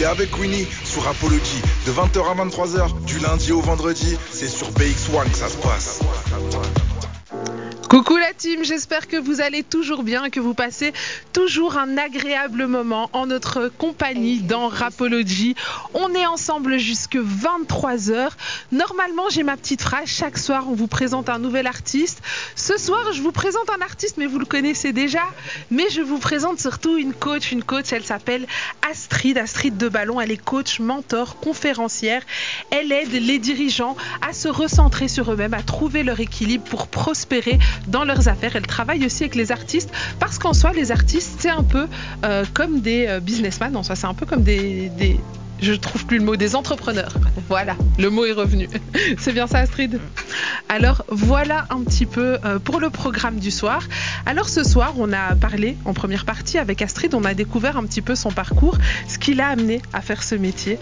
T'es avec Winnie sur Apology de 20h à 23h du lundi au vendredi. C'est sur BX1 que ça se passe. Coucou la team, j'espère que vous allez toujours bien que vous passez toujours un agréable moment en notre compagnie dans Rapology. On est ensemble jusque 23h. Normalement, j'ai ma petite phrase. Chaque soir, on vous présente un nouvel artiste. Ce soir, je vous présente un artiste, mais vous le connaissez déjà. Mais je vous présente surtout une coach. Une coach, elle s'appelle Astrid. Astrid de Ballon. Elle est coach, mentor, conférencière. Elle aide les dirigeants à se recentrer sur eux-mêmes, à trouver leur équilibre pour prospérer dans leurs affaires. Elle travaille aussi avec les artistes parce qu'en soi, les artistes, c'est un peu euh, comme des euh, businessmen. En soi, c'est un peu comme des, des je trouve plus le mot, des entrepreneurs. Voilà, le mot est revenu. C'est bien ça, Astrid? Alors, voilà un petit peu euh, pour le programme du soir. Alors, ce soir, on a parlé en première partie avec Astrid, on a découvert un petit peu son parcours, ce qui l'a amené à faire ce métier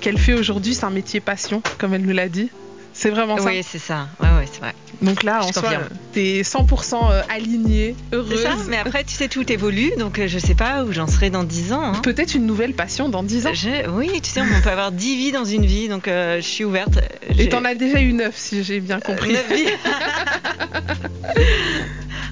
qu'elle fait aujourd'hui. C'est un métier passion, comme elle nous l'a dit. C'est vraiment ça Oui, c'est ça. Ouais, ouais, c'est vrai. Donc là, Je en soi, t'es 100% euh, alignée, C'est heureuse. ça, mais après, tu sais, tout évolue, donc euh, je sais pas où j'en serai dans 10 ans. hein. Peut-être une nouvelle passion dans 10 ans. Je- oui, tu sais, on peut avoir 10 vies dans une vie, donc euh, je suis ouverte. Et t'en as déjà eu 9, si j'ai bien compris. neuf vies.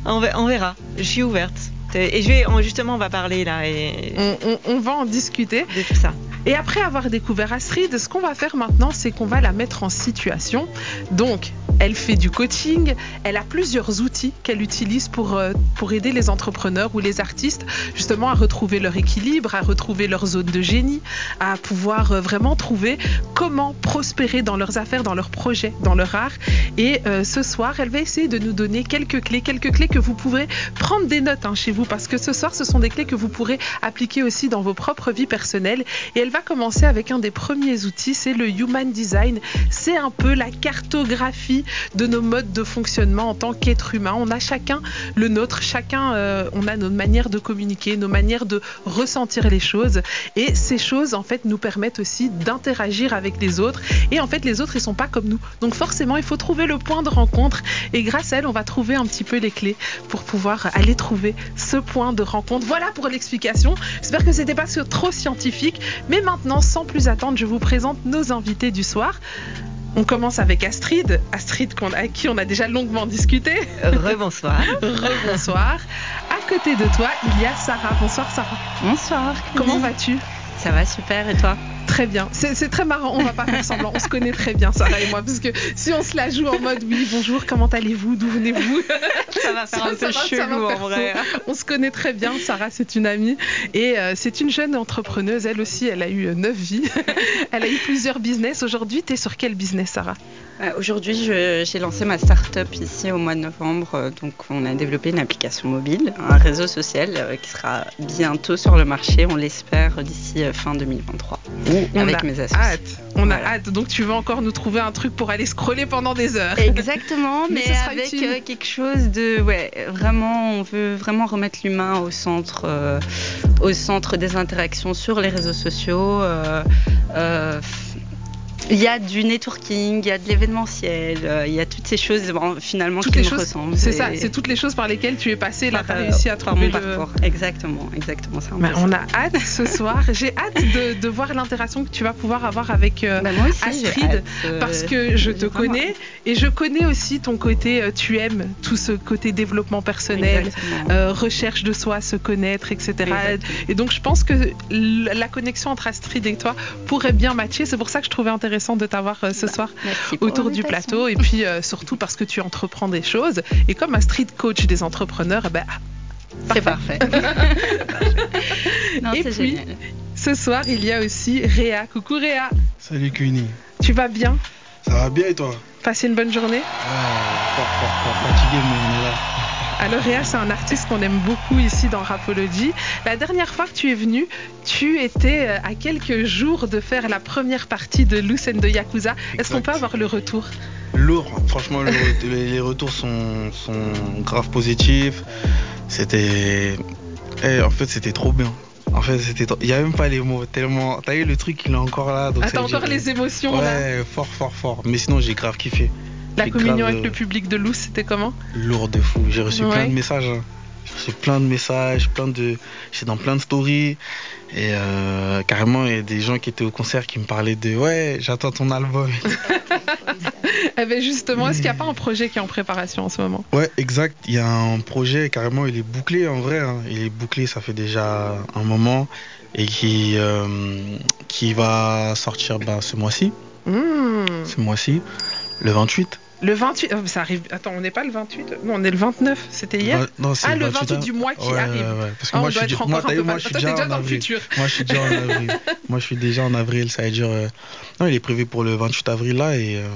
on, verra, je suis ouverte. Et je vais, on- justement, on va parler là et On, on- on va en discuter. de tout ça. Et après avoir découvert Astrid, ce qu'on va faire maintenant, c'est qu'on va la mettre en situation. Donc, elle fait du coaching, elle a plusieurs outils qu'elle utilise pour, euh, pour aider les entrepreneurs ou les artistes justement à retrouver leur équilibre, à retrouver leur zone de génie, à pouvoir euh, vraiment trouver comment prospérer dans leurs affaires, dans leurs projets, dans leur art. Et euh, ce soir, elle va essayer de nous donner quelques clés, quelques clés que vous pourrez prendre des notes hein, chez vous parce que ce soir, ce sont des clés que vous pourrez appliquer aussi dans vos propres vies personnelles. Et elle va commencer avec un des premiers outils, c'est le Human Design. C'est un peu la cartographie de nos modes de fonctionnement en tant qu'être humain. On a chacun le nôtre, chacun, euh, on a nos manières de communiquer, nos manières de ressentir les choses. Et ces choses, en fait, nous permettent aussi d'interagir avec les autres. Et en fait, les autres, ils sont pas comme nous. Donc forcément, il faut trouver le point de rencontre. Et grâce à elle, on va trouver un petit peu les clés pour pouvoir aller trouver ce point de rencontre. Voilà pour l'explication. J'espère que c'était pas trop scientifique. Mais maintenant, sans plus attendre, je vous présente nos invités du soir. On commence avec Astrid, Astrid avec qui on a déjà longuement discuté. Rebonsoir. Rebonsoir. À côté de toi, il y a Sarah. Bonsoir Sarah. Bonsoir. Comment vas-tu? Ça va super et toi? Très bien. C'est c'est très marrant. On va pas faire semblant. On se connaît très bien, Sarah et moi, parce que si on se la joue en mode oui, bonjour, comment allez-vous, d'où venez-vous? Ça va faire un peu chelou en vrai. On se connaît très bien. Sarah, c'est une amie et euh, c'est une jeune entrepreneuse. Elle aussi, elle a eu euh, neuf vies. elle a eu plusieurs business. Aujourd'hui, tu es sur quel business, Sarah? Euh, Aujourd'hui, j'ai lancé ma start-up ici au mois de novembre. Donc, on a développé une application mobile, un réseau social euh, qui sera bientôt sur le marché, on l'espère, d'ici fin 2023. On avec a mes associés. hâte. On Voilà. a hâte. Donc, tu vas encore nous trouver un truc pour aller scroller pendant des heures. Exactement, Mais avec euh, quelque chose de, ouais, vraiment, on veut vraiment remettre l'humain au centre, euh, au centre des interactions sur les réseaux sociaux. euh, il y a du networking, il y a de l'événementiel, euh, il y a toutes ces choses bon, finalement Toutes qui les me choses. ressemblent. C'est Et- ça. C'est toutes les choses par lesquelles tu es passé. Là, tu as euh, réussi à trouver mon le. parcours. Exactement, exactement. Bah, peu on ça. a hâte ce soir. J'ai hâte de, de voir l'interaction que tu vas pouvoir avoir avec euh, Bah, aussi, Astrid, hâte, parce que je te connais et je connais aussi ton côté. tu aimes tout ce côté développement personnel, recherche de soi, se connaître, etc. Exactement. Et donc je pense que la connexion entre Astrid et toi pourrait bien matcher. C'est pour ça que je trouvais intéressant de t'avoir euh, ce Bah, soir autour du plateau et puis euh, surtout parce que tu entreprends des choses et comme Astrid coach des entrepreneurs, eh ben, C'est parfait. non, Et puis- génial. ce soir il y a aussi Réa. Coucou Réa, Salut Cuny. tu vas bien? Ça va bien et toi? Passez une bonne journée Ouais, fort, fort, fort, fatigué, mais on est là. Alors Réa, c'est un artiste qu'on aime beaucoup ici dans Rapology. La dernière fois que tu es venu, tu étais euh, à quelques jours de faire la première partie de and de Yakuza. Est-ce qu'on peut avoir le retour? Lourd, franchement, le- les, retours sont, sont grave positifs. C'était. Eh, en fait, c'était trop bien. En fait, c'était. Il n'y a même pas les mots, tellement. T'as eu le truc, il est encore là. Donc Ah, t'as encore les émotions là? Ouais, fort, fort, fort. Mais sinon, j'ai grave kiffé. La communion grave, avec euh, le public de Loose, c'était comment Lourd de fou. J'ai reçu Ouais. plein de messages. hein. j'ai plein de messages, plein de, j'étais dans plein de stories. Et euh, carrément, il y a des gens qui étaient au concert qui me parlaient de ouais, j'attends ton album. eh ben justement, est-ce qu'il n'y a pas un projet qui est en préparation en ce moment? Ouais, exact. Il y a un projet, carrément, il est bouclé en vrai. hein. Il est bouclé, ça fait déjà un moment. Et qui, euh, qui va sortir ben, ce mois-ci. Hmm. Ce mois-ci, le 28. Le 28, oh, ça arrive. Attends, on n'est pas le 28 Non, on est le 29. C'était hier? Non, ah, le 28 hein. du mois qui Ouais, arrive. ouais, ouais. Parce que Ah, moi, on je doit suis, être moi, je suis déjà déjà en dans le avril. futur. Moi, je suis déjà en avril. Moi, je suis déjà en avril. Ça va dire. euh, Non, il est prévu pour le 28 avril là et. euh,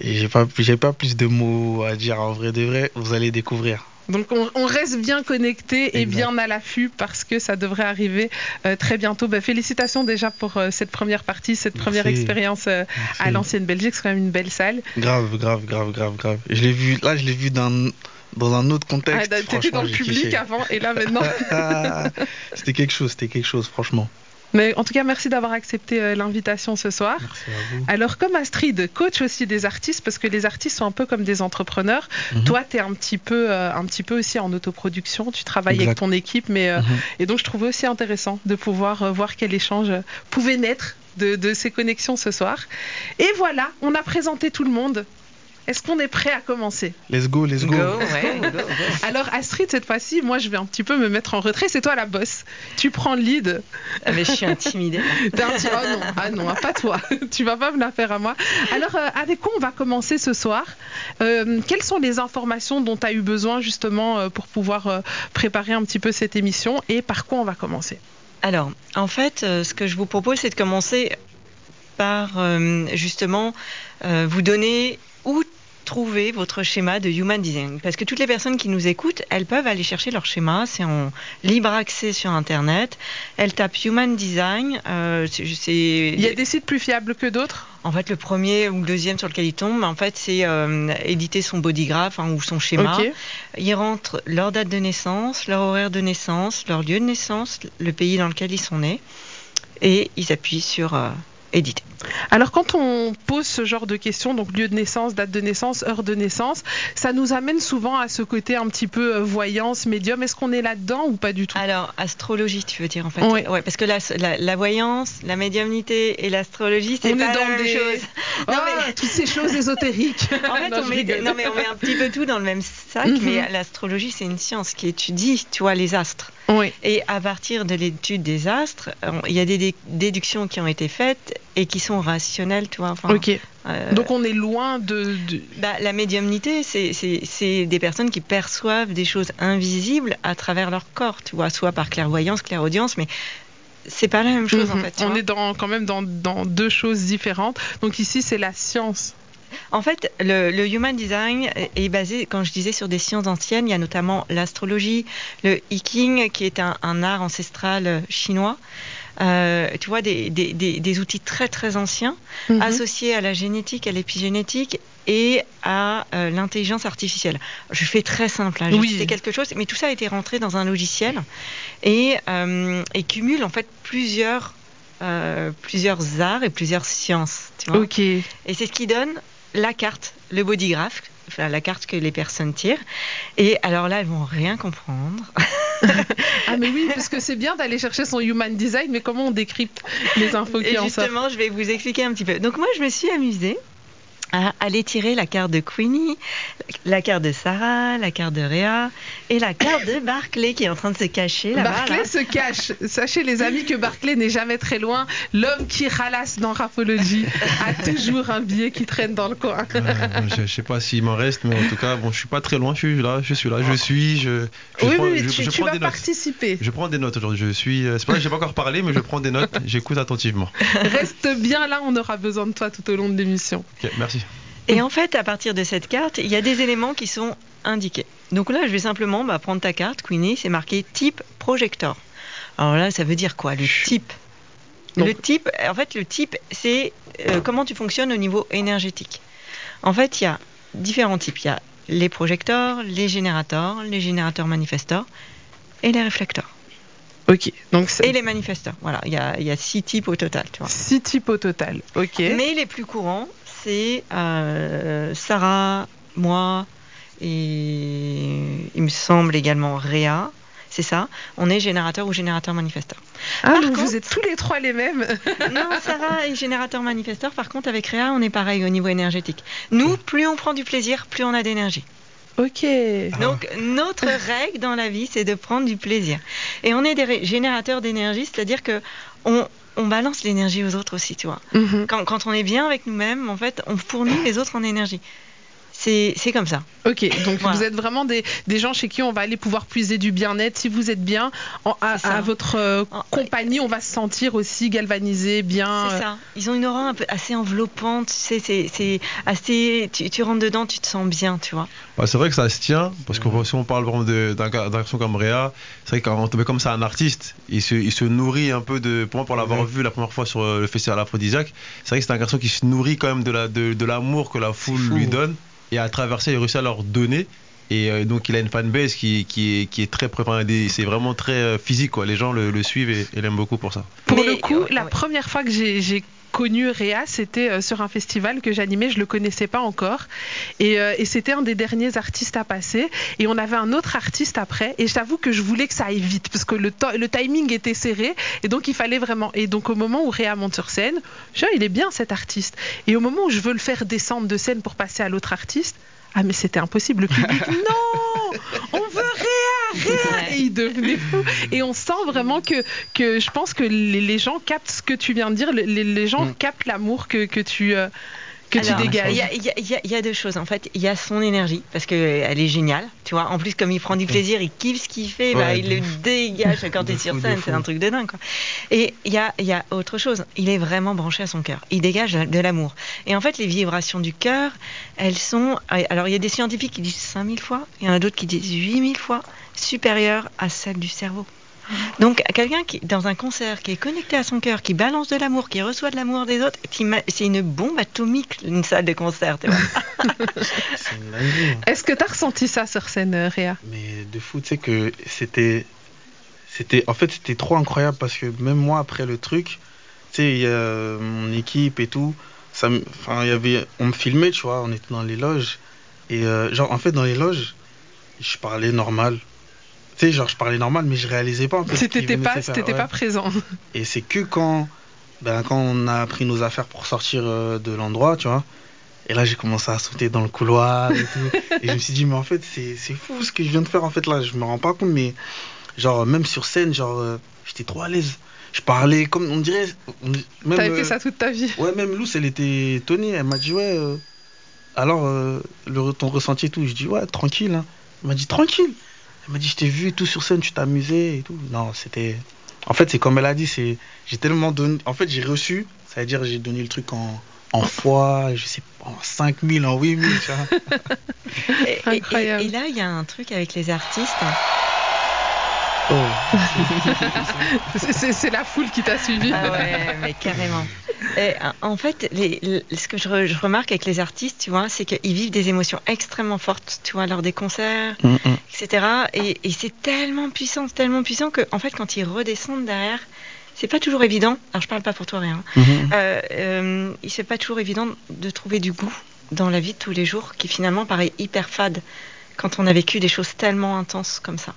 Et j'ai pas, j'ai pas plus de mots à dire en vrai de vrai. Vous allez découvrir. Donc on, on reste bien connecté et bien à l'affût parce que ça devrait arriver euh, très bientôt. Bah, félicitations déjà pour euh, cette première partie, cette première expérience euh, à l'ancienne Belgique. C'est quand même une belle salle. Grave, grave, grave, grave, grave. Je l'ai vu. Là, je l'ai vu dans dans un autre Ah, contexte. T'étais franchement, dans le public kiffé. avant et là maintenant. c'était quelque chose. C'était quelque chose, franchement. Mais en tout cas, merci d'avoir accepté euh, l'invitation ce soir. Merci à vous. Alors, comme Astrid, coach aussi des artistes, parce que les artistes sont un peu comme des entrepreneurs. Mhm. Toi, tu es un petit, peu, euh, un petit peu aussi en autoproduction. Tu travailles avec ton équipe, mais euh, Mhm. et donc je trouvais aussi intéressant de pouvoir voir quel échange pouvait naître de, de ces connexions ce soir. Et voilà, on a présenté tout le monde. Est-ce qu'on est prêt à commencer Let's go, let's go. ouais, go, go. Alors Astrid, cette fois-ci, moi je vais un petit peu me mettre en retrait. C'est toi la boss. Tu prends le lead. Ah, mais je suis intimidée. T'es Oh non, ah non, ah, pas toi. tu vas pas me la faire à moi. Alors, euh, avec quoi on va commencer ce soir Euh, Quelles sont les informations dont tu as eu besoin justement euh, pour pouvoir euh, préparer un petit peu cette émission et par quoi on va commencer Alors, en fait, euh, ce que je vous propose, c'est de commencer par euh, justement euh, vous donner où trouver votre schéma de Human Design. Parce que toutes les personnes qui nous écoutent, elles peuvent aller chercher leur schéma. C'est en libre accès sur Internet. Elles tapent Human Design. euh, c'est- Il y a des sites plus fiables que d'autres? En fait, le premier ou le deuxième sur lequel ils tombent, en fait, c'est euh, éditer son bodygraph hein, ou son schéma. Ils rentrent leur date de naissance, leur horaire de naissance, leur lieu de naissance, le pays dans lequel ils sont nés, et ils appuient sur euh, Alors quand on pose ce genre de questions, donc lieu de naissance, date de naissance, heure de naissance, ça nous amène souvent à ce côté un petit peu euh, voyance, médium. Est-ce qu'on est là-dedans ou pas du tout? Alors, astrologie, tu veux dire en fait Oui. Ouais, parce que la, la, la voyance, la médiumnité et l'astrologie, c'est On pas est la dans même des- chose. Ah, Non, mais- toutes ces choses ésotériques. En fait, Non, on met, rigole. non, mais on met un petit peu tout dans le même sac, Mhm. mais l'astrologie, c'est une science qui étudie, tu vois, les astres. Oui. Et à partir de l'étude des astres, il y a des dé- déductions qui ont été faites et qui sont rationnelles, tu vois. enfin, Ok. euh, Donc on est loin de. de- bah, la médiumnité, c'est- des personnes qui perçoivent des choses invisibles à travers leur corps, tu vois, soit par clairvoyance, clairaudience, mais c'est pas la même chose en Mhm. fait. on est dans, quand même dans, dans deux choses différentes. Donc ici, c'est la science. En fait, le, le human design est- basé, quand je disais, sur des sciences anciennes. Il y a notamment l'astrologie, le hiking, qui est un, un art ancestral euh, chinois. Euh, tu vois, des, des- des- des outils très très anciens, Mhm. associés à la génétique, à l'épigénétique et à euh, l'intelligence artificielle. Je fais très simple, hein, j'ai Oui. quelque chose, mais tout ça a été rentré dans un logiciel et, euh, et cumule en fait plusieurs, plusieurs arts et plusieurs sciences. Tu vois Ok. et c'est ce qui donne la carte, le bodygraph, enfin la carte que les personnes tirent. Et alors là, elles vont rien comprendre. Ah mais oui, parce que c'est bien d'aller chercher son human design, mais comment on décrypte les infos Et qui en sortent? justement, je vais vous expliquer un petit peu. Donc moi, je me suis amusée à aller tirer la carte de Queenie, la carte de Sarah, la carte de Réa et la carte de Barclay qui est en train de se cacher là-bas. Barclay là. se cache. Sachez les amis que Barclay n'est jamais très loin. L'homme qui ralasse dans Rapologie a toujours un billet qui traîne dans le coin. Euh, je, je sais pas s'il m'en reste, mais en tout cas, bon, je suis pas très loin. Je suis là, je suis là, je suis, je, je oui, prends, oui, je, tu, je tu prends vas des notes. participer. Je prends des notes aujourd'hui. Je suis, euh, c'est pas que j'ai pas encore parlé, mais je prends des notes. J'écoute attentivement. Reste bien là, on aura besoin de toi tout au long de l'émission. Ok, merci. Et en fait, à partir de cette carte, il y a des éléments qui sont indiqués. Donc là, je vais simplement bah, prendre ta carte, Queenie, c'est marqué type projecteur. Alors là, ça veut dire quoi, le type? Donc- Le type, en fait, le type, c'est euh, comment tu fonctionnes au niveau énergétique. En fait, il y a différents types. Il y a les projecteurs, les générateurs, les générateurs manifesteurs et les réflecteurs. Ok, donc Et les manifesteurs. Voilà, il y a, il y a six types au total, tu vois. six types au total. Ok. Mais les plus courants, c'est euh, Sarah, moi et il me semble également Réa. C'est ça? On est générateur ou générateur manifesteur. Ah, Par donc vous êtes tous les trois les mêmes. Non, Sarah est générateur manifesteur. Par contre, avec Réa, on est pareil au niveau énergétique. Nous, plus on prend du plaisir, plus on a d'énergie. ok. Donc, notre règle dans la vie, c'est de prendre du plaisir. Et on est des générateurs d'énergie, c'est-à-dire que on, on balance l'énergie aux autres aussi, tu vois. Mhm. Quand, quand on est bien avec nous-mêmes, en fait, on fournit les autres en énergie. C'est comme ça. Ok, donc Voilà. vous êtes vraiment des, des gens chez qui on va aller pouvoir puiser du bien-être. Si vous êtes bien, en- à, votre euh, En- compagnie, on va se sentir aussi galvanisé, bien. C'est euh, ça. Ils ont une aura un peu assez enveloppante, tu sais, c'est- assez. Tu, tu rentres dedans, tu te sens bien, tu vois. Bah, c'est vrai que ça se tient, parce que si on parle d'un gar- d'un garçon comme Réa, c'est vrai que quand on te met comme ça un artiste, il se, il se nourrit un peu de. Pour moi, pour l'avoir Ouais. vu la première fois sur euh, le festival Aphrodisiaque, c'est vrai que c'est un garçon qui se nourrit quand même de la- de de l'amour que la foule fou. lui donne, et à travers ça, il réussit à leur donner. Et euh, donc, il a une fanbase qui, qui, est, qui est très préparée. C'est vraiment très euh, physique, quoi. Les gens le, le suivent et, et l'aiment beaucoup pour ça. Pour Mais- le coup, ouais, la ouais. première fois que j'ai connu Réa, c'était euh, sur un festival que j'animais, je le connaissais pas encore. Et, euh, et c'était un des derniers artistes à passer. Et on avait un autre artiste après. Et j'avoue que je voulais que ça aille vite, parce que le, timing était serré. Et donc, il fallait vraiment. Et donc, au moment où Réa monte sur scène, je dis, il est bien cet artiste. Et au moment où je veux le faire descendre de scène pour passer à l'autre artiste, ah, mais c'était impossible. Le public, non On veut Réa Et il devenait fou. Et on sent vraiment que, que je pense que les, les gens captent ce que tu viens de dire. Les, les gens Mm. captent l'amour que, que tu, euh, que Alors, tu dégages. Il y a, y y deux choses. En fait, il y a son énergie, parce qu'elle est géniale. Tu vois, en plus, comme il prend du plaisir, il kiffe ce qu'il fait, bah, il le dégage quand de tu es sur scène. C'est un truc de dingue. Quoi. Et il y a, il y a autre chose. Il est vraiment branché à son cœur. Il dégage de l'amour. Et en fait, les vibrations du cœur, elles sont. Alors, il y a des scientifiques qui disent 5000 fois, il y en a d'autres qui disent 8000 fois supérieures à celles du cerveau. Donc, quelqu'un qui, dans un concert, qui est connecté à son cœur, qui balance de l'amour, qui reçoit de l'amour des autres, c'est une bombe atomique, une salle de concert. dinguerie. Est-ce que tu as ressenti ça sur scène, euh, Réa? Mais de fou, tu sais que c'était. C'était, en fait, c'était trop incroyable parce que même moi, après le truc, tu sais, il y a euh, mon équipe et tout. Ça, enfin, il y avait, on me filmait, tu vois, on était dans les loges. Et euh, genre, en fait, dans les loges, je parlais normal. Sais, genre, je parlais normal, mais je réalisais pas. en fait, T'étais pas, faire, ouais. pas présent. Et c'est que quand, ben, quand on a pris nos affaires pour sortir euh, de l'endroit, tu vois. Et là, j'ai commencé à sauter dans le couloir et tout. et je me suis dit, mais en fait, c'est fou ce que je viens de faire. En fait, là, je me rends pas compte, mais genre, même sur scène, genre, euh, j'étais trop à l'aise. Je parlais comme, on dirait. T'avais euh, fait ça toute ta vie. Ouais, même Lou, elle était étonnée. Elle m'a dit, ouais, euh, alors, le, ton ressenti et tout. Je dis, ouais, tranquille. hein. Elle m'a dit, tranquille. Elle m'a dit, je t'ai vu et tout sur scène, tu t'amusais et tout. Non, c'était. En fait, c'est comme elle a dit, c'est. J'ai tellement donné. En fait, j'ai reçu, ça veut dire, j'ai donné le truc en, en fois, je sais pas, en 5000, en 8000, tu vois. Et, et- Incroyable. et- et là, il y a un truc avec les artistes. Oh. C'est- la foule qui t'a suivi. Ah ouais, mais carrément. Et, euh, en fait, les- les- ce que je, re- je remarque avec les artistes, tu vois, c'est qu'ils vivent des émotions extrêmement fortes, tu vois, lors des concerts, Mm, mm. etc. Et, et c'est tellement puissant, tellement puissant que, en fait, quand ils redescendent derrière, c'est pas toujours évident. Alors, je parle pas pour toi, rien. Mhm. Euh, euh, c'est pas toujours évident de trouver du goût dans la vie de tous les jours, qui finalement paraît hyper fade quand on a vécu des choses tellement intenses comme ça.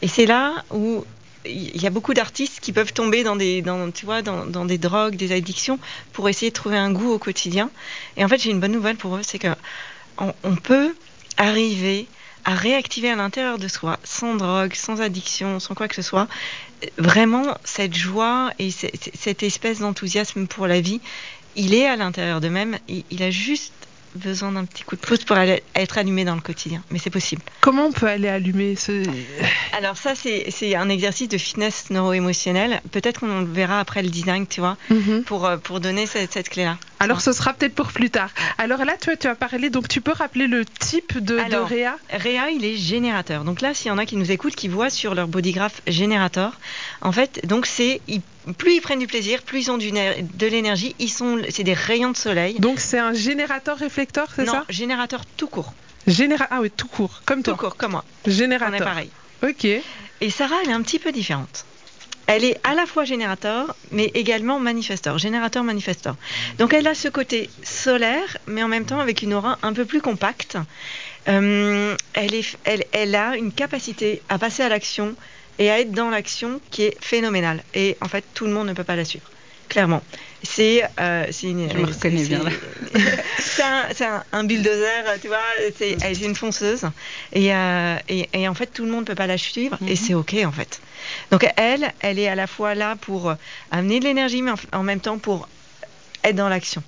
Et c'est là où il y a beaucoup d'artistes qui peuvent tomber dans des, tu vois, dans, des drogues, des addictions, pour essayer de trouver un goût au quotidien. Et en fait, j'ai une bonne nouvelle pour eux, c'est que on, on peut arriver à réactiver à l'intérieur de soi, sans drogue, sans addiction, sans quoi que ce soit, vraiment cette joie et cette espèce d'enthousiasme pour la vie, il est à l'intérieur d'eux-mêmes. Il, il a juste besoin d'un petit coup de pouce pour aller- être allumé dans le quotidien. Mais c'est possible. Comment on peut aller allumer ce... Alors ça, c'est c'est un exercice de fitness neuro-émotionnel. Peut-être qu'on le verra après le design, tu vois, Mhm. pour, euh, pour donner cette, cette clé-là. Alors ce sera peut-être pour plus tard. Alors là, tu, as- tu as parlé, donc tu peux rappeler le type de, de Alors, Réa? Réa, il est générateur. Donc là, s'il y en a qui nous écoutent, qui voient sur leur bodygraph générateur, en fait, donc c'est plus ils prennent du plaisir, plus ils ont du de l'énergie. Ils sont, c'est des rayons de soleil. Donc c'est un générateur réflecteur, c'est non, ça? générateur tout court, Généra... Ah oui, tout court, comme tout toi. court, comme moi. On est Générateur. pareil. Ok. Et Sarah, elle est un petit peu différente. Elle est à la fois générateur, mais également manifesteur, générateur-manifesteur. Donc elle a ce côté solaire, mais en même temps avec une aura un peu plus compacte. Euh, elle, elle a une capacité à passer à l'action et à être dans l'action qui est phénoménale. Et en fait, tout le monde ne peut pas la suivre. Clairement. C'est euh, une. Je me reconnais c'est- bien, là. c'est un, bulldozer, tu vois. C'est elle est une fonceuse. Et, euh, et, et en fait, tout le monde ne peut pas la suivre. Et Mhm. c'est OK, en fait. Donc, elle, elle est à la fois là pour amener de l'énergie, mais en, en même temps pour être dans l'action.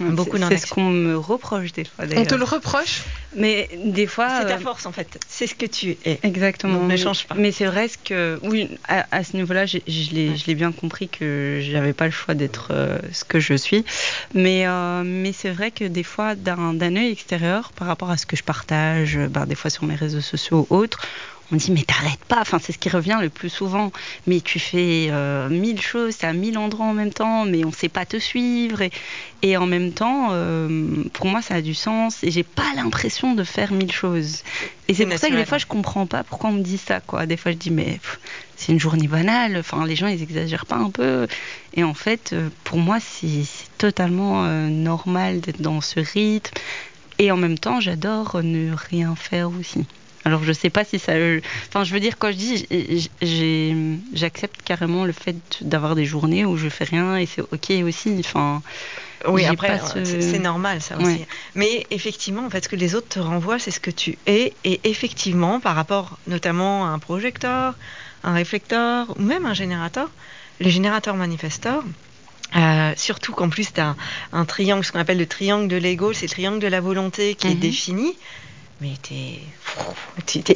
Beaucoup C'est- ce qu'on me reproche des fois. On te le reproche Mais des fois. C'est ta euh, force, en fait. C'est ce que tu es. Exactement. Donc, ne Mais- change pas. Mais c'est vrai que, oui, à, à ce niveau-là, je l'ai je l'ai bien compris que j'avais pas le choix d'être euh, ce que je suis. Mais, euh, mais c'est vrai que des fois, d'un d'un œil extérieur, par rapport à ce que je partage, ben, des fois sur mes réseaux sociaux ou autres, on dit mais t'arrêtes pas. Enfin, c'est ce qui revient le plus souvent. Mais tu fais euh, mille choses, t'es à mille endroits en même temps, mais on sait pas te suivre. Et, et en même temps, euh, pour moi, ça a du sens. Et j'ai pas l'impression de faire mille choses. Et c'est pour ça que des fois, je comprends pas pourquoi on me dit ça, quoi. Des fois, je dis, mais c'est une journée banale. Enfin, les gens, ils exagèrent pas un peu. Et en fait, euh, pour moi, c'est c'est totalement euh, normal d'être dans ce rythme. Et en même temps, j'adore ne rien faire aussi. Alors, je sais pas si ça. euh, Enfin, je veux dire, quand je dis, j'accepte carrément le fait d'avoir des journées où je fais rien et c'est ok aussi. Enfin, Oui, après, ce- euh, c'est normal ça Ouais. aussi. Mais effectivement, en fait, ce que les autres te renvoient, c'est ce que tu es. Et effectivement, par rapport notamment à un projecteur, un réflecteur ou même un générateur, le générateur manifesteur, euh, surtout qu'en plus, tu as un, un triangle, ce qu'on appelle le triangle de l'ego, c'est le triangle de la volonté qui est Mhm. défini. Mais t'es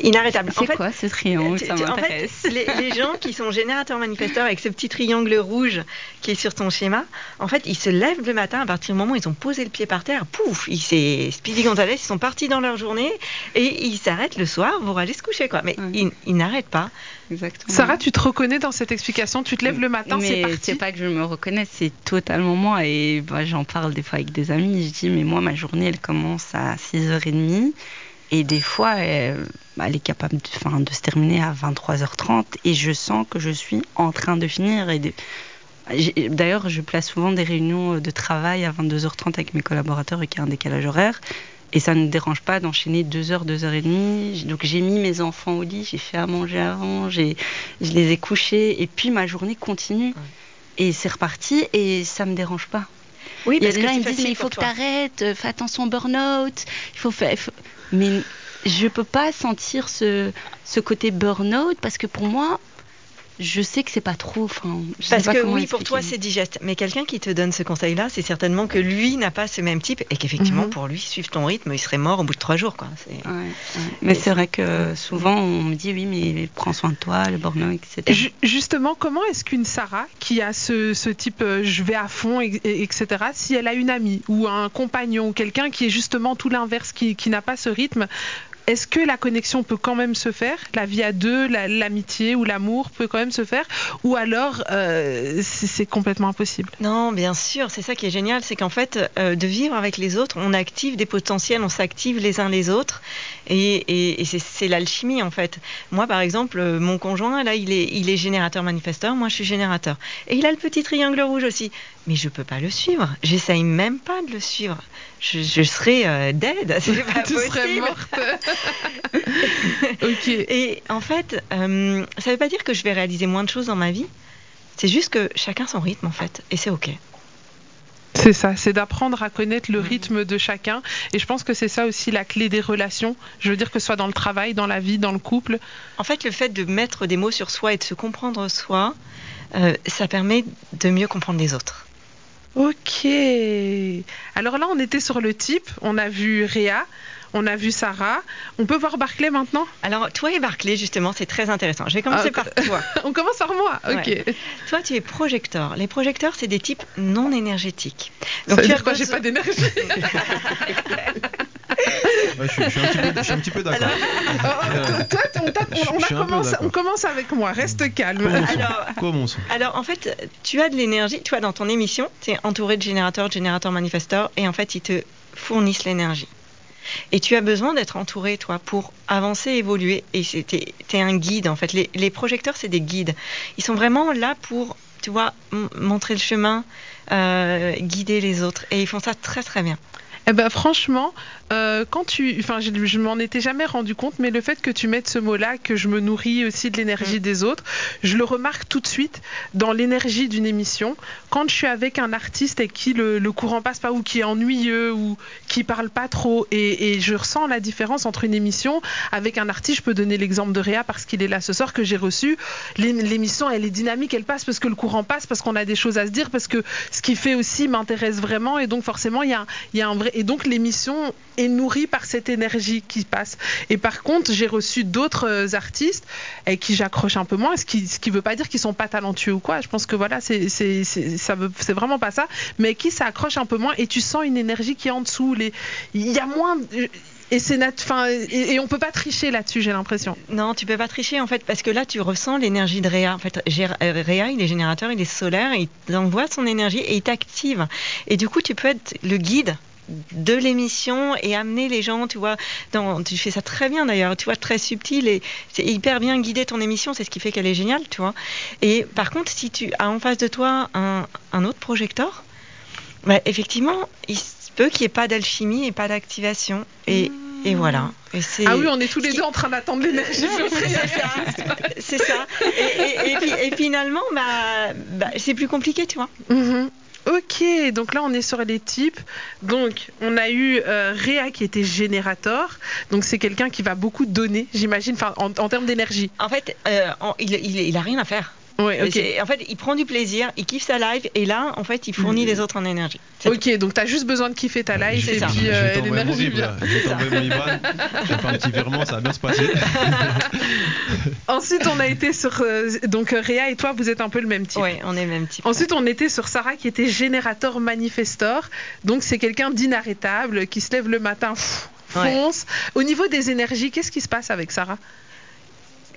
inarrêtable. c'est quoi ce triangle? Ça en fait, m'intéresse. les, les gens qui sont générateurs manifesteurs avec ce petit triangle rouge qui est sur ton schéma, en fait, ils se lèvent le matin à partir du moment où ils ont posé le pied par terre, pouf, ils, c'est Speedy Gonzalez, ils sont partis dans leur journée et ils s'arrêtent le soir pour aller se coucher, quoi. Mais Ouais. ils, ils n'arrêtent pas. Exactement. Sarah, tu te reconnais dans cette explication? Tu te lèves le matin, c'est parti? c'est pas que je me reconnais, c'est totalement moi. Et bah, j'en parle des fois avec des amis. Je dis, mais moi, ma journée, elle commence à 6h30. Et des fois, elle, bah, elle est capable de, se terminer à 23h30. Et je sens que je suis en train de finir. Et de- D'ailleurs, je place souvent des réunions de travail à 22h30 avec mes collaborateurs et qu'il y a un décalage horaire. Et ça ne me dérange pas d'enchaîner 2 heures, 2 heures et demie. Donc j'ai mis mes enfants au lit, j'ai fait à manger avant, j'ai- je les ai couchés. Et puis ma journée continue. Et c'est reparti et ça me dérange pas. Oui, parce que c'est qui me disent mais il faut que tu arrêtes, fais attention au burn-out, il faut faire. faut- Mais je peux pas sentir ce, ce côté burn-out parce que pour moi, je sais que c'est pas trop. Enfin, Parce pas que oui, pour toi, c'est digeste. Mais quelqu'un qui te donne ce conseil-là, c'est certainement que lui n'a pas ce même type et qu'effectivement, Mhm. pour lui, suivre ton rythme, il serait mort au bout de trois jours, quoi. C'est- Ouais, ouais. Mais c'est vrai que souvent on me dit oui, mais prends soin de toi, le burn-out, etc. Ju- Justement, comment est-ce qu'une Sarah qui a ce, ce type euh, je vais à fond, et- et- etc., si elle a une amie ou un compagnon ou quelqu'un qui est justement tout l'inverse, qui, qui n'a pas ce rythme, est-ce que la connexion peut quand même se faire? La vie à deux, la- l'amitié ou l'amour peut quand même se faire? Ou alors euh, c'est complètement impossible? Non, bien sûr, c'est ça qui est génial, c'est qu'en fait, euh, de vivre avec les autres, on active des potentiels, on s'active les uns les autres, et, c'est- l'alchimie en fait. Moi, par exemple, euh, mon conjoint, là, il est, il est générateur manifesteur, moi, je suis générateur, et il a le petit triangle rouge aussi, mais je peux pas le suivre. J'essaye même pas de le suivre. Je, je serais euh, dead, c'est pas Tu possible. serais morte. ok. Et en fait, euh, ça veut pas dire que je vais réaliser moins de choses dans ma vie. C'est juste que chacun son rythme en fait, et c'est ok. C'est ça, c'est d'apprendre à connaître le Mhm. rythme de chacun. Et je pense que c'est ça aussi la clé des relations. Je veux dire que ce soit dans le travail, dans la vie, dans le couple. En fait, le fait de mettre des mots sur soi et de se comprendre soi, euh, ça permet de mieux comprendre les autres. Ok. Alors là, on était sur le type. On a vu Réa, on a vu Sarah. On peut voir Barclay maintenant? Alors, toi et Barclay, justement, c'est très intéressant. Je vais commencer Ah, par toi. On commence par moi. Ok. Ouais. Toi, tu es projecteur. Les projecteurs, c'est des types non énergétiques. Ça veut tu dire as quoi J'ai pas d'énergie? Ouais, je, suis, je suis un petit peu, je suis un petit peu d'accord. Toi, on, commence avec moi. Reste calme. Alors- Alors, en fait, tu as de l'énergie. Tu vois, dans ton émission, tu es entouré de générateurs, de générateurs manifesteurs, et en fait, ils te fournissent l'énergie. Et tu as besoin d'être entouré, toi, pour avancer, évoluer. Et tu es, un guide, en fait. Les, les projecteurs, c'est des guides. Ils sont vraiment là pour, tu vois, montrer le chemin, euh, guider les autres. Et ils font ça très, très bien. Eh ben franchement, euh, quand tu, enfin, je, je m'en étais jamais rendu compte, mais le fait que tu mettes ce mot-là, que je me nourris aussi de l'énergie Mm. des autres, je le remarque tout de suite dans l'énergie d'une émission. Quand je suis avec un artiste et qui le, le courant passe pas ou qui est ennuyeux ou qui parle pas trop, et, et je ressens la différence entre une émission avec un artiste. Je peux donner l'exemple de Réa parce qu'il est là ce soir que j'ai reçu. L'é- L'émission, elle est dynamique, elle passe parce que le courant passe, parce qu'on a des choses à se dire, parce que ce qu'il fait aussi m'intéresse vraiment, et donc forcément il y a, un vrai. Et donc l'émission est nourrie par cette énergie qui passe. Et par contre, j'ai reçu d'autres euh, artistes avec qui j'accroche un peu moins, ce qui, qui veut pas dire qu'ils sont pas talentueux ou quoi. Je pense que voilà, c'est vraiment pas ça, mais qui ça accroche un peu moins et tu sens une énergie qui est en dessous. Il y a moins et c'est nat... enfin et, et on peut pas tricher là-dessus, j'ai l'impression. Non, tu peux pas tricher en fait parce que là tu ressens l'énergie de Réa. En fait, euh, Réa, il est générateur, il est solaire, il envoie son énergie et il t'active. Et du coup, tu peux être le guide de l'émission et amener les gens, tu vois, dans, tu fais ça très bien d'ailleurs, tu vois, très subtil et c'est hyper bien guidé ton émission, c'est ce qui fait qu'elle est géniale, tu vois. Et par contre, si tu as en face de toi un, autre projecteur, bah, effectivement, il peut qu'il n'y ait pas d'alchimie et pas d'activation. Et, et voilà. Et c'est- Ah oui, on est tous les deux en train d'attendre l'énergie. non, c'est ça. C'est ça. Et, et- et puis- et finalement, bah, bah, c'est plus compliqué, tu vois. Mhm. Ok, donc là on est sur les types. Donc on a eu euh, Réa qui était générateur. Donc c'est quelqu'un qui va beaucoup donner, j'imagine, enfin, en, en termes d'énergie. En fait, euh, en- il, il, il a rien à faire. Ouais, ok. C'est- En fait, il prend du plaisir, il kiffe sa live, et là, en fait, il fournit les autres en énergie. Ok, donc t'as juste besoin de kiffer ta live et ça. puis euh, l'énergie vient. là. Je vais t'envoyer mon IBAN. Je vais faire un petit virement, ça va bien se passer. Ensuite on a été sur euh, donc euh, Réa et toi vous êtes un peu le même type. Ouais, on est le même type. Ensuite, on était sur Sarah qui était générateur manifestor. Donc, c'est quelqu'un d'inarrêtable qui se lève le matin, pff, Ouais. fonce. Au niveau des énergies, qu'est-ce qui se passe avec Sarah?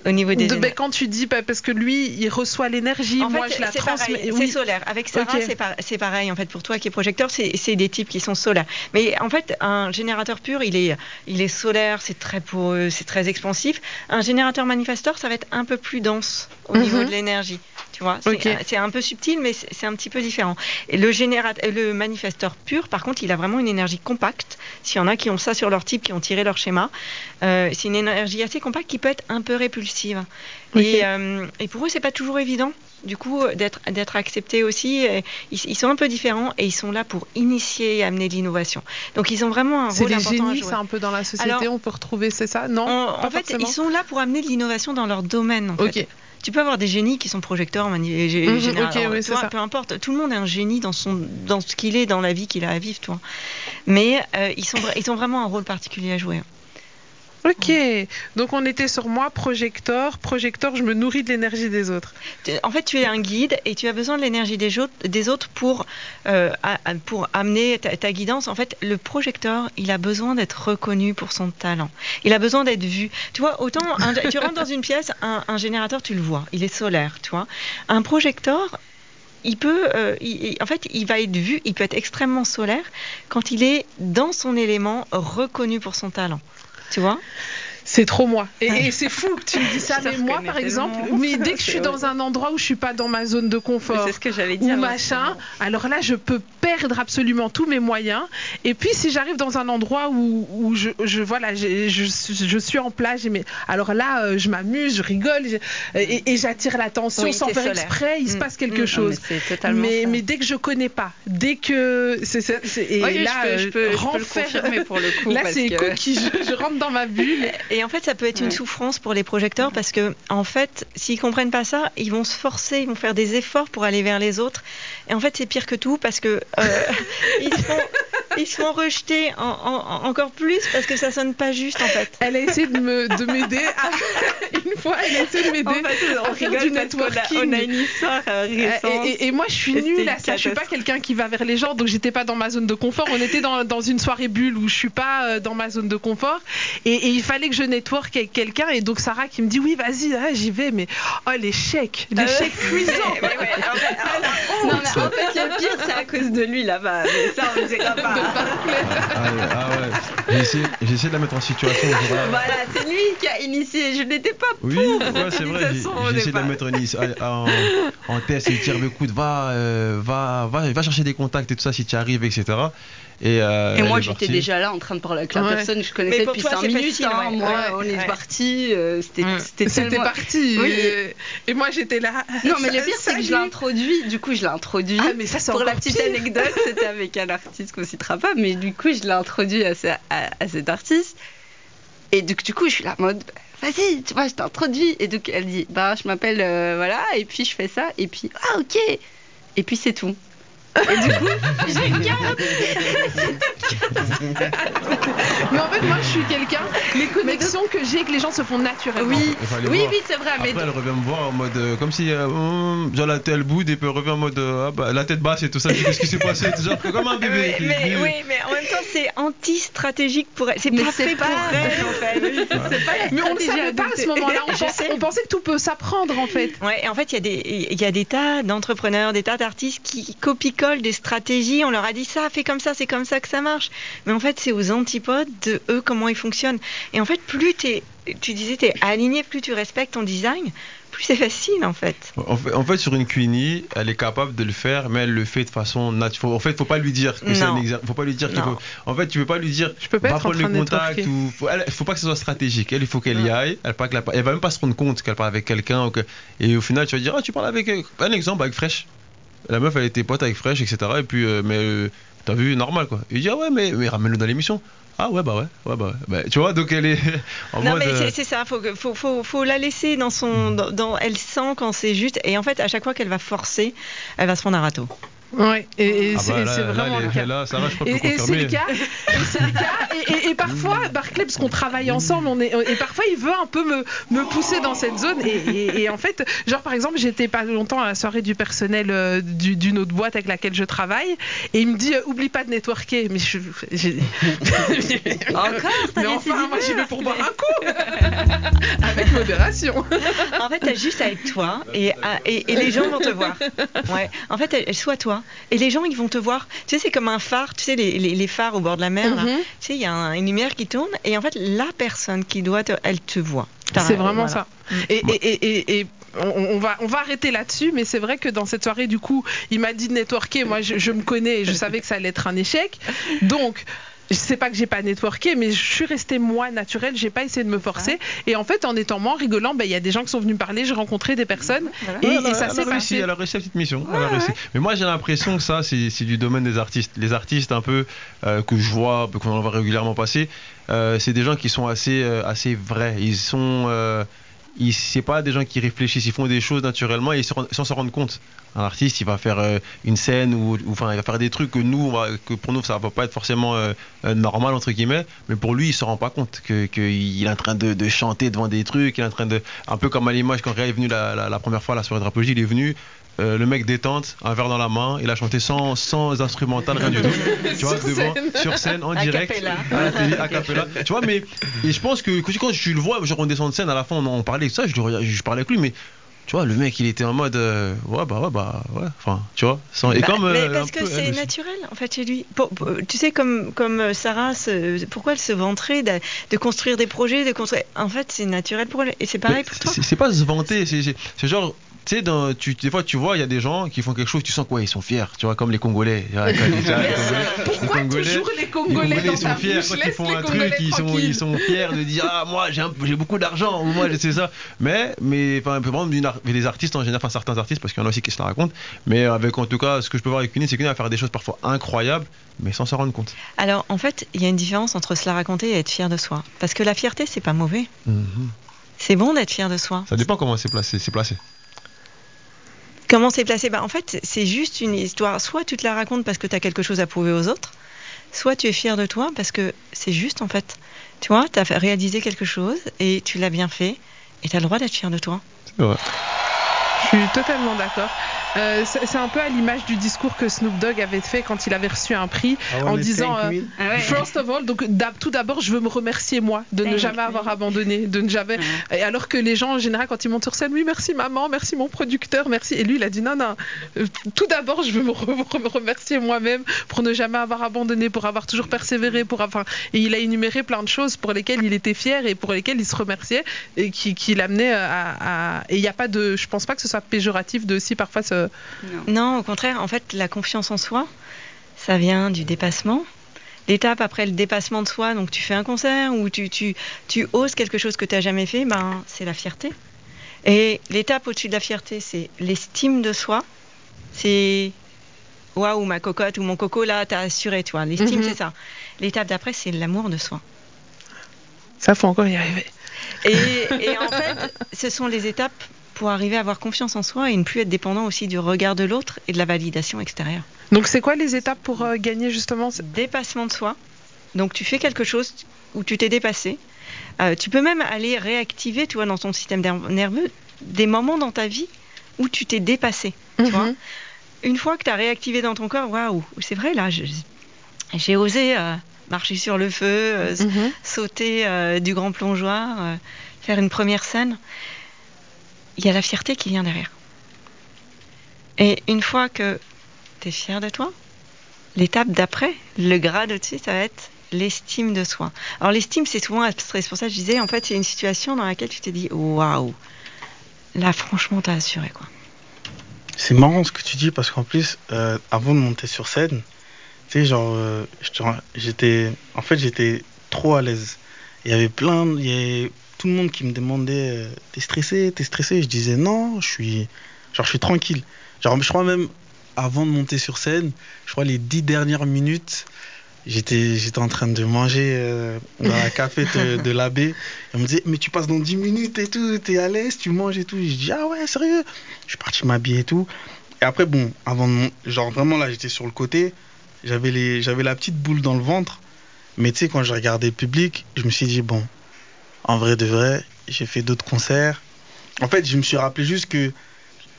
Au niveau des. De- ben, Quand tu dis, bah, parce que lui, il reçoit l'énergie, En moi fait, je la c'est transmets. pareil, Oui. C'est solaire. Avec Sarah, c'est par- c'est pareil. En fait, pour toi qui est projecteur, c'est c'est des types qui sont solaires. Mais en fait, un générateur pur, il est, il est solaire, c'est très poreux, c'est très expansif. Un générateur manifesteur, ça va être un peu plus dense au niveau Mhm. de l'énergie. Tu vois, c'est un peu subtil, mais c'est c'est un petit peu différent. Et le générateur, le manifesteur pur, par contre, il a vraiment une énergie compacte. S'il y en a qui ont ça sur leur type, qui ont tiré leur schéma, euh, c'est une énergie assez compacte qui peut être un peu répulsive. Et, euh, et pour eux, c'est pas toujours évident. Du coup, euh, d'être acceptés aussi, ils, ils sont un peu différents et ils sont là pour initier et amener de l'innovation. Donc, ils ont vraiment un C'est rôle les important à génies, jouer. c'est un peu dans la société, Alors, on peut retrouver, c'est ça? Non En, fait, forcément ils sont là pour amener de l'innovation dans leur domaine. en fait. Ok. Tu peux avoir des génies qui sont projecteurs, mani- gé- Mhm, générateurs, ok, oui, c'est ça. peu importe. Tout le monde est un génie dans son dans ce qu'il est, dans la vie qu'il a à vivre, toi. Mais euh, ils sont ils ont vraiment un rôle particulier à jouer. Ok, donc on était sur moi, projecteur. Projecteur, je me nourris de l'énergie des autres. En fait, tu es un guide et tu as besoin de l'énergie des, autres- pour, euh, pour amener ta, guidance. En fait, le projecteur, il a besoin d'être reconnu pour son talent. Il a besoin d'être vu. Tu vois, autant tu rentres dans une pièce, un, générateur, tu le vois, il est solaire, tu vois. Un projecteur, il peut, euh, en fait, il va être vu, il peut être extrêmement solaire quand il est dans son élément reconnu pour son talent. Tu vois? C'est trop moi. Et, et c'est fou que tu me dis ça, Je mais moi, par exemple, tellement. mais dès que je suis dans un endroit où je suis pas dans ma zone de confort, C'est ce que j'allais ou dire. machin, alors là, je peux perdre absolument tous mes moyens. Et puis, si j'arrive dans un endroit où, où je, je, voilà, j'ai- je, je suis en plage, mais, alors là, euh, je m'amuse, je rigole, je- et, et j'attire l'attention Oui, sans faire solaire. exprès, il se Mm, passe quelque mm, chose. Mais, ça. mais dès que je connais pas, dès que c'est Oui, là, je peux, je euh, peux, je peux le renfer- confirmer pour le coup. Là, c'est que- coquille, je, je rentre dans ma bulle. Et en fait, ça peut être une souffrance pour les projecteurs parce que, en fait, s'ils comprennent pas ça, ils vont se forcer, ils vont faire des efforts pour aller vers les autres. Et en fait, c'est pire que tout parce que euh, ils, se font, ils se font rejeter en- en- encore plus parce que ça sonne pas juste en fait. Elle a essayé de me de m'aider. à- Une fois, elle a essayé de m'aider. En fait, à on rigole du parce qu'on a, networking. on a une histoire euh, Euh, récente. Et, et- et moi, je suis nulle à ça. Je suis pas quelqu'un qui va vers les gens, donc j'étais pas dans ma zone de confort. On était dans, dans une soirée bulle où je suis pas euh, dans ma zone de confort. Et, et il fallait que je network avec quelqu'un. Et donc Sarah qui me dit oui, vas-y, ah, j'y vais. Mais oh l'échec, l'échec Euh, cuisant. mais- mais ouais, en fait, Non, mais en fait, le pire, c'est à cause de lui là-bas. Mais ça, on ne dira pas. Ah ouais, ah ouais. J'ai essayé, j'ai essayé de la mettre en situation. Voilà, c'est lui qui a initié. Je n'étais pas pour. Oui, ouais, c'est vrai. J'ai j'ai essayé de la mettre en, en, en test et dire écoute, va, euh, va, va, va chercher des contacts et tout ça si tu arrives, etc. Et, euh, Et moi, j'étais déjà là en train de parler avec la Ouais. personne que je Mais connaissais pour depuis toi, 5 c'est minutes. facile, hein. ouais. Moi, Ouais, on est ouais. parti. euh, C'était c'était C'était tellement- parti. Oui. Et, et moi, j'étais là. Non, mais le pire, c'est que je l'ai introduit. Du coup, je l'ai introduit. Ah, mais ça, c'est Pour la petite pire. anecdote, c'était avec un artiste qu'on citera pas, mais du coup, je l'ai introduit à, ce- à, à cet artiste. Et donc, du coup, je suis là en mode, vas-y, tu vois, je t'introduis. Et donc, elle dit, bah, je m'appelle, euh, voilà, et puis je fais ça, et puis, ah, ok. Et puis, c'est tout. Et du coup, j'ai Mais en fait, moi, je suis quelqu'un. Les connexions que j'ai avec les gens se font naturellement. Oui, oui, voir. oui, c'est vrai, mais Après, elle revient me voir en mode euh, comme si euh, hum, genre la tête boude et puis elle revient en mode euh, ah, bah, la tête basse et tout ça. Je dis, Qu'est-ce qui s'est passé? Genre comme un bébé. Mais, mais- oui, mais en même temps, c'est anti-stratégique pour elle. C'est Mais pas pour elle, en fait. pas Mais on ne savait pas à ce moment-là. On, pensait- sais. on pensait que tout peut s'apprendre, en fait. Ouais, et en fait, il y a des, il y a des tas d'entrepreneurs, des tas d'artistes qui des stratégies. On leur a dit ça, fais comme ça, c'est comme ça que ça marche. Mais en fait, c'est aux antipodes de eux comment ils fonctionnent. Et en fait, plus tu disais, t'es aligné, plus tu respectes ton design, plus c'est facile, en fait. En fait, en fait, sur une Queenie, elle est capable de le faire, mais elle le fait de façon naturelle. En fait, faut pas lui dire que c'est un exercice. Faut pas lui dire qu'il faut. En fait, tu peux pas lui dire. Je peux pas va prendre le de contact ou. Faut, elle, faut pas que ce soit stratégique. Elle, il faut qu'elle y aille. Elle, pas que la- elle va même pas se rendre compte qu'elle parle avec quelqu'un. que- Et au final, tu vas dire, ah, tu parles avec. Un exemple avec Fresh. La meuf, elle était pote avec Fresh, etc. Et puis, euh, mais euh, t'as vu, normal quoi. Il dit, ah ouais, mais, mais ramène-le dans l'émission. Ah ouais, bah ouais, ouais, bah ouais. Bah, tu vois, donc elle est en non, mode. mais euh, c'est, c'est ça. Faut, que- faut, faut, faut la laisser dans son, dans, dans- elle sent quand c'est juste. Et en fait, à chaque fois qu'elle va forcer, elle va se prendre un râteau. Ouais, et, et ah c'est bah, là, c'est là, vraiment elle le cas. là, Sarah, je crois Et, c'est le cas, et c'est le cas. Et, et- et parfois, Barclay, parce qu'on travaille ensemble, on est, et parfois il veut un peu me, me pousser dans cette zone. Et, et- et en fait, genre par exemple, j'étais pas longtemps à la soirée du personnel euh, du- d'une autre boîte avec laquelle je travaille, et il me dit, euh, oublie pas de networker. Mais je, Encore, mais enfin, moi j'y vais pour boire un coup, avec modération. En fait, t'as juste à être toi et, à- et, et les gens vont te voir. Ouais. En fait, sois toi et les gens ils vont te voir. Tu sais, c'est comme un phare. Tu sais, les, les- les phares au bord de la mer. là. Mhm. Tu sais, il y a un- une lumière qui tourne et en fait, la personne qui doit te, elle te voit. C'est vraiment voilà. ça. Et, et, et, et- et on, on va, on va arrêter là-dessus, mais c'est vrai que dans cette soirée, du coup, il m'a dit de networker. Moi, je, je me connais et je savais que ça allait être un échec. Donc, je sais pas que j'ai pas networké, mais je suis restée moi naturelle. J'ai pas essayé de me forcer. Et en fait, en étant moi, en rigolant, ben, il y a des gens qui sont venus me parler. J'ai rencontré des personnes. Et, Ouais, et ça s'est passé. Elle a réussi la petite mission. elle a réussi. Mais moi, j'ai l'impression que ça, c'est c'est du domaine des artistes. Les artistes, un peu, euh, que je vois, qu'on en voit régulièrement passer, euh, c'est des gens qui sont assez, euh, assez vrais. Ils sont. Ils- c'est pas des gens qui réfléchissent, ils font des choses naturellement et sans s'en rendre compte. Un artiste, il va faire euh, une scène ou, enfin, il va faire des trucs que nous, que pour nous, ça va pas être forcément euh, euh, normal entre guillemets, mais pour lui, il se rend pas compte que qu'il est en train de, de chanter devant des trucs, il est en train de, un peu comme à l'image quand Réa est venu la, la, la première fois à la soirée de rapologie, il est venu. Euh, le mec détente, un verre dans la main, il a chanté sans, sans instrumental, rien du tout. Tu vois, Sur devant, scène. sur scène, en A direct, cappella. à la télé, a cappella. Tu vois, mais et je pense que quand je le vois, genre on descend de scène, à la fin on en parlait, ça, je, parlais avec lui, mais tu vois, le mec il était en mode, euh, ouais, bah ouais, bah ouais, enfin, tu vois. sans- et Bah, comme. mais euh, un parce que c'est naturel en fait chez lui. Pour- pour- tu sais comme comme Sarah, se- pourquoi elle se vanterait de, de construire des projets, de construire. En fait, c'est naturel pour elle et c'est pareil Mais pour toi. c'est- pas se vanter, c'est genre. Tu sais, dans- tu, des fois, tu vois, il y a des gens qui font quelque chose, tu sens quoi, ils sont fiers, tu vois, comme les Congolais. Tu vois, vois, les Congolais- Pourquoi les Congolais- toujours les les Congolais, dans ils sont fiers quand ils font un Congolais truc, ils sont, ils sont fiers de dire ah moi j'ai beaucoup d'argent ou moi c'est ça. Mais mais enfin par exemple les artistes en général, enfin certains artistes parce qu'il y en a aussi qui se la racontent. Mais avec en tout cas ce que je peux voir avec Cuny, c'est qu'une va faire des choses parfois incroyables, mais sans s'en rendre compte. Alors en fait, il y a une différence entre se la raconter et être fier de soi. Parce que la fierté, c'est pas mauvais. C'est bon d'être fier de soi. Ça dépend comment c'est placé, c'est placé. Comment c'est placé bah, En fait, c'est juste une histoire. Soit tu te la racontes parce que tu as quelque chose à prouver aux autres, soit tu es fier de toi parce que c'est juste en fait. Tu vois, tu as réalisé quelque chose et tu l'as bien fait et tu as le droit d'être fier de toi. C'est. Je suis totalement d'accord. Euh, c'est un peu à l'image du discours que Snoop Dogg avait fait quand il avait reçu un prix I en disant euh. Ah ouais. First of all, donc tout d'abord, je veux me remercier moi de ne Thank jamais me. avoir abandonné, de ne jamais. Et alors que les gens en général, quand ils montent sur scène, oui, merci maman, merci mon producteur, merci. Et lui, il a dit non, non. euh, Tout d'abord, je veux me, re- me remercier moi-même pour ne jamais avoir abandonné, pour avoir toujours persévéré, pour avoir. Et il a énuméré plein de choses pour lesquelles il était fier et pour lesquelles il se remerciait et qui, qui l'amenaient à, à- Et il n'y a pas de. Je pense pas que ce soit péjoratif de aussi parfois se. Non. Non, au contraire, en fait, la confiance en soi, ça vient du dépassement. L'étape après le dépassement de soi, donc tu fais un concert ou tu, tu, tu oses quelque chose que tu n'as jamais fait, ben, c'est la fierté. Et l'étape au-dessus de la fierté, c'est l'estime de soi. C'est waouh, ma cocotte ou mon coco, là, t'as assuré, toi. L'estime, Mhm. c'est ça. L'étape d'après, c'est l'amour de soi. Ça, faut encore y arriver. Et, et en fait, ce sont les étapes pour arriver à avoir confiance en soi et ne plus être dépendant aussi du regard de l'autre et de la validation extérieure. Donc, c'est quoi les étapes pour euh, gagner justement ce- dépassement de soi. Donc tu fais quelque chose où tu t'es dépassé. Euh, tu peux même aller réactiver, tu vois, dans ton système ner- nerveux, des moments dans ta vie où tu t'es dépassé. Tu vois Mhm. Une fois que tu as réactivé dans ton corps, waouh, c'est vrai là, j'ai osé euh, marcher sur le feu, Mhm. sauter du grand plongeoir, faire une première scène. Il y a la fierté qui vient derrière. Et une fois que tu es fier de toi, l'étape d'après, le grade au-dessus, ça va être l'estime de soi. Alors l'estime, c'est souvent abstrait. C'est pour ça que je disais, en fait, c'est une situation dans laquelle tu te dis, waouh, là, franchement, t'as assuré, quoi. C'est marrant ce que tu dis parce qu'en plus, euh, avant de monter sur scène, tu sais, genre, euh, j'étais, en fait, j'étais trop à l'aise. Il y avait plein, il monde qui me demandait, euh, t'es stressé, t'es stressé? Je disais non, je suis, genre, je suis tranquille. Genre, je crois même avant de monter sur scène, je crois les dix dernières minutes, j'étais, j'étais en train de manger euh, dans la café de, l'abbé. Me disait, mais tu passes dans 10 minutes et tout, t'es à l'aise, tu manges et tout. Je dis, ah ouais, sérieux? Je suis parti m'habiller et tout. Et après, bon, avant de. Genre, vraiment, là, j'étais sur le côté. J'avais les... j'avais la petite boule dans le ventre. Mais tu sais, quand je regardais le public, je me suis dit, bon, en vrai de vrai, j'ai fait d'autres concerts. En fait, je me suis rappelé juste que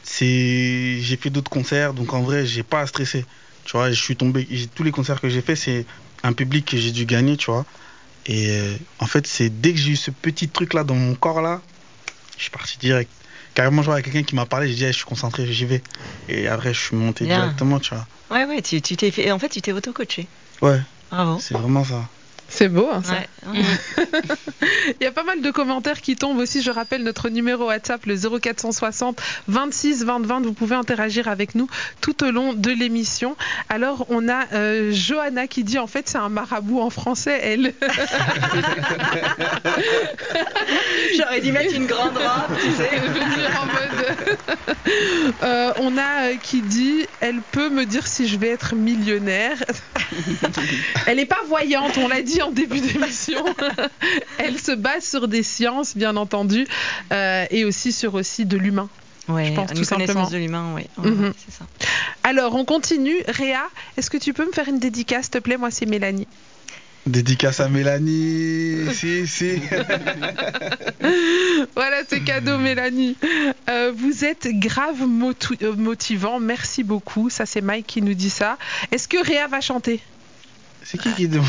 c'est j'ai fait d'autres concerts, donc en vrai, j'ai pas à stresser. Tu vois, je suis tombé. Tous les concerts que j'ai fait, c'est un public que j'ai dû gagner, tu vois. Et euh, en fait, c'est dès que j'ai eu ce petit truc là dans mon corps là, je suis parti direct. Carrément, je vois quelqu'un qui m'a parlé, j'ai dit, je suis concentré, j'y vais. Et après, je suis monté directement, tu vois. Ouais, ouais, tu tu t'es fait. En fait, tu t'es auto-coaché. Ouais, Bravo. c'est vraiment ça. C'est beau, hein, ça. Ouais. Ouais. Il y a pas mal de commentaires qui tombent aussi. Je rappelle notre numéro WhatsApp, le 0460 26 20 20. Vous pouvez interagir avec nous tout au long de l'émission. Alors, on a euh, Johanna qui dit en fait, c'est un marabout en français, elle. J'aurais dû mettre une grande robe, tu sais. en mode. Euh, on a euh, qui dit elle peut me dire si je vais être millionnaire. elle n'est pas voyante, on l'a dit en début d'émission. elle se base sur des sciences, bien entendu, euh, et aussi sur aussi de l'humain. Ouais, Je pense une tout simplement. connaissance de l'humain, oui. Mhm. C'est ça. Alors, on continue. Réa, est-ce que tu peux me faire une dédicace, s'il te plaît? Moi, c'est Mélanie. Dédicace à Mélanie, si, si. Voilà, c'est cadeau, Mélanie. Euh, vous êtes grave euh, motivant. Merci beaucoup. Ça, c'est Mike qui nous dit ça. Est-ce que Réa va chanter? C'est qui qui demande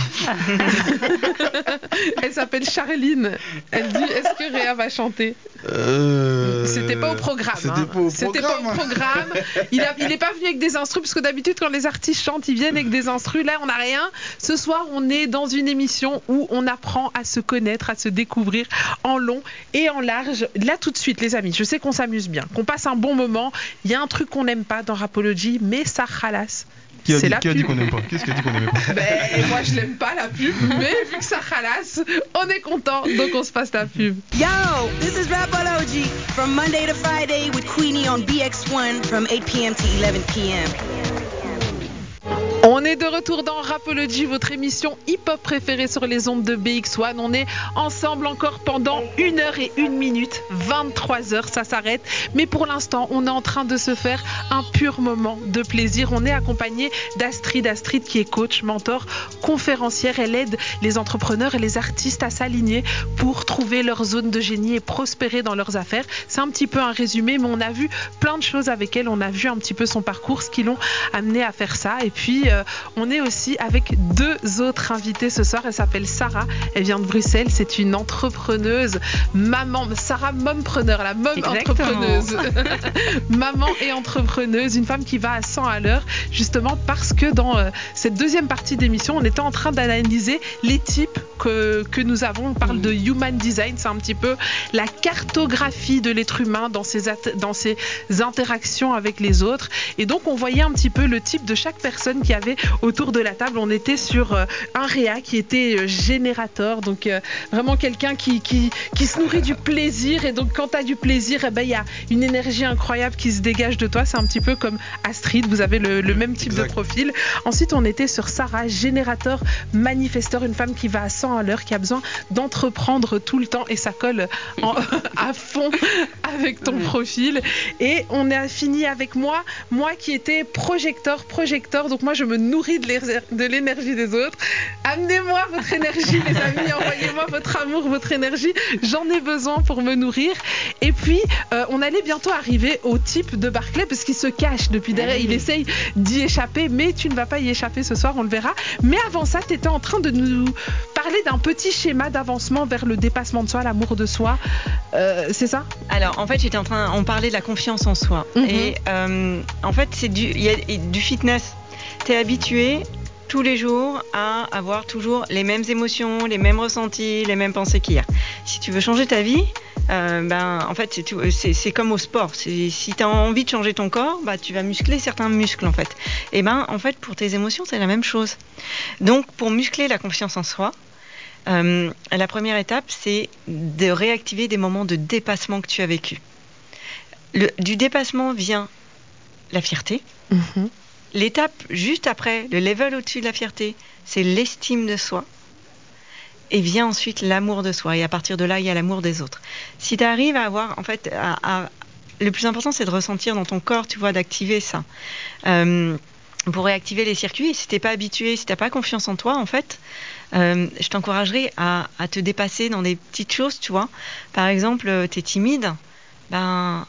Elle s'appelle Charline. Elle dit Est-ce que Réa va chanter? Euh, C'était pas au programme. C'était hein. pas au C'était pas au programme. programme. Il, a- il est pas venu avec des instrus, parce que d'habitude, quand les artistes chantent, ils viennent avec des instrus. Là, on n'a rien. Ce soir, on est dans une émission où on apprend à se connaître, à se découvrir en long et en large. Là, tout de suite, les amis, je sais qu'on s'amuse bien, qu'on passe un bon moment. Il y a un truc qu'on n'aime pas dans Rapology, mais ça ralasse. Qui a dit, la qui a dit qu'on n'aime pas? Qu'est-ce qui a dit qu'on n'aimait pas? Ben, moi, je l'aime pas la pub, mais vu que ça ralasse, on est content, donc on se passe la pub. Yo, this is Rapology from Monday to Friday with Queenie on BX1 from 8 p.m. to 11 p.m. On est de retour dans Rapology, votre émission hip-hop préférée sur les ondes de BX1. On est ensemble encore pendant une heure et une minute, 23 heures, ça s'arrête. Mais pour l'instant, on est en train de se faire un pur moment de plaisir. On est accompagné d'Astrid, Astrid qui est coach, mentor, conférencière. Elle aide les entrepreneurs et les artistes à s'aligner pour trouver leur zone de génie et prospérer dans leurs affaires. C'est un petit peu un résumé, mais on a vu plein de choses avec elle. On a vu un petit peu son parcours, ce qui l'ont amené à faire ça. Et puis, euh, on est aussi avec deux autres invités ce soir. Elle s'appelle Sarah. Elle vient de Bruxelles. C'est une entrepreneuse, maman, Sarah mompreneur, la mom Exactement. entrepreneuse. maman et entrepreneuse, une femme qui va à 100 à l'heure, justement parce que dans euh, cette deuxième partie d'émission, on était en train d'analyser les types que, que nous avons. On parle de human design, c'est un petit peu la cartographie de l'être humain dans ses, dans ses interactions avec les autres. Et donc, on voyait un petit peu le type de chaque personne qui avait autour de la table. On était sur euh, un réa qui était euh, générateur, donc euh, vraiment quelqu'un qui, qui, qui se nourrit du plaisir. Et donc, quand tu as du plaisir, eh ben, il y a une énergie incroyable qui se dégage de toi. C'est un petit peu comme Astrid, vous avez le, le même type Exact. de profil. Ensuite, on était sur Sarah, générateur, manifesteur, une femme qui va à 100 à l'heure, qui a besoin d'entreprendre tout le temps et ça colle en- à fond avec ton profil. Et on a fini avec moi, moi qui étais projecteur, projecteur. Donc moi, je me nourris de l'é- de l'énergie des autres. Amenez-moi votre énergie, les amis. Envoyez-moi votre amour, votre énergie. J'en ai besoin pour me nourrir. Et puis, euh, on allait bientôt arriver au type de Barclay parce qu'il se cache depuis derrière. Il essaye d'y échapper, mais tu ne vas pas y échapper ce soir, on le verra. Mais avant ça, tu étais en train de nous parler d'un petit schéma d'avancement vers le dépassement de soi, l'amour de soi. Euh, c'est ça? Alors, en fait, j'étais en train, on parlait de la confiance en soi. Mhm. Et euh, en fait, c'est du, il y a et du fitness. Tu es habitué tous les jours à avoir toujours les mêmes émotions, les mêmes ressentis, les mêmes pensées qu'hier. Si tu veux changer ta vie, euh, ben, en fait, c'est comme au sport. Si tu as envie de changer ton corps, bah, tu vas muscler certains muscles, en fait. Et ben, en fait, pour tes émotions, c'est la même chose. Donc, pour muscler la confiance en soi, euh, la première étape, c'est de réactiver des moments de dépassement que tu as vécu. Le- du dépassement vient la fierté. L'étape juste après, le level au-dessus de la fierté, c'est l'estime de soi. Et vient ensuite l'amour de soi. Et à partir de là, il y a l'amour des autres. Si tu arrives à avoir, en fait, à- le plus important, c'est de ressentir dans ton corps, tu vois, d'activer ça. Euh, pour réactiver les circuits, si t'es pas habitué, si t'as pas confiance en toi, en fait, euh, je t'encouragerais à, à te dépasser dans des petites choses, tu vois. Par exemple, tu es timide, ben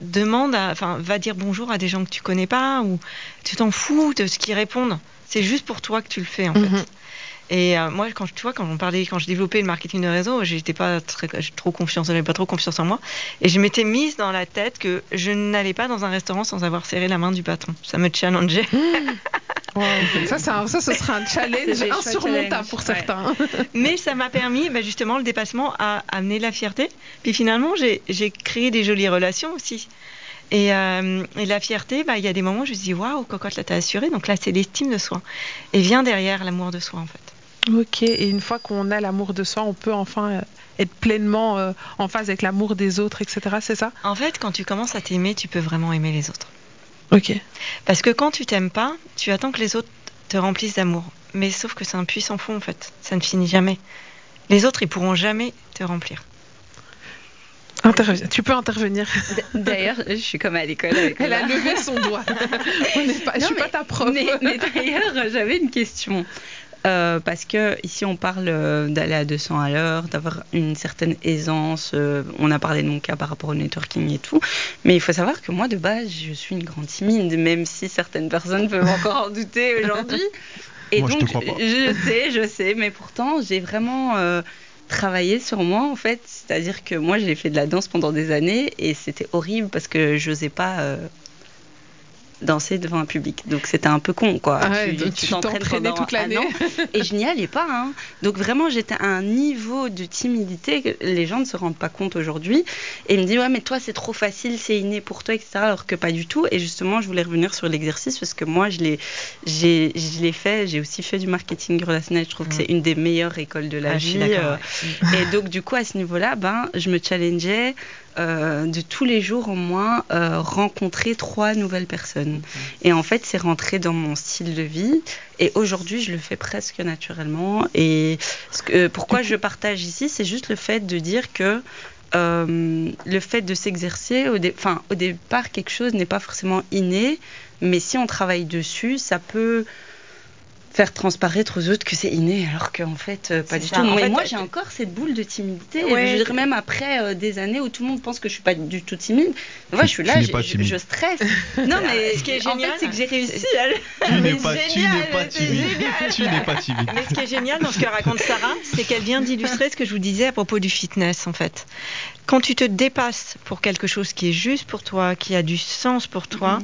demande, à- enfin, va dire bonjour à des gens que tu connais pas ou tu t'en fous de ce qu'ils répondent. C'est juste pour toi que tu le fais, en Mhm. fait. Et euh, moi, quand je- tu vois, quand on parlait, quand je développais le marketing de réseau, j'étais pas très, j'ai trop confiance, j'avais pas trop confiance en moi, et je m'étais mise dans la tête que je n'allais pas dans un restaurant sans avoir serré la main du patron. Ça me challengeait. Ça, c'est un- ça, ce sera un challenge insurmontable pour ouais. certains. Mais ça m'a permis, bah, justement, le dépassement à amener la fierté. Puis finalement, j'ai créé des jolies relations aussi. Et, euh, et la fierté, bah, il y a des moments où je me dis waouh, cocotte, là, t'as assuré. Donc là, c'est l'estime de soi. Et vient derrière l'amour de soi, en fait. Ok, et une fois qu'on a l'amour de soi, on peut enfin euh, être pleinement euh, en phase avec l'amour des autres, etc. C'est ça? En fait, quand tu commences à t'aimer, tu peux vraiment aimer les autres. Ok. Parce que quand tu t'aimes pas, tu attends que les autres te remplissent d'amour. Mais sauf que c'est un puissant fond, en fait. Ça ne finit jamais. Les autres, ils pourront jamais te remplir. Tu peux intervenir. D'ailleurs, je suis comme à l'école Elle a levé son doigt. On pas, je suis pas ta prof. Mais, mais d'ailleurs, j'avais une question. Euh, parce que ici on parle euh, d'aller à 200 à l'heure, d'avoir une certaine aisance. euh, on a parlé de mon cas par rapport au networking et tout. Mais il faut savoir que moi de base je suis une grande timide, même si certaines personnes peuvent encore en douter aujourd'hui. Et Moi, je te donc crois pas. je sais, je sais, mais pourtant j'ai vraiment euh, travaillé sur moi en fait. C'est-à-dire que moi j'ai fait de la danse pendant des années et c'était horrible parce que je n'osais pas. Danser devant un public donc c'était un peu con quoi Ah ouais, tu t'entraînes t'entraînais pendant toute un l'année. an et je n'y allais pas. hein. Donc vraiment, j'étais à un niveau de timidité que les gens ne se rendent pas compte aujourd'hui. Et ils me disent, ouais, mais toi, c'est trop facile, c'est inné pour toi, etc. Alors que pas du tout. Et justement, je voulais revenir sur l'exercice parce que moi, je l'ai, j'ai, je l'ai fait. J'ai aussi fait du marketing relationnel. Je trouve que Mm. c'est une des meilleures écoles de la Ah, vie. euh, ouais. et donc, du coup, à ce niveau-là, ben, je me challengeais euh, de tous les jours au moins euh, rencontrer trois nouvelles personnes. Et en fait, c'est rentré dans mon style de vie. Et aujourd'hui, je le fais presque naturellement. Et ce que, pourquoi je partage ici, c'est juste le fait de dire que euh, le fait de s'exercer, au, dé- au départ, quelque chose n'est pas forcément inné, mais si on travaille dessus, ça peut faire transparaître aux autres que c'est inné, alors qu'en fait, euh, pas du ça. tout. En moi, euh, j'ai encore cette boule de timidité. Ouais. Et je dirais même après euh, des années où tout le monde pense que je suis pas du tout timide. Moi, je suis là, je, je- stresse. Non, mais Ce qui est en génial, fait, c'est que j'ai réussi à le. Tu n'es pas, pas c'est timide. génial. Tu n'es pas timide. Mais ce qui est génial dans ce que raconte Sarah, c'est qu'elle vient d'illustrer ce que je vous disais à propos du fitness, en fait. Quand tu te dépasses pour quelque chose qui est juste pour toi, qui a du sens pour toi,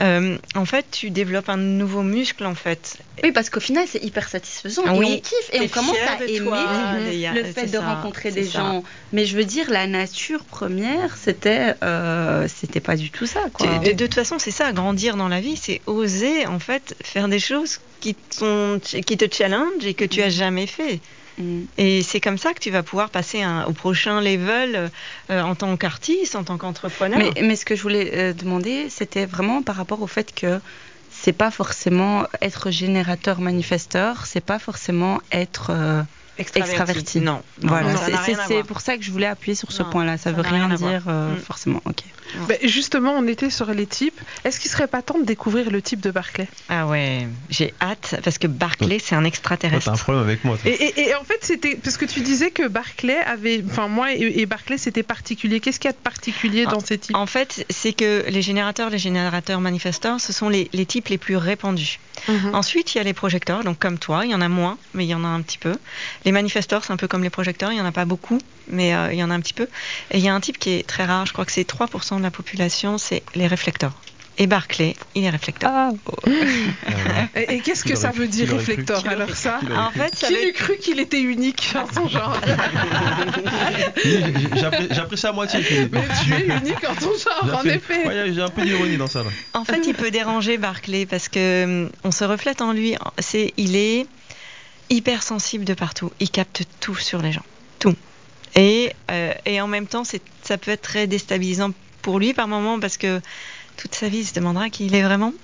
euh, en fait, tu développes un nouveau muscle, en fait. Oui, parce qu'au final, c'est hyper satisfaisant. Ah et oui. on kiffe et on commence à aimer toi, mhm, Léa, le c'est fait de ça, rencontrer des ça. gens. Mais je veux dire, la nature première, c'était euh, c'était pas du tout ça. Quoi. De, de toute façon, c'est ça, grandir dans la vie, c'est oser, en fait, faire des choses qui, sont, qui te challenge et que tu as jamais fait. Mm. Et c'est comme ça que tu vas pouvoir passer un- au prochain level euh, en tant qu'artiste, en tant qu'entrepreneur. Mais, mais ce que je voulais euh, demander, c'était vraiment par rapport au fait que c'est pas forcément être générateur manifesteur, c'est pas forcément être euh, extraverti. Non. voilà. C'est- pour ça que je voulais appuyer sur ce point-là. Ça, ça veut rien, dire euh, Mm. forcément. Ok. Ben, justement, on était sur les types. Est-ce qu'il serait pas temps de découvrir le type de Barclay? Ah ouais, j'ai hâte parce que Barclay, c'est un Toi, t'as extraterrestre. un problème avec moi. toi. et, et- et en fait, c'était parce que tu disais que Barclay avait, enfin moi et, et Barclay, c'était particulier. Qu'est-ce qu'il y a de particulier dans ces types? En fait, c'est que les générateurs, les générateurs manifesteurs, ce sont les, les types les plus répandus. Mhm. Ensuite, il y a les projecteurs, donc comme toi, il y en a moins, mais il y en a un petit peu. Les manifesteurs, c'est un peu comme les projecteurs, il n'y en a pas beaucoup, mais euh, il y en a un petit peu. Et il y a un type qui est très rare, je crois que c'est 3% de la population, c'est les réflecteurs. Et Barclay, il est réflecteur. Ah, Et, et qu'est-ce que ça veut dire réflecteur alors ça En fait, ça Qui veut eût cru qu'il était unique en son genre J'appré- J'apprécie à moitié. Mais tu es unique en ton genre, en effet. Ouais, J'ai un peu d'ironie dans ça. Là. En fait, il peut déranger Barclay parce que hum, on se reflète en lui. C'est, il est hypersensible de partout. Il capte tout sur les gens, tout. Et, euh, et en même temps, c'est, ça peut être très déstabilisant pour lui par moments parce que toute sa vie, il se demandera qui il est vraiment.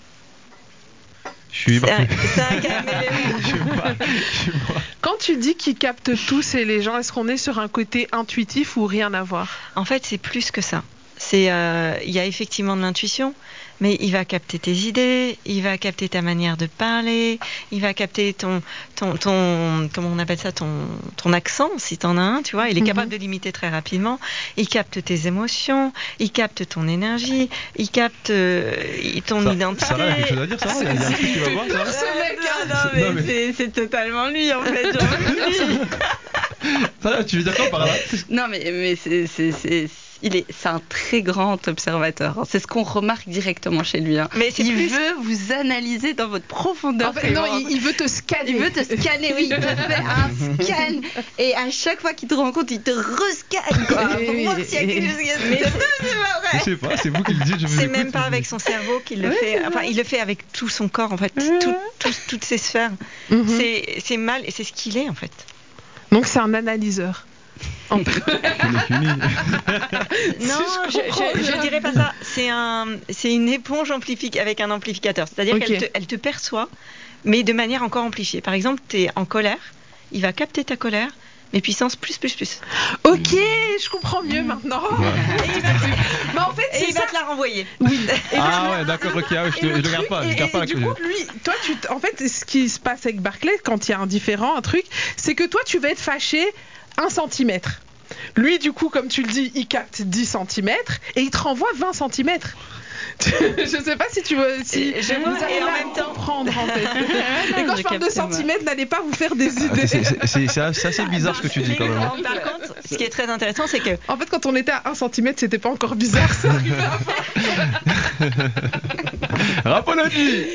Je suis pas. Quand tu dis qu'il capte tout, c'est les gens. Est-ce qu'on est sur un côté intuitif ou rien à voir? En fait, c'est plus que ça. C'est, euh, il y a effectivement de l'intuition, mais il va capter tes idées, il va capter ta manière de parler, il va capter ton, ton, ton comment on appelle ça, ton, ton accent, si t'en as un, tu vois. Il est Mhm. capable de l'imiter très rapidement. Il capte tes émotions, il capte ton énergie, il capte euh, ton Ça- identité. Sarah, il y a quelque chose à dire, Sarah Il y a il y a un truc qui va voir, Sarah ce mec, hein. Non, mais- c'est, totalement lui en fait. Sarah, tu veux dire quoi par là? Non, mais, mais c'est, c'est, c'est- il est, c'est un très grand observateur. C'est ce qu'on remarque directement chez lui. hein. Mais il plus- veut vous analyser dans votre profondeur. En fait, non, il, il veut te scanner. Il veut te scanner, oui, il te fait un scan. Et à chaque fois qu'il te rencontre, il te rescanne, quoi. Oui, Pour oui, voir s'il y a quelque chose qui est- Mais- C'est pas Je vrai. sais pas, c'est vous qui le dites. je vous C'est même pas avec son cerveau qu'il le Ouais, fait. Enfin, il le fait avec tout son corps, en fait, tout- tout- toutes ses sphères. Mhm. C'est c'est mal et c'est ce qu'il est, en fait. Donc c'est un analyseur. Non, je je, dirais pas ça. C'est un, c'est une éponge amplifique avec un amplificateur. C'est-à-dire qu'elle te, elle te perçoit, mais de manière encore amplifiée. Par exemple, tu es en colère, il va capter ta colère, mais puissance plus plus plus. Ok, je comprends mieux maintenant. Et il va, Mais en fait, et c'est il ça. va te la renvoyer. Ah ouais, d'accord, ok, ah ouais, je, te- le je pas, je et- garde et pas. du coup, lui, toi, tu, t- en fait, ce qui se passe avec Barclay, quand il y a un différent, un truc, c'est que toi, tu vas être fâché un centimètre. Lui, du coup, comme tu le dis, il capte 10 cm et il te renvoie 20 cm. je sais pas si tu veux, si je vous vois, et arrivez en même temps- comprendre en fait. et quand je je parle de centimètres, n'allez pas vous faire des Ah, idées. c'est- assez assez bizarre ce que tu dis quand même. hein. Par contre, ce qui est très intéressant, c'est que En fait, quand on était à 1 cm, c'était pas encore bizarre. Ça Rapologie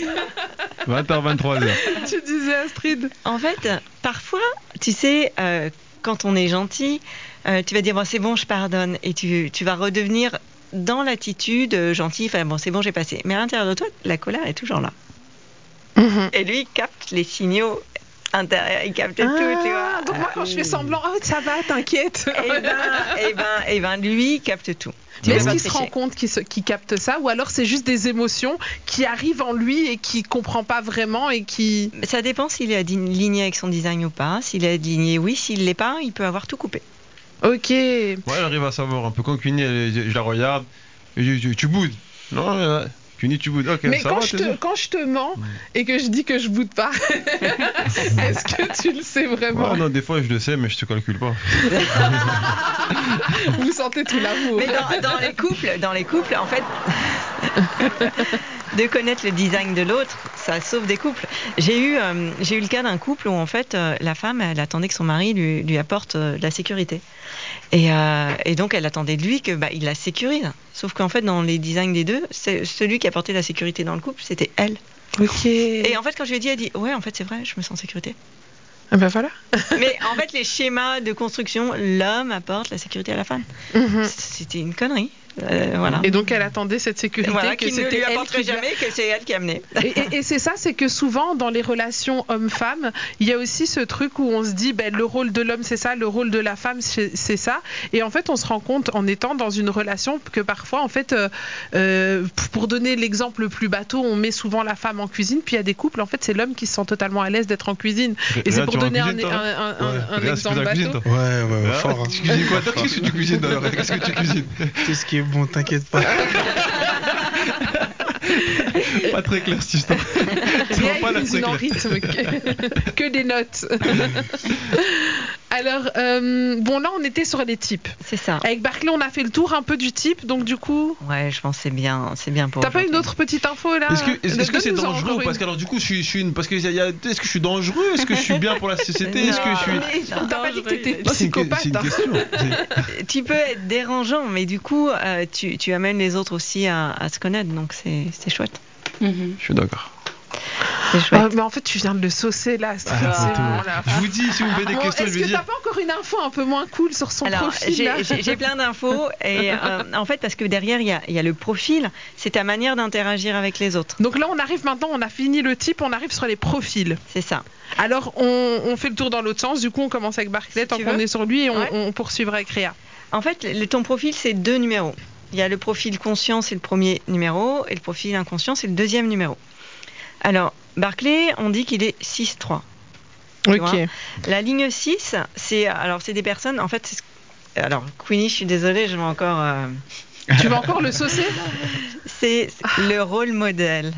20h, 23h. tu disais Astrid. En fait, parfois, tu sais, euh, quand on est gentil, euh, tu vas dire bon, c'est bon, je pardonne, et tu, tu vas redevenir dans l'attitude euh, gentille. Enfin bon, c'est bon, j'ai passé. Mais à l'intérieur de toi, la colère est toujours là. Et lui, capte les signaux intérieur, il capte tout, tu vois. Ah, donc moi quand je fais semblant, oh, ça va, t'inquiète. Et ben, et ben, et ben, lui il capte tout. Tu Mais est-ce qu'il se rend compte qu'il capte ça ou alors c'est juste des émotions qui arrivent en lui et qu'il comprend pas vraiment et qui... Ça dépend s'il est aligné avec son design ou pas. S'il est aligné, oui. S'il l'est pas, il peut avoir tout coupé. Ok. Ouais, elle arrive à savoir un peu. Quand je, je la regarde, je, je- tu boudes. Non, Cuny, tu boudes. Ok, Mais ça quand va, je, te, sûr quand je te mens et que je dis que je boude pas, est-ce que tu le sais vraiment Ouais, non, des fois je le sais, mais je te calcule pas. Vous sentez tout l'amour. Mais dans, dans les couples, dans les couples, en fait, de connaître le design de l'autre, ça sauve des couples. J'ai eu, euh, j'ai eu le cas d'un couple où en fait euh, la femme, elle attendait que son mari lui, lui apporte euh, de la sécurité. Et, et donc elle attendait de lui que bah, il la sécurise. Sauf qu'en fait dans les designs des deux, c'est celui qui apportait la sécurité dans le couple, c'était elle. Ok. Et en fait quand je lui ai dit, elle dit ouais en fait c'est vrai, je me sens en sécurité. Ah ben voilà. Mais en fait les schémas de construction, l'homme apporte la sécurité à la femme. Mhm. C'était une connerie. Euh, voilà. Et donc elle attendait cette sécurité Voilà, que qui ne c'était lui elle apporterait qui jamais, que c'est elle qui a amené. Et, et- et c'est ça, c'est que souvent dans les relations homme-femme, il y a aussi ce truc où on se dit ben, le rôle de l'homme c'est ça, le rôle de la femme c'est ça. Et en fait, on se rend compte en étant dans une relation que parfois, en fait, euh, euh, pour donner l'exemple le plus bateau, on met souvent la femme en cuisine, puis il y a des couples, en fait, c'est l'homme qui se sent totalement à l'aise d'être en cuisine. Et c'est pour donner un, cuisine, toi un- un- un- Ouais. un Réa, c'est exemple cuisine, bateau. toi Ouais, ouais, ouais, fort. hein. Tu cuisines quoi Toi, qu'est-ce que tu cuisines d'ailleurs Qu'est-ce que tu cuisines? Tout ce qui bon, t'inquiète pas. Pas très clair cette histoire. Réa, pas cuisine très clair. rythme, que, que des notes. Alors, euh, bon, là, on était sur les types. C'est ça. Avec Barclay, on a fait le tour un peu du type, donc du coup, Ouais, je pense que c'est bien, c'est bien pour. t'as pas une autre petite info là? Est-ce que que c'est Donne-nous-en dangereux encore Parce une. qu'alors du coup, je suis, je suis une, parce que il y a- il y a- est-ce que je suis dangereux? Est-ce que je suis bien pour la société? Est-ce que je suis On t'a pas dit que t'étais c'est que- psychopathe. c'est une hein. question. C'est- Tu peux être dérangeant, mais du coup, euh, tu, tu amènes les autres aussi à, à se connaître, donc c'est c'est chouette. Mhm. Je suis d'accord. C'est chouette. Ah, mais en fait, tu viens de le saucer là. Ah. Je vous dis, si vous me faites des Bon, questions, je Est-ce que dire. t'as pas encore une info un peu moins cool sur son Alors, profil j'ai- plein d'infos et euh, en fait, parce que derrière, il y a, il y a le profil, c'est ta manière d'interagir avec les autres. Donc là, on arrive maintenant, on a fini le type, on arrive sur les profils. C'est ça. Alors, on, on fait le tour dans l'autre sens. Du coup, on commence avec Barclay, Si tant qu'on est sur lui, et on, Ouais. on poursuivra avec Réa. En fait, le, ton profil, c'est deux numéros. Il y a le profil conscient, c'est le premier numéro, et le profil inconscient, c'est le deuxième numéro. Alors, Barclay, on dit qu'il est 6-3. Tu Ok. vois. La ligne 6, c'est alors c'est des personnes, en fait, alors Queenie, je suis désolée, je vais encore. euh, Tu vas encore le saucer c'est le rôle modèle.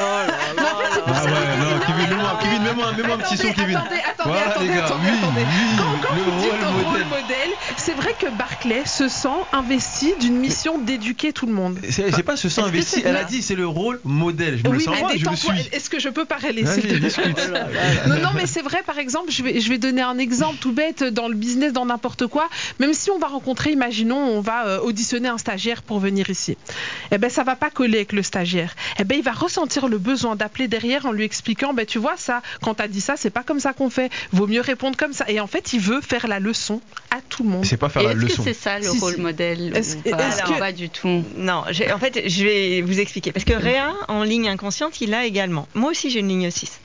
Ah ouais, non, Kevin, mets-moi, Kevin, mets-moi, mets-moi un petit son, Kevin. attendez, attendez, Voilà, attendez, les gars, attendez, oui, attendez. oui, le rôle le modèle. Modèle, c'est vrai que Barclay se sent investi d'une mission d'éduquer tout le monde. C'est c'est pas Est-ce que investi, elle a dit c'est le rôle modèle. Je me oui, sens mais pas, je suis. Est-ce que je peux parler discute. Non, non, mais c'est vrai, par exemple, je vais, je vais donner un exemple tout bête dans le business, dans n'importe quoi. Même si on va rencontrer, imaginons, on va euh, auditionner un stagiaire pour venir ici. Eh ben, ça va pas coller avec le stagiaire. Eh ben, il va ressentir le besoin d'appeler derrière en lui expliquant, ben, tu vois, ça, quand t'as dit ça, c'est pas comme ça qu'on fait. Vaut mieux répondre comme ça. Et en fait, il veut faire la leçon à tout le monde. C'est pas faire Et la est-ce que leçon. c'est ça le Si, rôle si. modèle Est-ce- ou pas est-ce que- du tout. Non, en fait, je vais vous expliquer. Parce que Réa, en ligne inconsciente, il l'a également. Moi aussi, j'ai une ligne 6.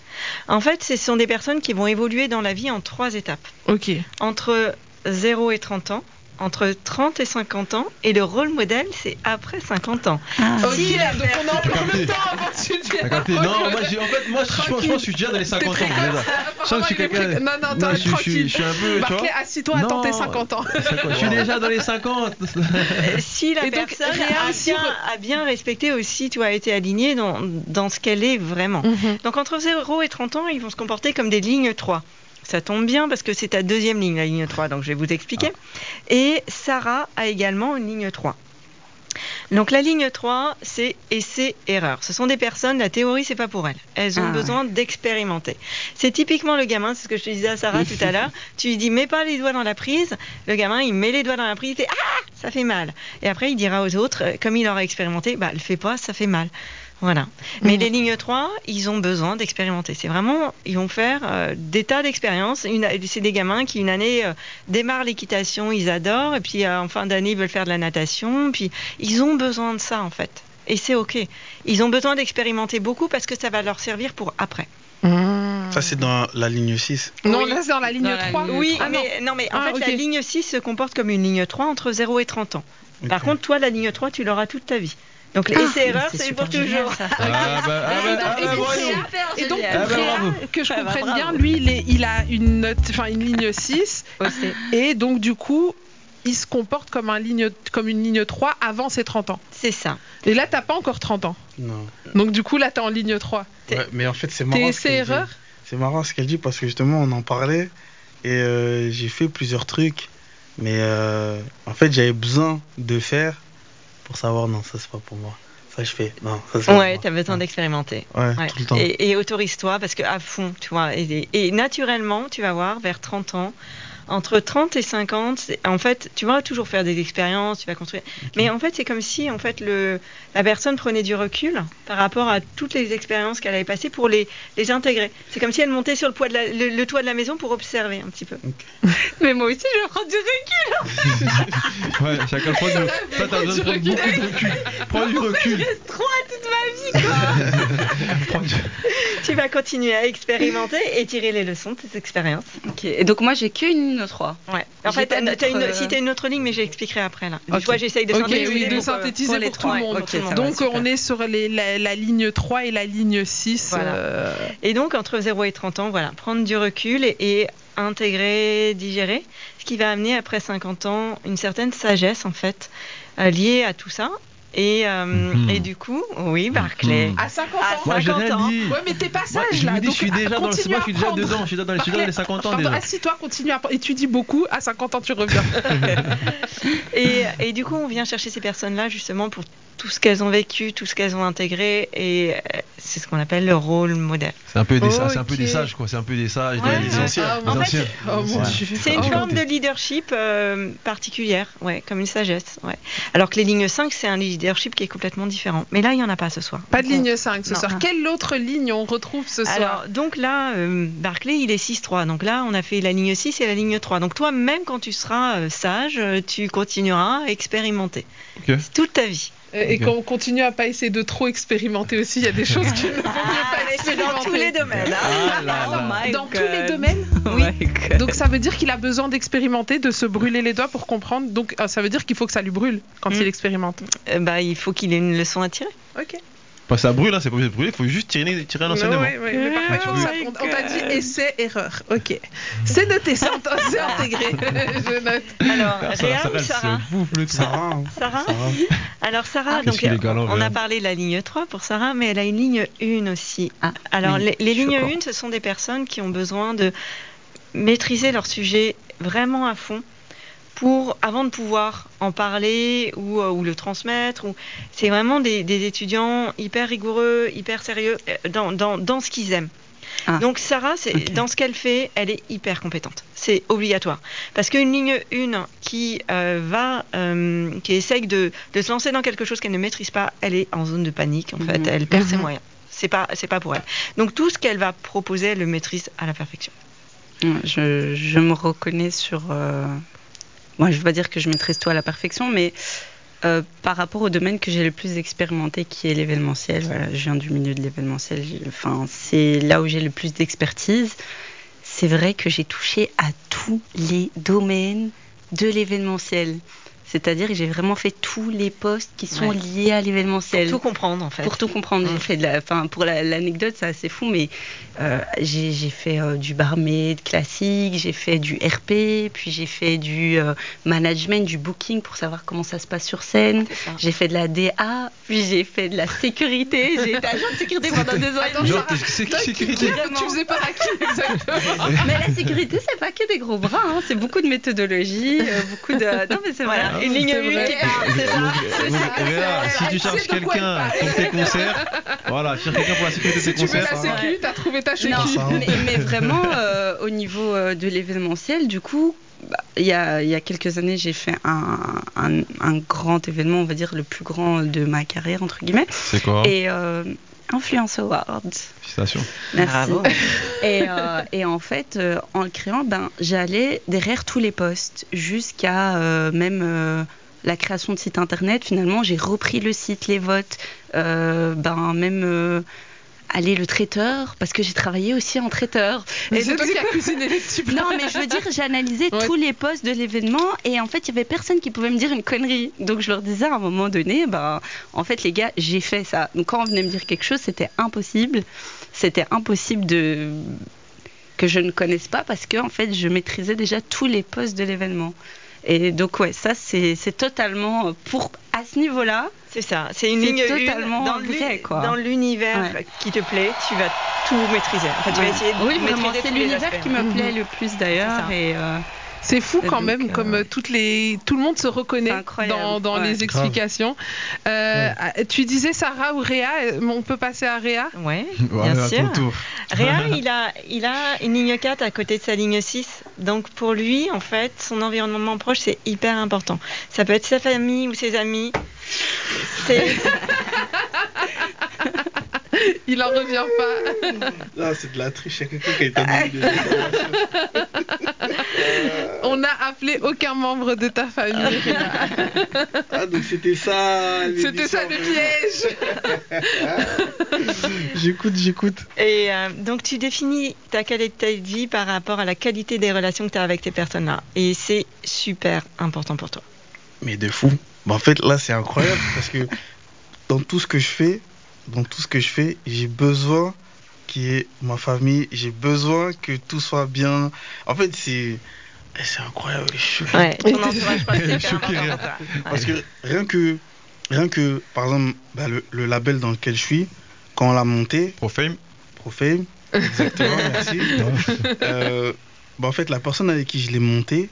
En fait, ce sont des personnes qui vont évoluer dans la vie en trois étapes. Ok. Entre 0 et 30 ans, entre 30 et 50 ans, et le rôle modèle, c'est après 50 ans. Ok, Si la donc on a le temps avant que tu T'as viennes. capté Non, moi, j'ai- en fait, moi, je pense, je pense que je suis déjà dans les 50 ans. Je sens que je suis quelqu'un. Non, non, attends, je, suis- je suis- tranquille. je suis un peu. Barclay, vois assis-toi, attends tes Non. 50 ans. Je suis déjà dans les 50. Euh, si la Et donc, personne Réa a bien, a bien respecté aussi, tu as été alignée dans, dans ce qu'elle est vraiment. Mhm. Donc entre 0 et 30 ans, ils vont se comporter comme des lignes 3. Ça tombe bien parce que c'est ta deuxième ligne, la ligne 3, donc je vais vous expliquer. Et Sarah a également une ligne 3. Donc la ligne 3, c'est essai-erreur. Ce sont des personnes, la théorie, c'est pas pour elles. Elles ont Ah ouais. besoin d'expérimenter. C'est typiquement le gamin, c'est ce que je te disais à Sarah tout à l'heure. Tu lui dis, mets pas les doigts dans la prise. Le gamin, il met les doigts dans la prise, il fait, ah, ça fait mal. Et après, il dira aux autres, euh, comme il aura expérimenté, bah, le fais pas, ça fait mal. Voilà. Mais les lignes 3, ils ont besoin d'expérimenter. C'est vraiment, ils vont faire euh, des tas d'expériences. C'est des gamins qui, une année, euh, démarrent l'équitation, ils adorent, et puis euh, en fin d'année, ils veulent faire de la natation. Puis ils ont besoin de ça, en fait. Et c'est OK. Ils ont besoin d'expérimenter beaucoup parce que ça va leur servir pour après. Mmh. Ça, c'est dans la ligne 6. Non, Oui. là, c'est dans la ligne Dans la 3. ligne Oui, Ah, non. mais, non, mais en Ah, fait, la ligne 6 se comporte comme une ligne 3 entre 0 et 30 ans. Par contre, toi, la ligne 3, tu l'auras toute ta vie. Donc, Ah, essai erreur, C'est c'est super pour génial, toujours. ça. Ah bah, ah bah, ah bah, et donc, voyons. Et donc, Ah bah, que je Ah bah, comprenne bravo. bien, lui, il, est- il a une note, enfin une ligne 6, Aussi. et donc du coup, il se comporte comme, un ligne, comme une ligne 3 avant ses 30 ans. C'est ça. Et là, t'as pas encore 30 ans. Non. Donc du coup, là, t'es en ligne 3. T'es- Ouais, mais en fait, c'est marrant. ce qu'elle dit. erreur? C'est marrant ce qu'elle dit parce que justement, on en parlait et euh, j'ai fait plusieurs trucs. Mais euh, en fait, j'avais besoin de faire pour savoir non, ça c'est pas pour moi. Ça je fais. Non, ça Ouais, t'as besoin d'expérimenter. Ouais, Ouais. tout le temps. Et, et autorise-toi parce que à fond, tu vois. Et, et naturellement, tu vas voir vers 30 ans, entre 30 et 50, c'est- en fait, tu vas toujours faire des expériences, tu vas construire. Mais en fait, c'est comme si en fait le la personne prenait du recul par rapport à toutes les expériences qu'elle avait passées pour les les intégrer. C'est comme si elle montait sur le, poids de la- le, le toit de la maison pour observer un petit peu. Mais moi aussi, je prends du recul. Ouais, chacun prend du recul. Toi, t'as besoin de prendre beaucoup de recul. Prends du recul. Trop à toute ma vie, quoi. Tu vas continuer à expérimenter et tirer les leçons de tes expériences. ok, et donc moi, j'ai qu'une ligne 3. Ouais. En fait, d'autres, une, euh, si t'as une autre ligne, mais j'expliquerai après là. Ok. Tu vois, j'essaye de synthétiser. oui, de pour, euh, synthétiser pour pour, les tout trois. le monde. Monde. Donc super. on est sur les- la, la ligne 3 et la ligne 6. Voilà. euh, Et donc, entre 0 et 30 ans, voilà, prendre du recul et, et intégrer, digérer, ce qui va amener après 50 ans une certaine sagesse, en fait, euh, liée à tout ça. Et, euh, Mhm. et du coup, oui, Barclay. Mhm. À 50 À ans. Moi, j'ai 50 rien ans. dit. Ouais, mais t'es pas Moi, sage je là. je suis déjà dans le. continue Moi, à je suis déjà dedans. Je suis déjà dans, les 50 ans Pardon, déjà. assis-toi, continue à. Étudie beaucoup. À 50 ans, tu reviens. Et, et du coup, on vient chercher ces personnes-là justement pour tout ce qu'elles ont vécu, tout ce qu'elles ont intégré. Et euh, c'est ce qu'on appelle le rôle modèle. C'est un peu des sages, c'est un peu Ok. des sages quoi. C'est un peu des sages, Ouais, des, des anciens. Ah, en fait. Oh. C'est une forme de leadership euh, particulière, ouais, comme une sagesse. Ouais. Alors que les lignes 5, c'est un leadership qui est complètement différent. Mais là, il n'y en a pas ce soir. Pas de Donc, ligne 5 ce Non. soir. Quelle autre ligne on retrouve ce soir Alors, donc là, euh, Barclay, il est 6-3. Donc là, on a fait la ligne 6 et la ligne 3. Donc toi, même quand tu seras euh, sage, tu continueras à expérimenter. Ok. C'est toute ta vie. Et Ok. qu'on continue à pas essayer de trop expérimenter aussi. Il y a des choses qu'il ne faut mieux pas mais c'est dans expérimenter. tous les domaines. hein. Ah là là. my Dans tous les domaines Oui. Donc ça veut dire qu'il a besoin d'expérimenter, de se brûler les doigts pour comprendre. Donc euh, ça veut dire qu'il faut que ça lui brûle quand Mm. il expérimente. Euh, bah, il faut qu'il ait une leçon à tirer. Ok. Ça brûle, hein, c'est pas obligé de brûler, il faut juste tirer, tirer un enseignement. Ouais, ouais, mais par contre, ça- on on t'a dit essai, erreur. Ok. C'est noté, c'est intégré. Je note. Alors, Ah, Réa ou elle se Sarah bouffe le. Sarah, hein. Sarah Sarah. Alors Sarah, Qu'est-ce donc galant, on a parlé de la ligne 3 pour Sarah, mais elle a une ligne 1 aussi. Alors oui, les, les lignes au courant. 1, ce sont des personnes qui ont besoin de maîtriser leur sujet vraiment à fond pour avant de pouvoir en parler ou, euh, ou le transmettre. Ou... C'est vraiment des, des étudiants hyper rigoureux, hyper sérieux euh, dans, dans, dans ce qu'ils aiment. Ah. Donc Sarah, c'est dans ce qu'elle fait, elle est hyper compétente. C'est obligatoire. Parce qu'une ligne 1 qui euh, va, euh, qui essaye de, de se lancer dans quelque chose qu'elle ne maîtrise pas, elle est en zone de panique. En fait, Mhm. elle perd ses Mhm. moyens. C'est pas, c'est pas pour elle. Donc tout ce qu'elle va proposer, elle le maîtrise à la perfection. Je, je me reconnais sur. euh, Moi, je vais pas dire que je maîtrise tout à la perfection, mais euh, par rapport au domaine que j'ai le plus expérimenté, qui est l'événementiel, voilà, je viens du milieu de l'événementiel, enfin, c'est là où j'ai le plus d'expertise. C'est vrai que j'ai touché à tous les domaines de l'événementiel. C'est-à-dire que j'ai vraiment fait tous les postes qui sont Ouais. liés à l'événementiel. Tout comprendre en fait. Pour tout comprendre, j'ai Mm. fait de la, pour la- l'anecdote, c'est assez fou, mais euh, j'ai j'ai fait euh, du barmaid classique, j'ai fait du RP, puis j'ai fait du euh, management, du booking pour savoir comment ça se passe sur scène. J'ai fait de la DA, puis j'ai fait de la sécurité. J'ai été agent de sécurité pendant deux ans Attends. Genre, sécurité Tu faisais pas à qui exactement Mais la sécurité, c'est pas que des gros bras, hein, c'est beaucoup de méthodologie, euh, beaucoup de. Non mais c'est vrai. Une ligne c'est 1 vrai. qui part, c'est ça. Réa, si tu quoi quelqu'un pour tes concerts, voilà, cherche quelqu'un pour la sécurité de Si tes tu veux la concerts. sécu, t'as trouvé ta sécu. Mais, vraiment, euh, au niveau euh, de l'événementiel, du coup, bah, il y, a, il y a quelques années, j'ai fait un, un, un grand événement, on va dire le plus grand de ma carrière, entre guillemets, C'est quoi? Et euh, Influence Awards. Félicitations. Merci. Bravo. Et, euh, et en fait, euh, en le créant, ben, j'allais derrière tous les postes, jusqu'à euh, même euh, la création de site internet. Finalement, j'ai repris le site, les votes, euh, ben, même euh, aller le traiteur, parce que j'ai travaillé aussi en traiteur. Mais Et c'est donc, toi du qui as coup- cuisiné les petits plats. non, mais je veux dire, j'ai analysé Ouais. tous les postes de l'événement et en fait, il y avait personne qui pouvait me dire une connerie. Donc je leur disais à un moment donné, bah, en fait, les gars, j'ai fait ça. Donc quand on venait me dire quelque chose, c'était impossible. C'était impossible de que je ne connaisse pas parce que en fait, je maîtrisais déjà tous les postes de l'événement. Et donc ouais, ça c'est totalement pour à ce niveau-là. C'est ça, c'est une ligne une totalement dans l'univers Ouais. qui te plaît, tu vas tout maîtriser. En fait, tu vas essayer de oui, maîtriser vraiment, c'est l'univers qui me Mhm. plaît le plus d'ailleurs. C'est ça. Et euh, C'est fou quand donc, même, euh, comme euh, toutes les, tout le monde se reconnaît dans, dans ouais. les explications. Euh, Tu disais Sarah ou Réa, euh, on peut passer à Réa? Ouais, Voilà, bien sûr. Réa, il a, il a une ligne 4 à côté de sa ligne 6. Donc pour lui, en fait, son environnement proche, c'est hyper important. Ça peut être sa famille ou ses amis. C'est Il en revient pas. Là, c'est de la triche. Il y a quelqu'un qui a établi des informations. On n'a appelé aucun membre de ta famille. Ah, donc c'était ça. C'était ça le piège. J'écoute, j'écoute. Et euh, donc tu définis ta qualité de vie par rapport à la qualité des relations que tu as avec ces personnes-là. Et c'est super important pour toi. Mais de fou. Bah, en fait, là, c'est incroyable parce que dans tout ce que je fais, dans tout ce que je fais, j'ai besoin qu'il y ait ma famille, j'ai besoin que tout soit bien. En fait, c'est c'est incroyable. je suis choqué. Ouais, Choqué. Parce que rien que, rien que par exemple, bah, le, le label dans lequel je suis, quand on l'a monté, Profame. Profame, exactement, merci. Euh, bah, en fait, la personne avec qui je l'ai monté,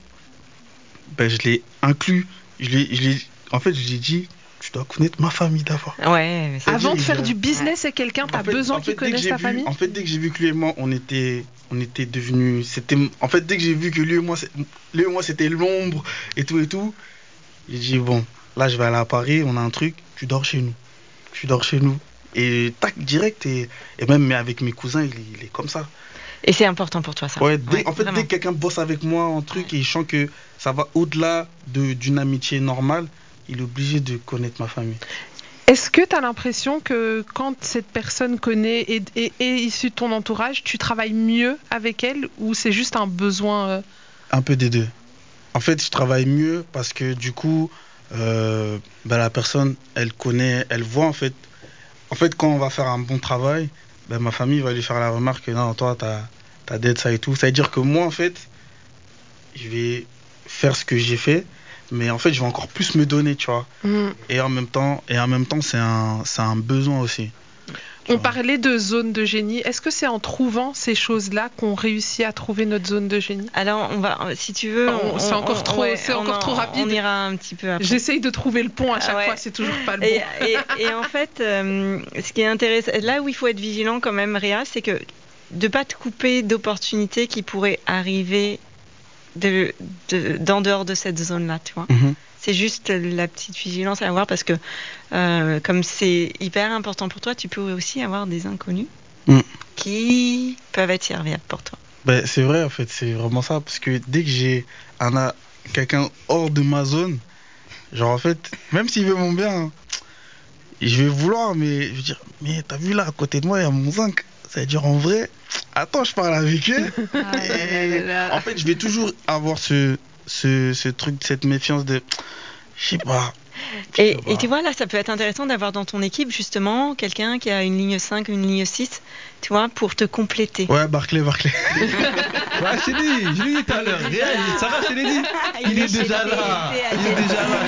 bah, je l'ai inclus. Je l'ai, je l'ai- en fait, je lui ai dit, tu dois connaître ma famille d'abord. Ouais, Avant de faire euh, du business avec quelqu'un, t'as En fait- besoin en fait, qu'il connaisse ta vu- famille En fait, dès que j'ai vu que lui et moi, on était, on était devenus. C'était, en fait, dès que j'ai vu que lui et moi, c'est- lui et moi, c'était l'ombre et tout et tout, j'ai dit bon, là, je vais aller à Paris, on a un truc, tu dors chez nous, tu dors chez nous. Et tac, direct et, et même mais avec mes cousins, il, est- il est comme ça. Et c'est important pour toi ça. Ouais, dès- Ouais, en fait, vraiment. dès que quelqu'un bosse avec moi en truc et il sent que ça va au-delà de, d'une amitié normale, il est obligé de connaître ma famille. Est-ce que tu as l'impression que quand cette personne connaît et et- est issue de ton entourage, tu travailles mieux avec elle ou c'est juste un besoin euh, Un peu des deux. En fait, je travaille mieux parce que du coup, euh, ben, la personne, elle connaît, elle voit en fait. En fait, quand on va faire un bon travail, ben, ma famille va lui faire la remarque que non, toi, t'as as d'être ça et tout. Ça veut dire que moi, en fait, je vais faire ce que j'ai fait, mais en fait, je vais encore plus me donner, tu vois. hmm. Et en même temps, et en même temps, c'est un, c'est un besoin aussi. On vois. parlait de zone de génie. Est-ce que c'est en trouvant ces choses-là qu'on réussit à trouver notre zone de génie? Alors, on va, si tu veux, on- c'est encore on- trop- ouais, c'est on encore en- trop rapide. On ira un petit peu après. J'essaye de trouver le pont à chaque Ah ouais. fois, c'est toujours pas le bon. Et, et- et en fait, euh, ce qui est intéressant, là où il faut être vigilant quand même, Réa, c'est que de pas te couper d'opportunités qui pourraient arriver de, de- d'en dehors de cette zone-là, tu vois. Mhm. C'est juste la petite vigilance à avoir parce que euh, comme c'est hyper important pour toi, tu peux aussi avoir des inconnus Mm. qui peuvent être serviables pour toi. Ben, c'est vrai, en fait, c'est vraiment ça. Parce que dès que j'ai un, quelqu'un hors de ma zone, genre, en fait, même s'il veut mon bien, hein, je vais vouloir, mais je vais dire, mais t'as vu là, à côté de moi, il y a mon zinc. Ça veut dire, en vrai, attends, je parle avec eux. Et en fait, je vais toujours avoir ce, ce, ce truc, cette méfiance de, je sais pas. Et, tu pas. vois, là, ça peut être intéressant d'avoir dans ton équipe justement quelqu'un qui a une ligne 5, une ligne 6, tu vois, pour te compléter. Ouais, Barclay, Barclay. Ouais, je t'ai dit, je l'ai dit tout à l'heure. Sarah, je l'ai dit. Il est déjà là. Il est déjà là.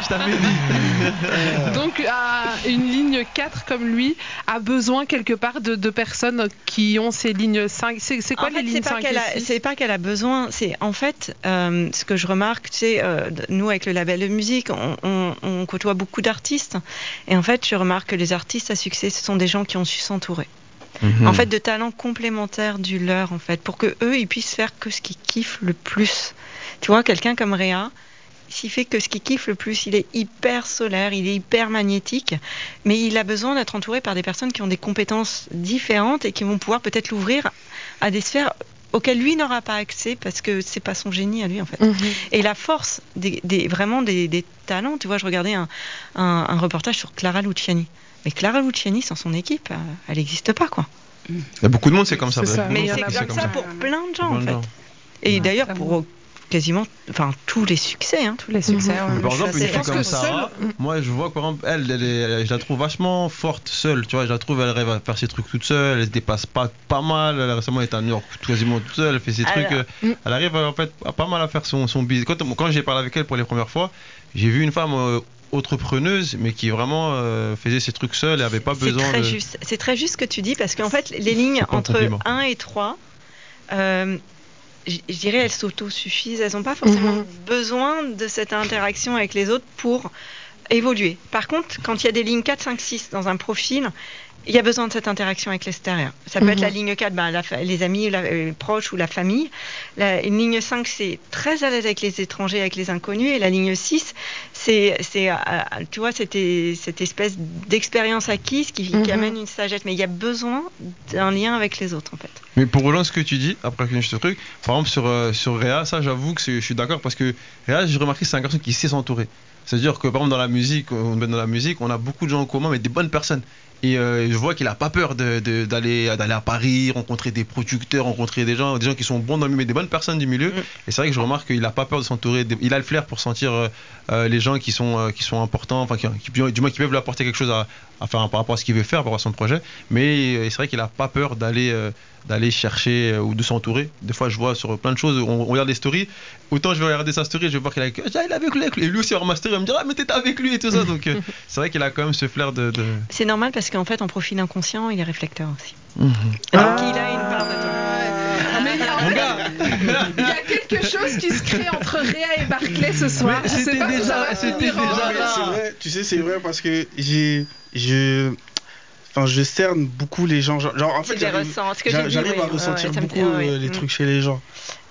Je t'avais dit. Je t'avais dit. Donc, une ligne 4 comme lui a besoin quelque part de, de personnes qui ont ces lignes 5. C'est c'est quoi en les fait, lignes c'est pas 5 qu'elle a, et 6 c'est pas qu'elle a besoin, c'est en fait euh, ce que je remarque, tu sais, euh, nous avec le label de musique, on, on- on côtoie beaucoup d'artistes, et en fait, je remarque que les artistes à succès, ce sont des gens qui ont su s'entourer. Hmm. En fait, de talents complémentaires du leur, en fait, pour que eux, ils puissent faire que ce qu'ils kiffent le plus. Tu vois, quelqu'un comme Réa, s'il fait que ce qu'il kiffe le plus, il est hyper solaire, il est hyper magnétique, mais il a besoin d'être entouré par des personnes qui ont des compétences différentes et qui vont pouvoir peut-être l'ouvrir à des sphères auxquelles lui n'aura pas accès parce que c'est pas son génie à lui en fait. Mhm. Et la force des, des- vraiment des, des talents, tu vois, je regardais un, un- un reportage sur Clara Luciani. Mais Clara Luciani sans son équipe, euh, elle n'existe pas quoi. Il y a beaucoup de monde, c'est comme ça. Mais c'est comme, ça pour plein de gens en fait. Et Ouais, d'ailleurs pour quasiment, enfin tous les succès. Hein. Tous les succès. Mhm. ouais. Par exemple, une fille comme Sarah, moi je vois que par exemple, elle, je la trouve vachement forte seule. Tu vois, je la trouve, elle rêve à faire ses trucs toute seule, elle se dépasse pas, pas mal. Elle, récemment, elle est à New York quasiment toute seule, elle fait ses Alors, trucs. euh, Elle arrive en fait à pas mal à faire son, son business. Quand, quand j'ai parlé avec elle pour les premières fois, j'ai vu une femme euh, entrepreneuse, mais qui vraiment euh, faisait ses trucs seule et avait pas C'est besoin très de. juste. C'est très juste ce que tu dis parce qu'en fait les lignes C'est entre compliment. 1 et 3, euh, je dirais elles s'autosuffisent. Elles n'ont pas forcément Mhm. besoin de cette interaction avec les autres pour évoluer. Par contre, quand il y a des lignes 4, 5, 6 dans un profil, il y a besoin de cette interaction avec l'extérieur. Ça peut Mhm. être la ligne 4, ben, la les amis, la- euh, les proches ou la famille. La une ligne 5, c'est très à l'aise avec les étrangers, avec les inconnus. Et la ligne 6, c'est, c'est, euh, tu vois, cette espèce d'expérience acquise qui, qui Mhm. amène une sagesse. Mais il y a besoin d'un lien avec les autres, en fait. Mais pour rejoindre ce que tu dis, après que je ce truc, par exemple sur, euh, sur Réa, ça j'avoue que je suis d'accord parce que Réa, j'ai remarqué que c'est un garçon qui sait s'entourer. C'est-à-dire que par exemple dans la musique, on, dans la musique, on a beaucoup de gens en commun, mais des bonnes personnes. Et euh, je vois qu'il a pas peur d'aller d'aller à Paris, rencontrer des producteurs, rencontrer des gens, des gens qui sont bons dans le milieu, mais des bonnes personnes du milieu. Mm. Et c'est vrai que je remarque qu'il a pas peur de s'entourer. Il a le flair pour sentir euh, euh, les gens qui sont euh, qui sont importants, enfin qui, qui- du moins qui peuvent lui apporter quelque chose à, à faire par rapport à ce qu'il veut faire, par rapport à son projet. Mais c'est vrai qu'il a pas peur d'aller d'aller chercher euh, ou de s'entourer. Des fois, je vois sur plein de choses, on, on regarde des stories. Autant je vais regarder sa story, je vais voir qu'il est avec, Ah, il est avec lui, avec lui. Et lui aussi, va voir ma story, il va me dire, ah, mais t'étais avec lui et tout ça. Donc, euh, c'est vrai qu'il a quand même ce flair de. de... C'est normal parce qu'en fait, en profil inconscient, il est réflecteur aussi. Donc Ah. il a une part de toi. Mais il y a- en a quelque chose qui se crée entre Réa et Barclay ce soir. Mais Je sais c'était déjà- c'était en- déjà vrai, tu sais, c'est vrai parce que j'ai. Je. Enfin, je cerne beaucoup les gens. Genre, en fait, j'arrive à ressentir beaucoup euh, les mm. trucs chez les gens.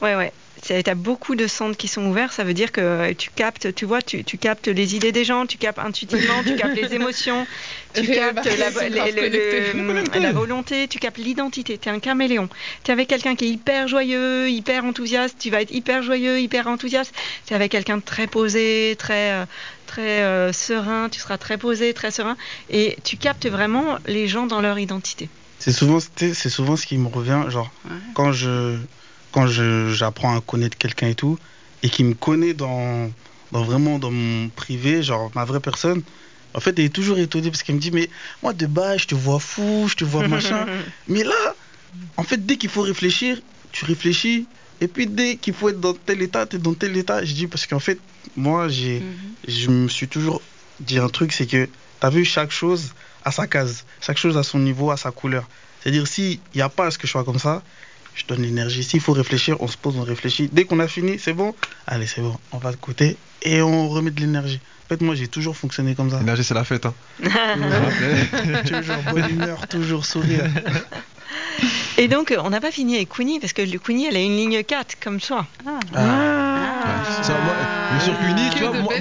Ouais, ouais. Tu as beaucoup de centres qui sont ouverts, ça veut dire que tu captes, tu vois, tu, tu captes les idées des gens, tu captes intuitivement, tu captes les émotions, tu captes la, le- le- volonté, tu captes l'identité, tu es un caméléon. Tu es avec quelqu'un qui est hyper joyeux, hyper enthousiaste, tu vas être hyper joyeux, hyper enthousiaste. Tu es avec quelqu'un de très posé, très, euh, très euh, serein, tu seras très posé, très serein. Et tu captes vraiment les gens dans leur identité. C'est souvent, c'est souvent ce qui me revient, genre, Ouais. quand je quand j'apprends à connaître quelqu'un et tout, et qui me connaît dans, dans vraiment dans mon privé, genre ma vraie personne, en fait, il est toujours étonné parce qu'il me dit, mais moi de base, je te vois fou, je te vois machin, mais là, en fait, dès qu'il faut réfléchir, tu réfléchis, et puis dès qu'il faut être dans tel état, tu es dans tel état. Je dis, parce qu'en fait, moi, j'ai Mhm. je me suis toujours dit un truc, c'est que tu as vu chaque chose à sa case, chaque chose à son niveau, à sa couleur. C'est-à-dire, s'il n'y a pas à ce que je sois comme ça, je donne l'énergie. S'il faut réfléchir, on se pose, on réfléchit. Dès qu'on a fini, c'est bon, allez, c'est bon, on va de côté et on remet de l'énergie. En fait, moi, j'ai toujours fonctionné comme ça. L'énergie, c'est la fête. Hein. toujours bonne humeur, toujours sourire. Et donc, on n'a pas fini avec Queenie, parce que le Queenie, elle a une ligne 4, comme toi. Ah. Ah. Ça, moi, mais sur Cuny, tu vois, moi,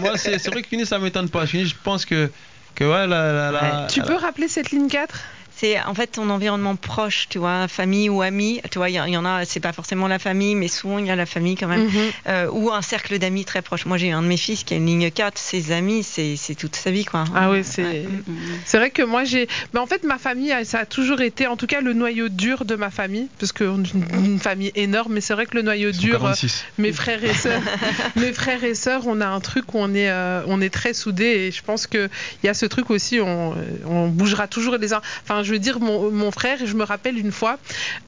moi, ça c'est vrai que Cuny, ça m'étonne pas. Je pense que, que ouais, la, la, la- Tu la- peux rappeler cette ligne 4 C'est en fait ton environnement proche, tu vois, famille ou amis. Tu vois, il y, en a, c'est pas forcément la famille, mais souvent il y a la famille quand même. Mhm. Euh, ou un cercle d'amis très proche. Moi, j'ai un de mes fils qui a une ligne 4. Ses amis, c'est toute sa vie, quoi. Ah oui, c'est. Ouais. Mhm. C'est vrai que moi j'ai. Mais en fait, ma famille, ça a toujours été, en tout cas, le noyau dur de ma famille, parce qu'on est une, famille énorme, mais c'est vrai que le noyau dur, euh, 146. mes frères et sœurs, mes frères et sœurs, on a un truc où on est, euh, on est très soudés, et je pense que il y a ce truc aussi, on, on bougera toujours les uns. Enfin, je veux dire, mon, mon frère, je me rappelle une fois,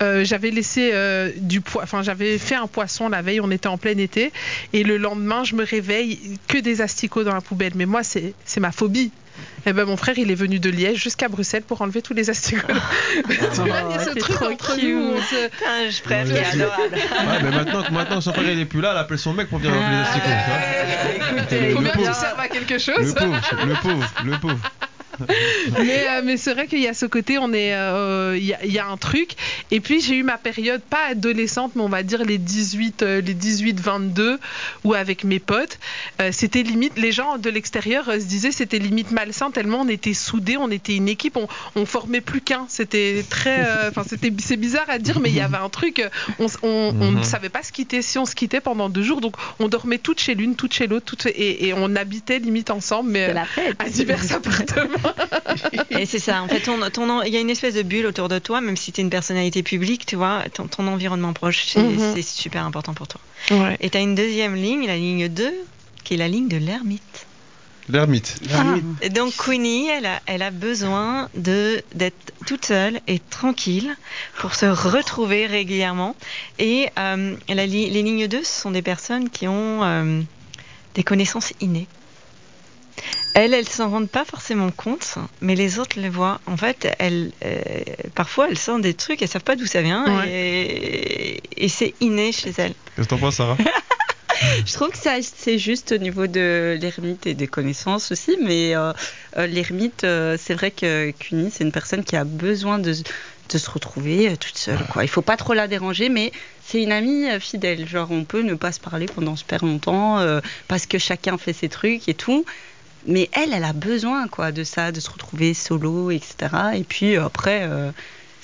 euh, j'avais laissé euh, du poids, enfin, j'avais fait un poisson la veille, on était en plein été, et le lendemain, je me réveille, que des asticots dans la poubelle. Mais moi, c'est ma phobie. Et ben mon frère, il est venu de Liège jusqu'à Bruxelles pour enlever tous les asticots. tu vois, il y a ce truc trop entre cute. nous. se- Putain, je frère qui Ouais, est adorable. Ouais, mais maintenant, maintenant son frère il est plus là, elle appelle son mec pour venir enlever les asticots. tu vois. Écoutez, Le Faut bien que pauvre. tu serves à quelque Le chose. pauvre, le pauvre, le pauvre. mais euh, mais c'est vrai qu'il y a ce côté, on est, euh, il y, a- il y a un truc. Et puis j'ai eu ma période, pas adolescente, mais on va dire les 18, euh, les 18, 22, où avec mes potes, c'était limite, les gens de l'extérieur se disaient c'était limite malsain tellement on était soudés, on était une équipe, on, on formait plus qu'un. C'était très, enfin c'était, c'est bizarre à dire, mais il y avait un truc, on, on ne Mhm. savait pas se quitter si on se quittait pendant deux jours, donc on dormait toutes chez l'une, toutes chez l'autre, toutes, et, et on habitait limite ensemble, mais C'est la fête. à divers appartements. Et c'est ça, en fait, ton, il y a une espèce de bulle autour de toi, même si tu es une personnalité publique, tu vois, ton, ton environnement proche, c'est Mhm. c'est super important pour toi. Ouais. Et tu as une deuxième ligne, la ligne 2, qui est la ligne de l'ermite. L'ermite. Et donc Queenie, elle a, elle a besoin de d'être toute seule et tranquille pour se retrouver régulièrement. Et euh, la les lignes 2, ce sont des personnes qui ont euh, des connaissances innées. Elles, elles s'en rendent pas forcément compte, mais les autres le voient. En fait, elles, euh, parfois, elles sentent des trucs, elles savent pas d'où ça vient, et, et c'est inné chez elles. Qu'est-ce que t'en penses, Sarah? Je trouve que ça, c'est juste au niveau de l'ermite et des connaissances aussi, mais euh, euh, l'ermite, euh, c'est vrai que Cuny, c'est une personne qui a besoin de, de se retrouver toute seule. Quoi. Il faut pas trop la déranger, mais c'est une amie fidèle. Genre, on peut ne pas se parler pendant super longtemps euh, parce que chacun fait ses trucs et tout. Mais elle, elle a besoin quoi de ça, de se retrouver solo, etc. Et puis euh, après, euh,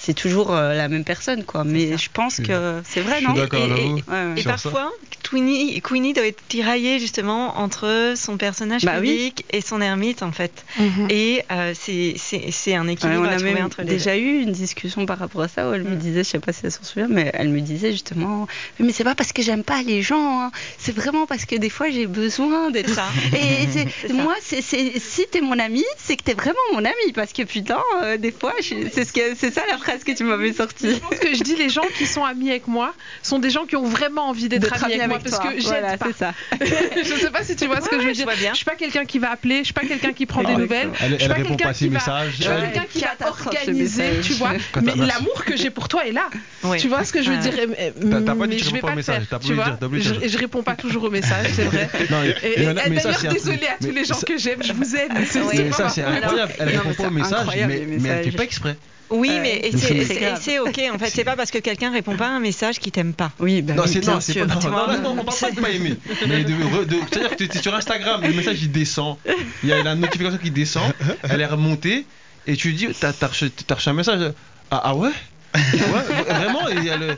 c'est toujours euh, la même personne, quoi. Mais je pense que c'est vrai, non? Et-. Ouais, ouais. Parfois, Queenie, Queenie doit être tiraillée justement entre son personnage Bah oui. public et son ermite en fait. Mhm. Et euh, c'est- c'est c'est un Ouais, équilibre on à a trouver même entre les déjà eu une discussion par rapport à ça où elle me Mm. disait, je sais pas si elle s'en souvient, mais elle me disait justement, mais c'est pas parce que j'aime pas les gens, hein, c'est vraiment parce que des fois j'ai besoin d'être ça. Et moi, c'est si t'es mon ami, c'est que t'es vraiment mon ami parce que putain, euh, des fois, c'est ce que c'est ça la phrase que tu m'avais sortie. Je pense que je dis les gens qui sont amis avec moi sont des gens qui ont vraiment envie d'être amis ami avec moi avec parce toi. que j'aide Voilà, pas. c'est ça. je sais pas si tu vois ce que Ouais, je veux je dire. bien. Je suis pas quelqu'un qui va appeler, je suis pas quelqu'un qui prend des nouvelles. Elle, Je suis pas répond quelqu'un pas à ses qui va- messages. Je suis pas Elle- quelqu'un qui va ce organiser, message. tu vois. Mais l'amour que j'ai pour toi est là. Tu vois ce que je veux dire? Mais- je vais réponds pas le faire, tu vois. Je, réponds pas toujours aux messages, c'est vrai. Et- d'ailleurs, c'est un truc- désolé à tous les gens que j'aime, je vous aime. C'est incroyable. Elle répond pas aux messages, mais, elle fait pas exprès. Oui, Ouais. mais c'est- ok. En fait, c'est pas parce que quelqu'un répond pas à un message qu'il t'aime pas. Oui, bah Non, oui, c'est bien non, c'est sûr. pas. Non, vois. non, non, on parle pas de pas aimer. Mais de, de- c'est-à-dire que tu es sur Instagram, le message il descend. Il y a la notification qui descend, elle est remontée, et tu dis, t'as reçu, un message. Ah, ah ouais? Ouais, vraiment, elle,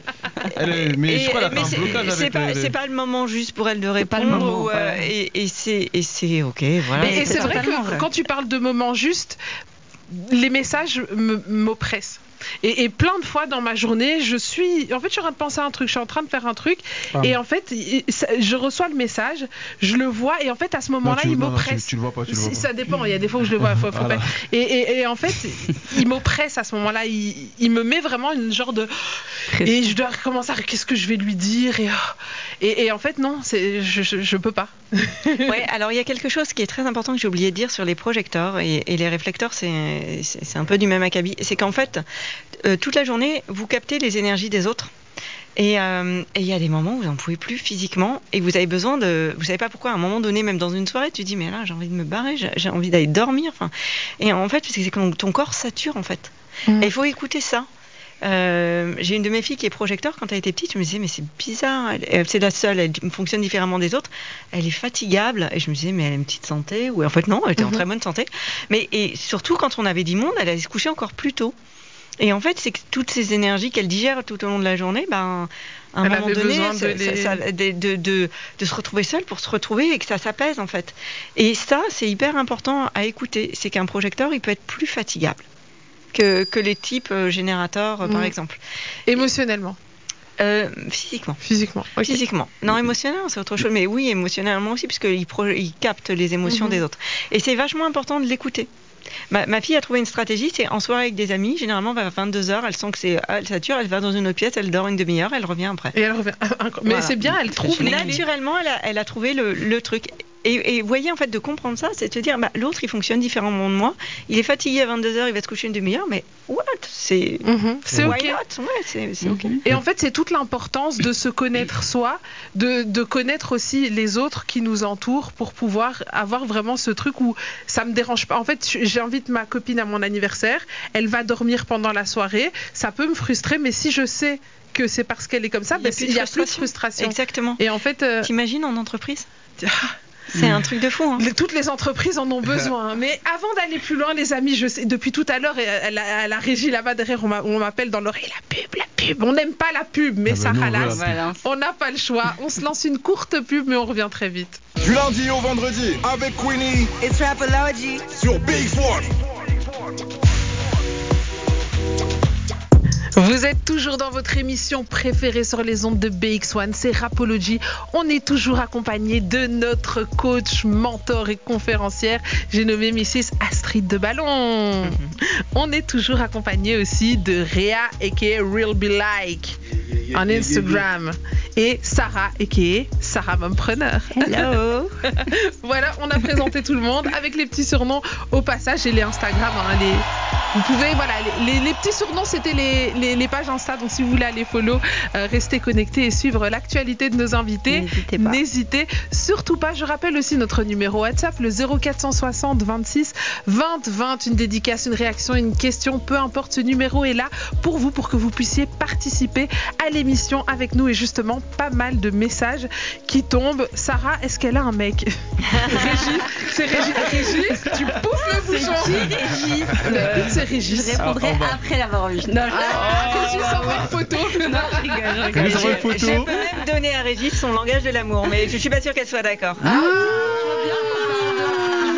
mais Et- je crois qu'elle a fait c'est- un blocage c'est avec pas, le- c'est pas le moment juste pour elle de répondre. pas le moment, ou, euh, et et c'est ok. Voilà. Mais- et c'est vrai que vrai. quand tu parles de moments justes, les messages me- m'oppressent. Et, et plein de fois dans ma journée, je suis. En fait, je suis en train de penser à un truc, je suis en train de faire un truc, Ah. et en fait, je reçois le message, je le vois, et en fait, à ce moment-là, il m'oppresse. tu- Tu le vois pas, tu le vois pas. ça dépend, il y a des fois où je le vois. faut- faut Voilà. pas- Et, et- et en fait, il m'oppresse à ce moment-là. Il, il me met vraiment une genre de. Et je dois recommencer à. Qu'est-ce que je vais lui dire et, et, et en fait, non, je, je, je peux pas. Ouais, alors il y a quelque chose qui est très important que j'ai oublié de dire sur les projecteurs et, et les réflecteurs, c'est un peu du même acabit. C'est qu'en fait, euh, toute la journée, vous captez les énergies des autres. Et euh, et il y a des moments où vous n'en pouvez plus physiquement et vous avez besoin de. Vous savez pas pourquoi, à un moment donné, même dans une soirée, tu dis Mais là, j'ai envie de me barrer, j'ai envie d'aller dormir. Enfin, et en fait, c'est que ton corps sature, en fait. Mhm. Et il faut écouter ça. Euh, j'ai une de mes filles qui est projecteur. Quand elle était petite, je me disais, mais c'est bizarre. C'est la seule, elle fonctionne différemment des autres. Elle est fatigable. Et je me disais, mais elle a une petite santé. Ou en fait, non, elle était en Mhm. très bonne santé. Mais et surtout, quand on avait du monde, elle allait se coucher encore plus tôt. Et en fait, c'est que toutes ces énergies qu'elle digère tout au long de la journée, ben, à un Elle moment donné, de ça- les- ça- ça- de, de, de- de se retrouver seule pour se retrouver et que ça s'apaise en fait. Et ça, c'est hyper important à écouter. C'est qu'un projecteur, il peut être plus fatigable que, que les types euh, générateurs, euh, par Mm. exemple. Émotionnellement, Euh, physiquement. physiquement. Physiquement. Non, émotionnellement, c'est autre chose. Mais oui, émotionnellement aussi, puisqu'il pro- il capte les émotions Mhm. des autres. Et c'est vachement important de l'écouter. Ma, ma fille a trouvé une stratégie, c'est en soirée avec des amis, généralement vers 22h, elle sent que c'est ah, elle sature, elle va dans une autre pièce, elle dort une demi-heure, elle revient après. Et elle revient. Mais Voilà. c'est bien, elle trouve. Naturellement, elle a, elle a trouvé le, le truc. Et, et voyez, en fait, de comprendre ça, c'est de se dire, bah, l'autre, il fonctionne différemment de moi. Il est fatigué à 22h, il va se coucher une demi-heure, mais what? C'est. Mhm, not? Ouais, c'est c'est ok. Et en fait, c'est toute l'importance de se connaître soi, de, de connaître aussi les autres qui nous entourent pour pouvoir avoir vraiment ce truc où ça me dérange pas. En fait, j'invite ma copine à mon anniversaire, elle va dormir pendant la soirée, ça peut me frustrer, mais si je sais que c'est parce qu'elle est comme ça, Il y a ben, plus de a plus de frustration. Exactement. Et en fait, euh, T'imagines en entreprise? C'est un truc de fou. Hein. toutes les entreprises en ont besoin. Mais avant d'aller plus loin, les amis, je sais, depuis tout à l'heure, a- la régie là-bas derrière, on m'a- on m'appelle dans l'oreille la pub, la pub. On n'aime pas la pub, mais Ah ça bah veut la ralasse. Voilà. On n'a pas le choix. On se lance une courte pub, mais on revient très vite. Du lundi au vendredi avec Queenie It's Rapology. sur BX1. êtes toujours dans votre émission préférée sur les ondes de BX1, c'est Rapology. On est toujours accompagné de notre coach, mentor et conférencière. J'ai nommé Mrs. Astrid de Ballon. On est toujours accompagné aussi de Réa aka Real Be Like en Instagram et Sarah aka Sarah Mompreneur. Hello. voilà, on a présenté tout le monde avec les petits surnoms au passage et les Instagram. hein, les... Vous pouvez, voilà, les, petits surnoms, c'était les, les- les pages Insta. Donc, si vous voulez aller follow, euh, rester connecté et suivre l'actualité de nos invités, N'hésitez pas. n'hésitez surtout pas. Je rappelle aussi notre numéro WhatsApp, le 0460 26 20 20. Une dédicace, une réaction, une question, peu importe, ce numéro est là pour vous, pour que vous puissiez participer à l'émission avec nous. Et justement, pas mal de messages qui tombent. Sarah, est-ce qu'elle a un mec Régis, c'est Régis. Régis, tu bouffes le bouchon. Bah, écoute, c'est Régis. Je répondrai Ah, après l'avoir vu. Non, Ah, Régis envoie une photo. non, je rigole, je rigole. Régis envoie une Je photo. peux même donner à Régis son langage de l'amour, mais je suis pas sûre qu'elle soit d'accord. Je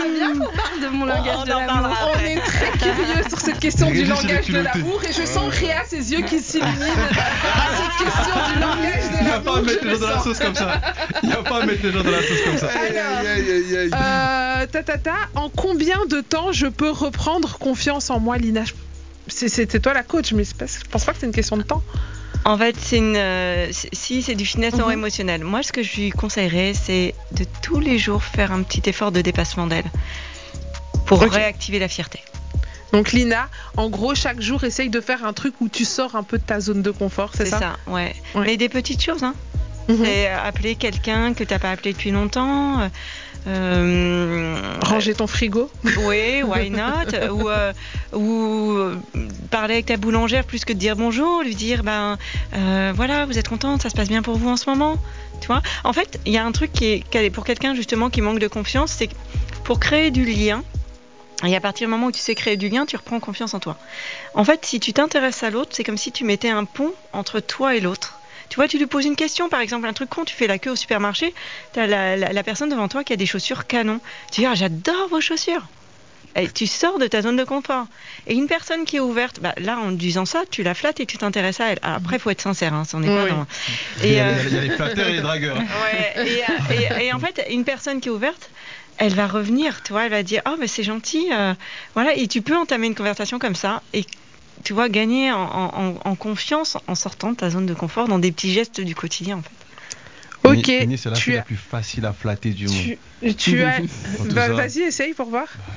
veux bien qu'on parle de mon langage on de en l'amour. parlera. On après. Très curieux sur cette question du Régis, langage de l'amour et je sens Réa ses yeux qui s'illuminent à cette question du langage de Il n'y a pas à l'amour. mettre les gens dans la sauce comme ça. Il n'y a pas à mettre les gens dans la sauce comme ça. Aïe. Euh, tatata, en combien de temps je peux reprendre confiance en moi, Lina? C'est toi la coach, mais pas- je pense pas que c'est une question de temps. En fait, c'est une, euh, si c'est du fitness Mhm. émotionnel. Moi, ce que je lui conseillerais, c'est de tous les jours faire un petit effort de dépassement d'elle pour réactiver la fierté. Donc Lina, en gros, chaque jour, essaye de faire un truc où tu sors un peu de ta zone de confort, c'est, C'est ça, ouais. Ouais. Mais des petites choses, hein. Mhm. C'est appeler quelqu'un que t'as pas appelé depuis longtemps. euh, Ranger ton frigo. Oui, why not? Ou, euh, ou euh, parler avec ta boulangère plus que de dire bonjour, lui dire ben euh, voilà, vous êtes contente, ça se passe bien pour vous en ce moment. Tu vois? En fait, il y a un truc qui est pour quelqu'un justement qui manque de confiance, c'est pour créer du lien. Et à partir du moment où tu sais créer du lien, tu reprends confiance en toi. En fait, si tu t'intéresses à l'autre, c'est comme si tu mettais un pont entre toi et l'autre. Tu vois, tu lui poses une question, par exemple, un truc con, tu fais la queue au supermarché, tu as la, la- la personne devant toi qui a des chaussures canon. Tu dis, ah, j'adore vos chaussures. Et tu sors de ta zone de confort. Et une personne qui est ouverte, bah, là, en disant ça, tu la flattes et tu t'intéresses à elle. Alors, après, il faut être sincère, hein, ça en est pas Oui. Il y, a, euh, il y a les flatteurs et les dragueurs. Ouais, et, euh, et- et en fait, une personne qui est ouverte, elle va revenir, tu vois, elle va dire Oh, mais c'est gentil. euh, voilà, et tu peux entamer une conversation comme ça et tu vois, gagner en, en- en confiance en sortant de ta zone de confort dans des petits gestes du quotidien, en fait. Ok, c'est la tu fille la plus facile à flatter du monde. Tu, as, Bah, ça. vas-y, essaye pour voir.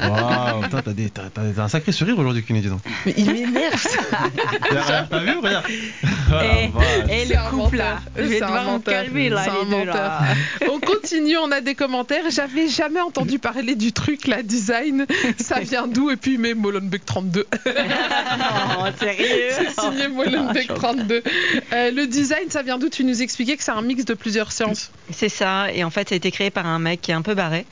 Waouh, t'as, des- t'as- t'as un sacré sourire aujourd'hui, Kini, dis donc. Mais il m'énerve. Regarde, T'as vu Regarde. Ah, Et-. Et C'est le couple là, je vais devoir menteur. calmer là, C'est un les deux, là. menteur. On continue, on a des commentaires. J'avais jamais entendu parler du truc, la design. Ça vient d'où? Et puis, mais Molenbeek 32. non, sérieux? C'est signé Molenbeek 32. Euh, le design, ça vient d'où? Tu nous expliquais que c'est un mix de plusieurs sciences. C'est ça, et en fait, ça été créé par un mec qui est un peu barré.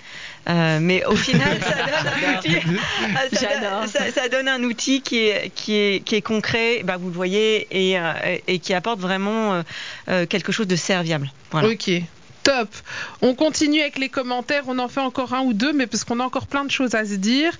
Euh, mais au final, ça donne un outil, ça, donne- ça- ça donne un outil qui est, qui est, qui est concret, bah, vous le voyez, et, euh, et qui apporte vraiment euh, euh, quelque chose de serviable. Voilà. Ok. Top. On continue avec les commentaires. On en fait encore un ou deux, mais parce qu'on a encore plein de choses à se dire.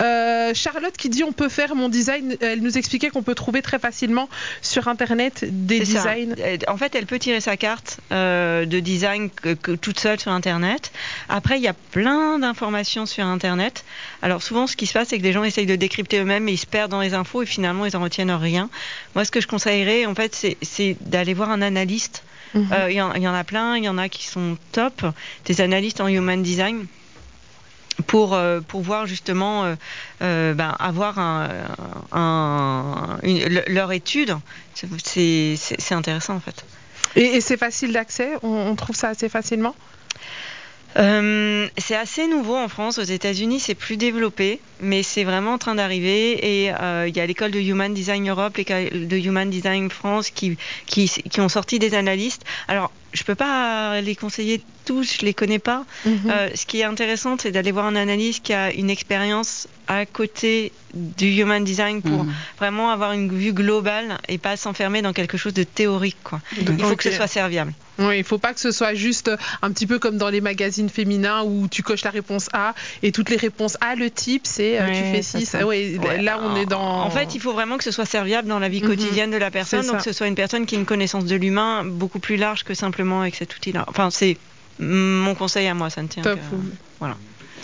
Euh, Charlotte qui dit on peut faire mon design. Elle nous expliquait qu'on peut trouver très facilement sur internet des ça. designs. Euh, En fait, elle peut tirer sa carte euh, de design que- que toute seule sur Internet. Après, il y a plein d'informations sur Internet. Alors souvent, ce qui se passe, c'est que les gens essayent de décrypter eux-mêmes et ils se perdent dans les infos et finalement, ils en retiennent rien. Moi, ce que je conseillerais, en fait, c'est d'aller voir un analyste. Mhm. Euh, Il y, en- il y en a plein, il y en a qui sont top, des analystes en human design. Pour, euh, pour voir justement euh, euh, ben, avoir un, un- une- le- leur étude, c'est- intéressant en fait. Et, et c'est facile d'accès? On, on trouve ça assez facilement? C'est assez nouveau en France. Aux États-Unis, c'est plus développé, mais c'est vraiment en train d'arriver. Et euh, il y a l'école de Human Design Europe, l'école de Human Design France qui, qui, qui ont sorti des analystes. Alors, je peux pas les conseiller tous, je les connais pas. Euh, ce qui est intéressant, c'est d'aller voir un analyste qui a une expérience à côté du human design pour Mhm. vraiment avoir une vue globale et pas s'enfermer dans quelque chose de théorique. Quoi. Il faut que ce soit serviable. Oui, il faut pas que ce soit juste un petit peu comme dans les magazines féminins où tu coches la réponse A et toutes les réponses A. Le type, c'est euh, tu fais c'est ci, ça. ça, ouais, Ouais. Là, on est dans. En fait, il faut vraiment que ce soit serviable dans la vie Mhm. quotidienne de la personne, donc que ce soit une personne qui a une connaissance de l'humain beaucoup plus large que simplement avec cet outil-là. Enfin, c'est mon conseil à moi, ça ne tient Top. voilà.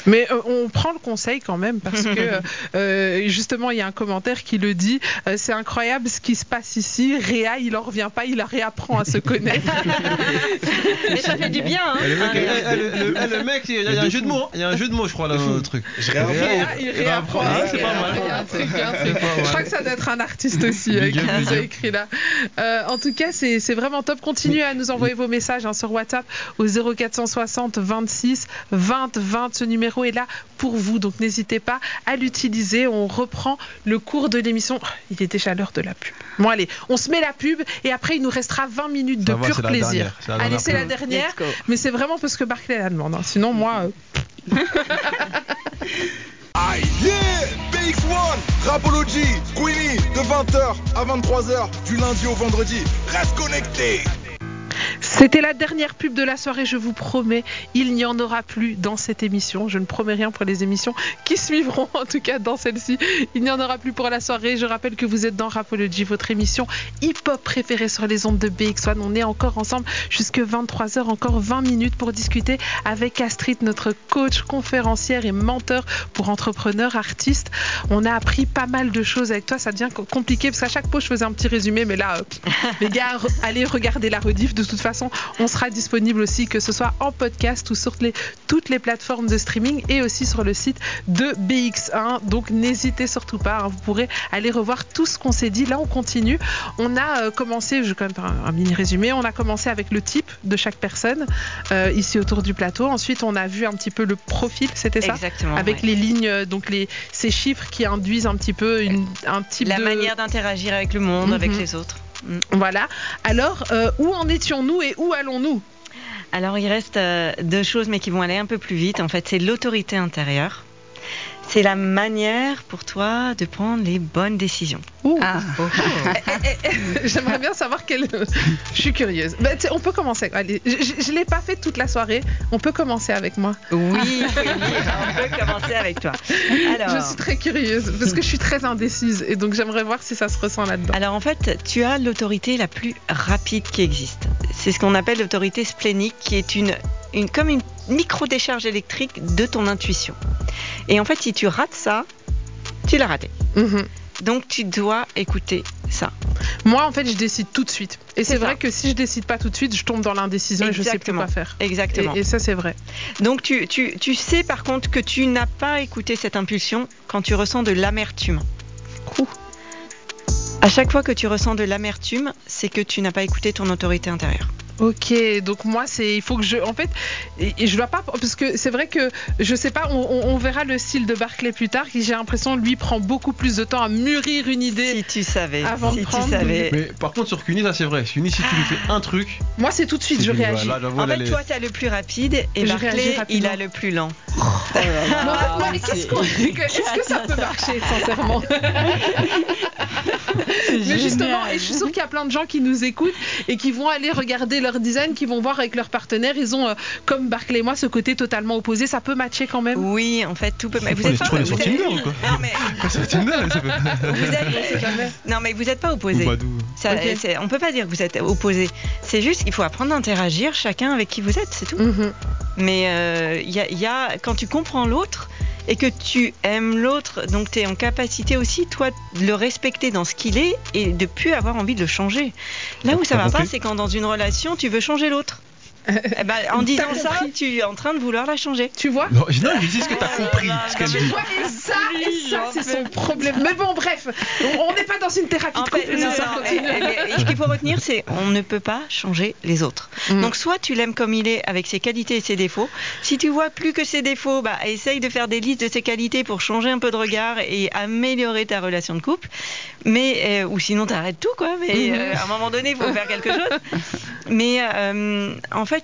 Mais euh, on prend le conseil quand même parce que euh, justement il y a un commentaire qui le dit. euh, c'est incroyable ce qui se passe ici. Réa, il en revient pas, il réapprend à se connaître. Mais ça fait du bien, hein Eh, le mec, eh, eh, le, le- eh, il y a, il y a un jeu de mots. hein. Il y a un jeu de mots, je crois, là, dans le truc. Je réapprends. Réa, il réapprend. Ah, il c'est pas mal. réapprend, c'est bien, c'est- pas mal. Je crois que ça doit être un artiste aussi euh, qui nous a écrit là. Euh, en tout cas, c'est c'est vraiment top. Continuez à nous envoyer vos messages hein, sur WhatsApp au 0460 26 20 20. Ce numéro est là pour vous, donc n'hésitez pas à l'utiliser. On reprend le cours de l'émission. Oh, Il est déjà l'heure de la pub. Bon allez, on se met la pub et après il nous restera 20 minutes de Ça va, pur c'est la plaisir. la allez, dernière c'est la dernière, mais c'est vraiment parce que Barclay la demande. hein. Sinon moi. euh, Aïe, yeah BX1, Rapology, Queenie, de 20h à 23h, du lundi au vendredi. Reste connecté C'était la dernière pub de la soirée, je vous promets, il n'y en aura plus dans cette émission. Je ne promets rien pour les émissions qui suivront, en tout cas dans celle-ci. Il n'y en aura plus pour la soirée. Je rappelle que vous êtes dans Rapology, votre émission hip-hop préférée sur les ondes de BX1. On est encore ensemble jusque 23h, encore 20 minutes pour discuter avec Astrid, notre coach, conférencière et menteur pour entrepreneurs, artistes. On a appris pas mal de choses avec toi. Ça devient co- compliqué parce qu'à chaque pause, je faisais un petit résumé, mais là, les gars, allez regarder la rediff. De toute façon, on sera disponible aussi, que ce soit en podcast ou sur les- toutes les plateformes de streaming et aussi sur le site de BX1. Donc, n'hésitez surtout pas. hein, vous pourrez aller revoir tout ce qu'on s'est dit. Là, on continue. On a euh, commencé, je vais quand même faire un, un mini résumé. On a commencé avec le type de chaque personne euh, ici autour du plateau. Ensuite, on a vu un petit peu le profil, c'était ça? Exactement. avec ouais. les lignes, euh, donc les, ces chiffres qui induisent un petit peu une- un type la de... manière d'interagir avec le monde, avec Mhm. les autres. Voilà. Alors, euh, où en étions-nous et où allons-nous? Alors, il reste euh, deux choses, mais qui vont aller un peu plus vite. En fait, c'est l'autorité intérieure. C'est la manière pour toi de prendre les bonnes décisions. Ah. J'aimerais bien savoir quelle. je suis curieuse. Bah, on peut commencer. Allez, je, je l'ai pas fait toute la soirée. On peut commencer avec moi. Oui, oui, on peut commencer avec toi. Alors, Je suis très curieuse parce que je suis très indécise et donc j'aimerais voir si ça se ressent là-dedans. alors en fait, tu as l'autorité la plus rapide qui existe. C'est ce qu'on appelle l'autorité splénique, qui est une, une comme une micro-décharge électrique de ton intuition. Et en fait, si tu rates ça, tu l'as raté. Mhm. Donc tu dois écouter ça. Moi, en fait, je décide tout de suite. Et C'est vrai que si je décide pas tout de suite, je tombe dans l'indécision et je sais plus quoi faire. Exactement. Et, et ça, c'est vrai. Donc tu, tu, tu sais par contre que tu n'as pas écouté cette impulsion quand tu ressens de l'amertume. Ouh. À chaque fois que tu ressens de l'amertume, c'est que tu n'as pas écouté ton autorité intérieure. Ok, donc moi c'est il faut que je en fait et, je dois pas parce que c'est vrai que je sais pas on, verra le style de Barclay plus tard qui j'ai l'impression lui prend beaucoup plus de temps à mûrir une idée. Si tu savais, Avant de si tu prendre- savais. Mais par contre, sur Cuny, ça c'est vrai. Cuny, si tu lui fais un truc, Moi c'est tout de suite je réagis. Voilà, j'avoue, En fait, est- toi, tu as le plus rapide et Je réagis Barclay, il a le plus lent. Moi, mais qu'est-ce qu'on- Est-ce que ça peut marcher sincèrement? Mais justement, et je suis sûre qu'il y a plein de gens qui nous écoutent et qui vont aller regarder leur design, qui vont voir avec leurs partenaires, ils ont euh, comme Barclay et moi ce côté totalement opposé, ça peut matcher quand même. Oui, en fait, tout peut. mais On Vous êtes pas. vous Tinder êtes- ou quoi Non, mais vous êtes. Non, mais vous n'êtes pas opposés. Ça, on peut pas dire que vous êtes opposés. C'est juste qu'il faut apprendre à interagir chacun avec qui vous êtes, c'est tout. Mhm. Mais euh, il y, a, il y a- quand tu comprends l'autre et que tu aimes l'autre, donc tu es en capacité aussi, toi, de le respecter dans ce qu'il est et de plus avoir envie de le changer. Là où ça va pas, c'est quand dans une relation, tu veux changer l'autre. Eh ben, en disant ça, tu es en train de vouloir la changer. Tu vois Non, non, dis ce que t'as compris, ce qu'elle Tu dit. vois, et ça, et ça j'en c'est son problème. Mais bon, bref, on n'est pas dans une thérapie En de fait, couple, non, ça, non, ce qu'il faut retenir, c'est on ne peut pas changer les autres. Mm. Donc soit tu l'aimes comme il est avec ses qualités et ses défauts. Si tu vois plus que ses défauts, bah essaye de faire des listes de ses qualités pour changer un peu de regard et améliorer ta relation de couple. Mais euh, ou sinon t'arrêtes tout quoi. Mais Mhm. euh, à un moment donné, il faut faire quelque chose. Mais euh, en fait,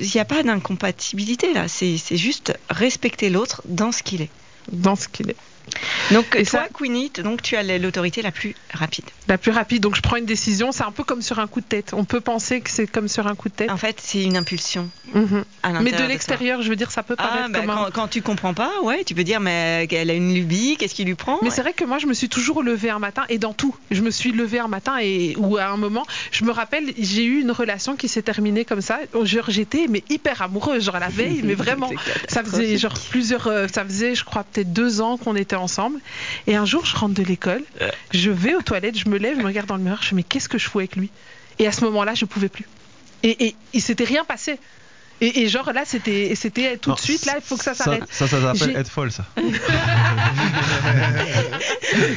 il n'y a pas d'incompatibilité là. C'est juste respecter l'autre dans ce qu'il est. Dans ce qu'il est. Donc Et toi, ça- Queenie, donc tu as l'autorité la plus rapide. La plus rapide, donc je prends une décision, c'est un peu comme sur un coup de tête. On peut penser que c'est comme sur un coup de tête. En fait, c'est une impulsion Mhm. à Mais de l'extérieur, je veux dire, ça peut Ah, paraître bah, comme un... quand, quand tu comprends pas, ouais, tu peux dire mais qu'elle a une lubie, qu'est-ce qui lui prend Mais Ouais. c'est vrai que moi, je me suis toujours levée un matin, et dans tout, je me suis levée un matin, et ou à un moment, je me rappelle, j'ai eu une relation qui s'est terminée comme ça. Genre, j'étais mais hyper amoureuse, genre la veille, mais vraiment, ça faisait genre plusieurs, euh, ça faisait, je crois, peut-être deux ans qu'on était ensemble. Et un jour, je rentre de l'école, je vais aux toilettes, je me lève, je me regarde dans le miroir, je fais mais qu'est-ce que je fous avec lui? Et à ce moment-là, je pouvais plus. Et, et il s'était rien passé. Et, et genre là, c'était, c'était tout Non, de suite, là, il faut que ça s'arrête. Ça, ça s'appelle être folle, ça.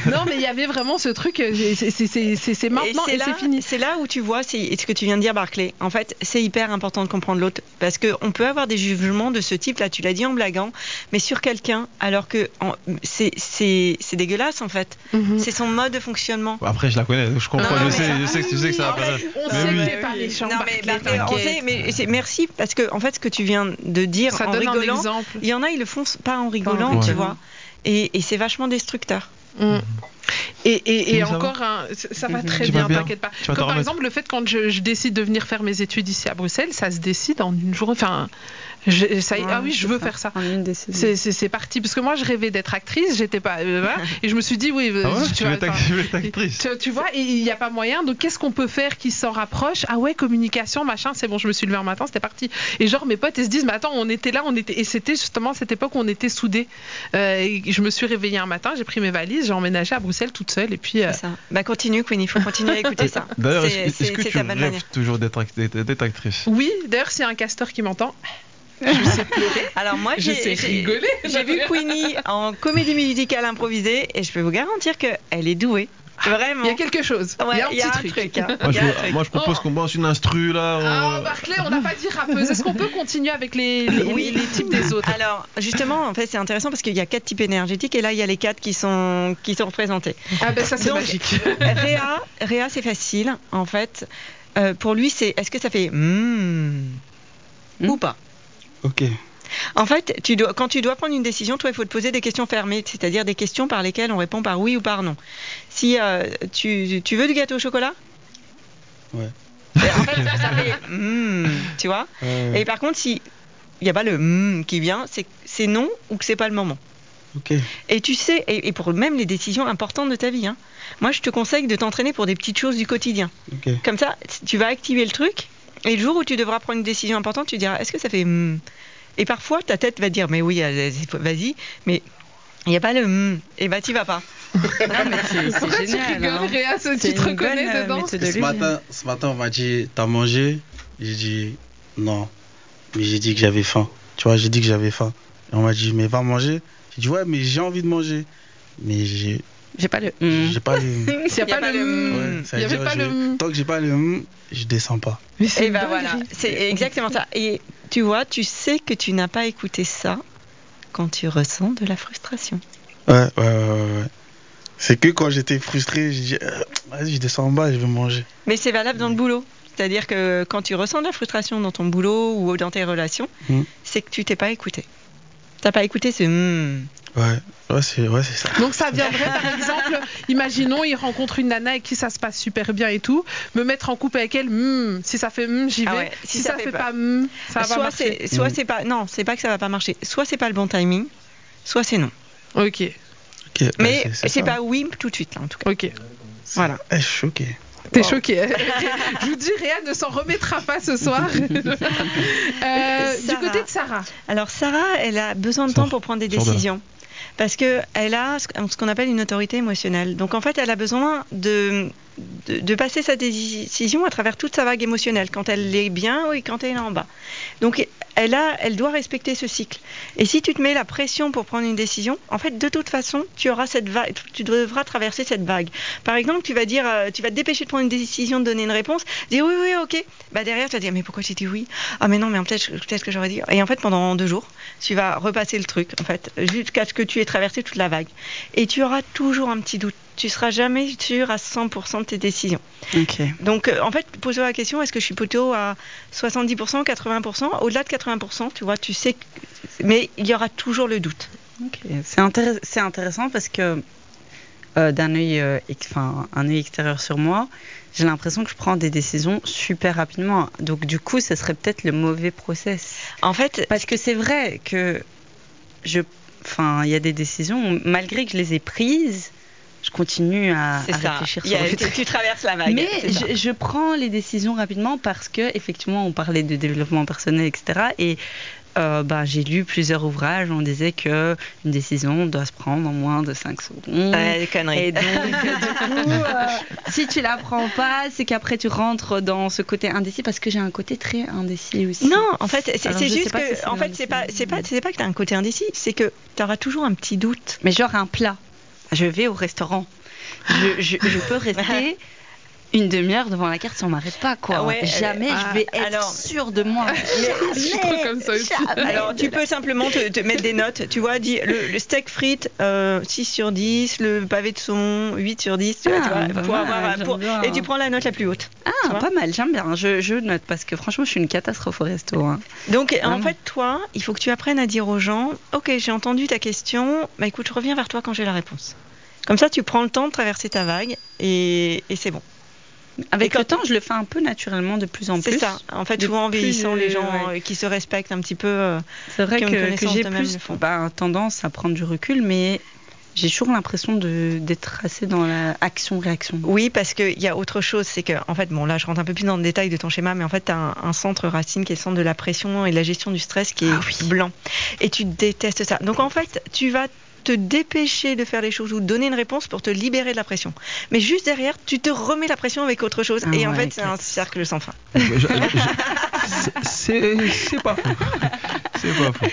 Non, mais il y avait vraiment ce truc, euh, c'est, maintenant et c'est fini. c'est là où tu vois c'est ce que tu viens de dire, Barclay. En fait, c'est hyper important de comprendre l'autre parce que on peut avoir des jugements de ce type. Là, tu l'as dit en blaguant, mais sur quelqu'un, alors que c'est c'est c'est dégueulasse en fait. Mhm. C'est son mode de fonctionnement. Après, je la connais, je comprends, Non, je sais, ça- je sais que tu sais que ça va pas. on Mais sait oui. que t'es pas méchant. Non, mais, Barclay, on sait, mais merci parce que en fait, ce que tu viens de dire Ça en donne un rigolant, exemple. il y en a, ils le font pas en rigolant, tu vois. Et, et c'est vachement destructeur. Mm. Et, et, encore, un- ça va très Tu vas bien, bien. t'inquiète pas. Comme par exemple le fait quand je, je décide de venir faire mes études ici à Bruxelles, ça se décide en une journée. Enfin, je- ça y est, Ouais, ah oui, je veux faire ça. C'est- parti parce que moi je rêvais d'être actrice, j'étais pas euh, et je me suis dit oui, euh, Ah ouais, tu veux vois, être enfin, act- tu veux être actrice. tu, tu vois, et il n'y a pas moyen. Donc, qu'est-ce qu'on peut faire qui s'en rapproche? Ah ouais, communication, machin. C'est bon, je me suis levée un matin, c'était parti. Et genre, mes potes, ils se disent, mais attends, on était là, on était. Et c'était justement à cette époque où on était soudés. Euh, et je me suis réveillée un matin, j'ai pris mes valises, j'ai emménagé à Bruxelles toute seule. Et puis, euh, C'est ça. Bah continue, Queenie, il faut continuer à écouter ça. D'ailleurs, est-ce que tu rêves manière. toujours d'être actrice? Oui, d'ailleurs, s'il y a un casteur qui m'entend, je sais pleurer. Alors moi, j'ai vu Queenie en comédie musicale improvisée et je peux vous garantir qu'elle est douée. Vraiment. Il y a quelque chose. Ouais, il y a un petit truc. hein. moi je, y a un truc. moi, je propose Oh. qu'on balance une instru là. Ah, on- Barclay, on n'a pas dit rappeuse. Est-ce qu'on peut continuer avec les, les, Oui. les types des autres? Alors, justement, en fait, c'est intéressant parce qu'il y a quatre types énergétiques et là, il y a les quatre qui sont, qui sont représentés. Ah, ben ça, c'est magique. Réa, Réa c'est facile, en fait. Euh, pour lui, c'est est-ce que ça fait Hmm. ou pas? Ok. En fait, tu dois, quand tu dois prendre une décision, toi, il faut te poser des questions fermées, c'est-à-dire des questions par lesquelles on répond par oui ou par non. Si euh, tu, tu veux du gâteau au chocolat? Ouais. En fait, ça fait hmm, tu vois? Euh, Et par contre, si il n'y a pas le hmm qui vient, c'est non ou que c'est pas le moment. ok. Et tu sais, et, et pour même les décisions importantes de ta vie, hein, moi je te conseille de t'entraîner pour des petites choses du quotidien. Comme ça, tu vas activer le truc, et le jour où tu devras prendre une décision importante, tu diras, est-ce que ça fait hmm? Et parfois, ta tête va dire, mais oui, euh, vas-y, mais il n'y a pas le hmm, et bah tu vas pas. Non, mais c'est Pourquoi c'est tu génial. rigoles, hein. Réa Tu te une reconnais bonne, euh, dedans. Ce lui. matin, ce matin, on m'a dit, t'as mangé? J'ai dit, non. Mais j'ai dit que j'avais faim. Tu vois, j'ai dit que j'avais faim. Et on m'a dit, mais va manger. J'ai dit, ouais, mais j'ai envie de manger. Mais j'ai J'ai pas le. hmm. j'ai pas le. S'il n'y a, pas le. hmm. Il avait pas je- le. Tant que j'ai pas le je descends pas. Mais c'est Et une ben voilà, c'est exactement ça. Et tu vois, tu sais que tu n'as pas écouté ça quand tu ressens de la frustration. Ouais, ouais, ouais, ouais. ouais. C'est que quand j'étais frustré, j'ai dit, euh, vas-y, je descends en bas, je vais manger. Mais c'est valable dans le boulot. C'est-à-dire que quand tu ressens de la frustration dans ton boulot ou dans tes relations, Hmm. c'est que tu t'es pas écouté. T'as pas écouté ce hmm. Ouais, ouais, c'est ouais, c'est ça. Donc ça viendrait par exemple, imaginons il rencontre une nana avec qui ça se passe super bien et tout, me mettre en couple avec elle, hmm, si ça fait hmm, j'y vais. Ah ouais, si, ça, fait pas, hmm, ça va pas soit marcher. c'est soit c'est pas non, c'est pas que ça va pas marcher. Soit c'est pas le bon timing, soit c'est non. Ok, Ok, bah, Mais c'est c'est ça. pas oui tout de suite là en tout cas. ok. Voilà. Eh, je suis choqué. T'es choqué. hein. Je vous dis, Réa ne s'en remettra pas ce soir. Euh, du côté de Sarah. Alors Sarah, elle a besoin de temps pour prendre des décisions. Parce que elle a ce qu'on appelle une autorité émotionnelle. Donc en fait, elle a besoin de, de, passer sa décision à travers toute sa vague émotionnelle, quand elle est bien ou quand elle est en bas. Donc elle, doit respecter ce cycle. Et si tu te mets la pression pour prendre une décision, en fait, de toute façon, tu auras cette vague, tu devras traverser cette vague. Par exemple, tu vas dire, euh, tu vas te dépêcher de prendre une décision, de donner une réponse, dire oui, oui, ok. Bah derrière, tu vas dire mais pourquoi tu dis oui? Ah mais non, mais peut-être peut-être que j'aurais dit. Et en fait, pendant deux jours, tu vas repasser le truc, en fait, jusqu'à ce que tu aies traversé toute la vague. Et tu auras toujours un petit doute. Tu seras jamais sûr à 100% de tes décisions. Ok. Donc, euh, en fait, pose-toi la question est-ce que je suis plutôt à 70%, 80% Au-delà de 80%, tu vois, tu sais. Mais il y aura toujours le doute. C'est intéress- c'est intéressant parce que euh, d'un œil, euh, un œil extérieur sur moi, j'ai l'impression que je prends des décisions super rapidement. Donc du coup, ce serait peut-être le mauvais process. En fait, Parce que c'est vrai que je, enfin, il y a des décisions malgré que je les ai prises, je continue à, c'est à ça. réfléchir sur a- le tu, tu traverses la vague. Mais je, je prends les décisions rapidement parce que effectivement, on parlait de développement personnel, etc. Et euh, bah, j'ai lu plusieurs ouvrages. On disait que une décision doit se prendre en moins de 5 secondes. Ouais, des conneries. Et donc, du coup, euh, si tu la prends pas, c'est qu'après tu rentres dans ce côté indécis parce que j'ai un côté très indécis aussi. Non, en fait, c'est juste que, si en fait, c'est pas, c'est pas, c'est pas que t'as un côté indécis, c'est que t'auras toujours un petit doute. Mais genre un plat. Je vais au restaurant. Je, peux rester une demi-heure devant la carte si on m'arrête pas, quoi. Ah ouais, Jamais euh, je vais ah, être alors- sûre de moi. Je trop comme ça aussi. Jamais. Alors, tu peux simplement te, te mettre des notes, tu vois, dis le, le steak frites, euh, 6 sur 10, le pavé de saumon, 8 sur 10, tu vois, Ah, tu vois, pour avoir, pour- bien. et tu prends la note la plus haute. Ah, pas mal, j'aime bien. Je, je note parce que franchement, je suis une catastrophe au resto. hein. Donc, en fait, toi, il faut que tu apprennes à dire aux gens, ok, j'ai entendu ta question, bah écoute, je reviens vers toi quand j'ai la réponse. Comme ça, tu prends le temps de traverser ta vague et, et c'est bon. Avec le temps, je le fais un peu naturellement de plus en plus. C'est ça. En fait, souvent en vieillissant, les gens ouais. euh, qui se respectent un petit peu. euh, C'est vrai que, que j'ai plus bah, tendance à prendre du recul, mais j'ai toujours l'impression d'être assez dans la action-réaction. Oui, parce qu'il y a autre chose, c'est que, en fait, bon, là, je rentre un peu plus dans le détail de ton schéma, mais en fait, tu as un, un centre racine qui est le centre de la pression et de la gestion du stress qui est Ah blanc. Et tu détestes ça. Donc, en fait, tu vas te dépêcher de faire les choses ou donner une réponse pour te libérer de la pression. Mais juste derrière, tu te remets la pression avec autre chose. Ah et en ouais, fait, c'est un cercle sans fin. C'est pas faux. C'est pas faux.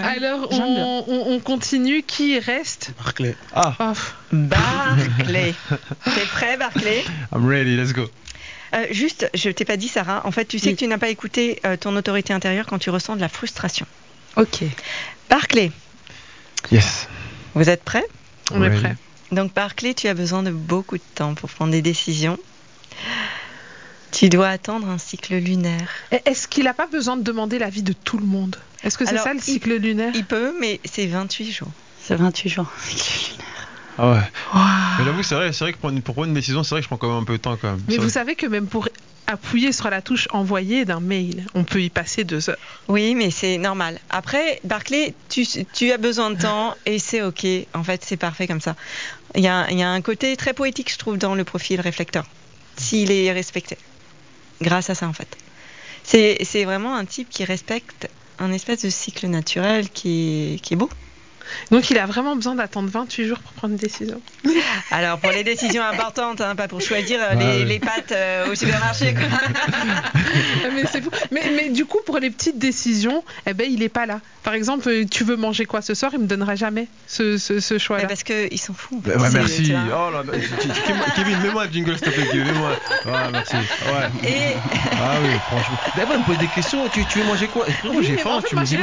Alors, on, on- on continue. Qui reste Barclay. Ah, Oh, Barclay. T'es prêt, Barclay? I'm ready, let's go. Euh, Juste, je t'ai pas dit, Sarah. En fait, tu sais Oui. que tu n'as pas écouté euh, ton autorité intérieure quand tu ressens de la frustration. Ok. Barclay, Yes. vous êtes prêts? On est Ready. prêt. Donc, Barclay, tu as besoin de beaucoup de temps pour prendre des décisions. Tu dois attendre un cycle lunaire. Est-ce qu'il n'a pas besoin de demander l'avis de tout le monde? Est-ce que c'est ça le il- cycle lunaire? Il peut, mais c'est 28 jours. C'est 28 jours. Ah ouais. Waouh. Mais j'avoue, c'est vrai, c'est vrai que pour, prendre une décision, c'est vrai que je prends quand même un peu de temps quand même. Mais vous savez que même pour appuyer sur la touche envoyer d'un mail, on peut y passer deux heures. Oui, mais c'est normal. Après, Barclay, tu, tu as besoin de temps et c'est OK. En fait, c'est parfait comme ça. Il y, a, il y a un côté très poétique, je trouve, dans le profil réflecteur, s'il est respecté. Grâce à ça, en fait. C'est vraiment un type qui respecte un espèce de cycle naturel qui est, qui est beau. Donc il a vraiment besoin d'attendre 28 jours pour prendre une décision. Alors, pour les décisions importantes, hein, pas pour choisir euh, Ah les, pâtes euh, au supermarché. quoi. Ah, mais c'est fou. Mais, mais du coup, pour les petites décisions, eh ben, il est pas là. Par exemple, euh, tu veux manger quoi ce soir Il me donnera jamais ce, ce, ce Mais choix-là. parce qu'ils s'en foutent. Bah merci. Oh là, Kevin, mets-moi un jingle, s'il te plaît, Kevin, mets-moi. Ouais, merci. Ouais. Et Ah oui, franchement. D'abord, il me pose des questions. Tu, tu veux manger quoi? Oui, j'ai mais faim. en fait, Tu me dis,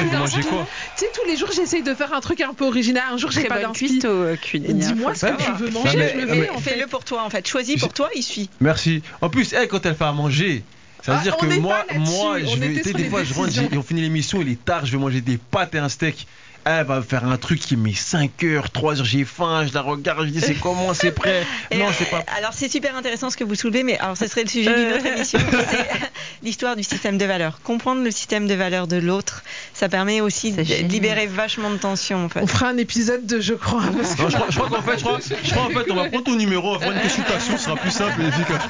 quoi? Tu sais, tous les jours, j'essaye de faire un truc un peu original. Un jour, j'ai Très pas bonne cuistot euh. Dis-moi ce que tu veux Non, manger, mais- je le fais en fait. fais-le pour toi, en fait. Choisis pour toi, il suit. Merci. En plus, elle, quand elle fait à manger, ça veut Ah, dire on que moi, moi, on je vais, des fois, je rentre, on finit l'émission, il est tard, je vais manger des pâtes et un steak. Elle va faire un truc qui met 5 heures, 3 heures, j'ai faim, je la regarde, je dis c'est comment, c'est prêt? Non, euh, c'est pas. Alors c'est super intéressant ce que vous soulevez, mais alors ce serait le sujet d'une autre émission. C'est l'histoire du système de valeurs. Comprendre le système de valeurs de l'autre, ça permet aussi de génial. libérer vachement de tension en fait. On fera un épisode de je crois. parce que- Non, je crois, je crois qu'en fait, je crois, je crois en fait, on va prendre ton numéro, on va une consultation, ce sera plus simple et efficace.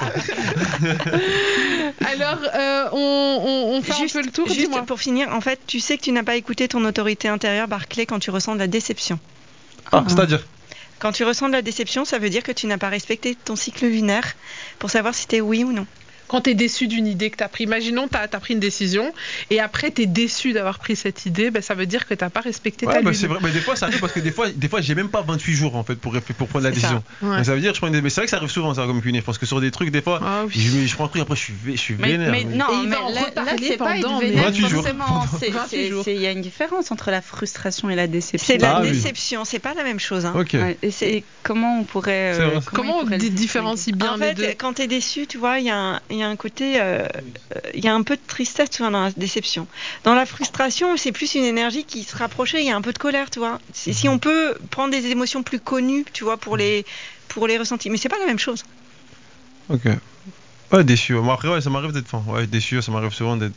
Alors, euh, on, on, on fait Juste, un peu le tour. juste pour finir, en fait, tu sais que tu n'as pas écouté ton autorité intérieure, Barclay, quand tu ressens de la déception. Ah, c'est-à-dire Quand tu ressens de la déception, ça veut dire que tu n'as pas respecté ton cycle lunaire pour savoir si tu es oui ou non. Quand tu es déçu d'une idée que tu as pris, imaginons tu as, pris une décision et après tu es déçu d'avoir pris cette idée, ben, ça veut dire que tu n'as pas respecté Ouais, ta lune. c'est vrai, mais des fois ça arrive parce que des fois, des fois j'ai même pas 28 jours en fait pour, pour prendre la C'est ça. décision. Ouais. Mais ça veut dire, je prends une... mais c'est vrai que ça arrive souvent ça comme cuisinier. Je pense que sur des trucs, des fois, Ah oui. je, je prends un truc après je suis, je suis Mais, vénère. mais non, mais va en là, là, c'est pas mais- vénère 28 jours. forcément. C'est- 28 c'est- jours. c'est- Il y a une différence entre la frustration et la déception. C'est la Ah oui. déception, c'est pas la même chose. hein. Ok. Ouais, et c'est comment on pourrait. Euh. Comment on différencie bien en les fait, deux quand tu es déçu, tu vois, il y, a un- y y a un côté, euh, euh, il y a un peu de tristesse tu vois, dans la déception. Dans la frustration, c'est plus une énergie qui se rapprochait. Il y a un peu de colère, tu vois. Si, si on peut prendre des émotions plus connues, tu vois, pour les pour les ressentir, mais c'est pas la même chose. Ok. Ouais, déçu. Moi, après, ouais, ça m'arrive d'être. Enfin, ouais, déçu, ça m'arrive souvent d'être.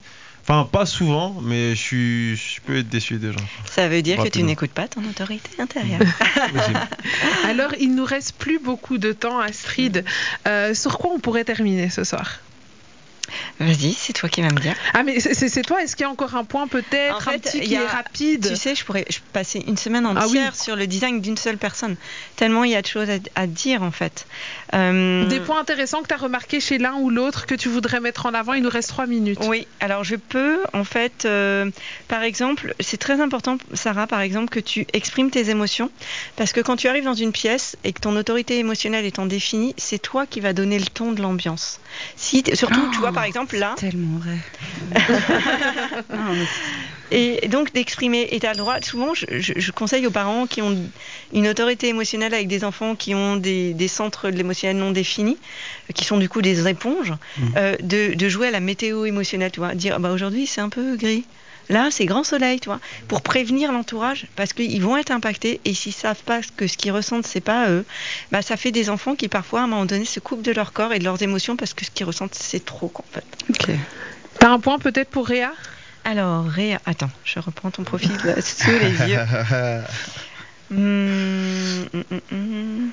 Enfin, pas souvent, mais je suis, je peux être déçu déjà. Ça veut dire que tu n'écoutes pas ton autorité intérieure. Alors, il nous reste plus beaucoup de temps, Astrid. Euh, sur quoi on pourrait terminer ce soir? Vas-y, c'est toi qui vas me dire. Ah, mais c'est- toi. Est-ce qu'il y a encore un point peut-être, En un petit qui a- est rapide? Tu sais, je pourrais je passer une semaine Ah oui. entière sur le design d'une seule personne. Tellement il y a de choses à, à dire en fait. Euh, Des points intéressants que tu as remarqués chez l'un ou l'autre que tu voudrais mettre en avant. Il nous reste trois minutes. Oui, alors je peux en fait, euh, par exemple, c'est très important, Sarah, par exemple, que tu exprimes tes émotions, parce que quand tu arrives dans une pièce et que ton autorité émotionnelle en définie, c'est toi qui va donner le ton de l'ambiance. Si, surtout, tu vois, par exemple là, Tellement vrai. Non, mais Et donc d'exprimer, et tu as le droit, souvent je, je- je conseille aux parents qui ont une autorité émotionnelle avec des enfants qui ont des, des centres de l'émotionnel non définis, euh, qui sont du coup des éponges, euh, de, de jouer à la météo émotionnelle, tu vois, dire ah bah aujourd'hui c'est un peu gris. Là, c'est grand soleil, tu vois, pour prévenir l'entourage, parce qu'ils vont être impactés, et s'ils savent pas que ce qu'ils ressentent, c'est pas eux, bah, ça fait des enfants qui parfois, à un moment donné, se coupent de leur corps et de leurs émotions, parce que ce qu'ils ressentent, c'est trop, en fait. ok. T'as un point peut-être pour Réa? Alors, Réa, attends, je reprends ton profil là, sous les yeux. Hmm, hum, hum, hum.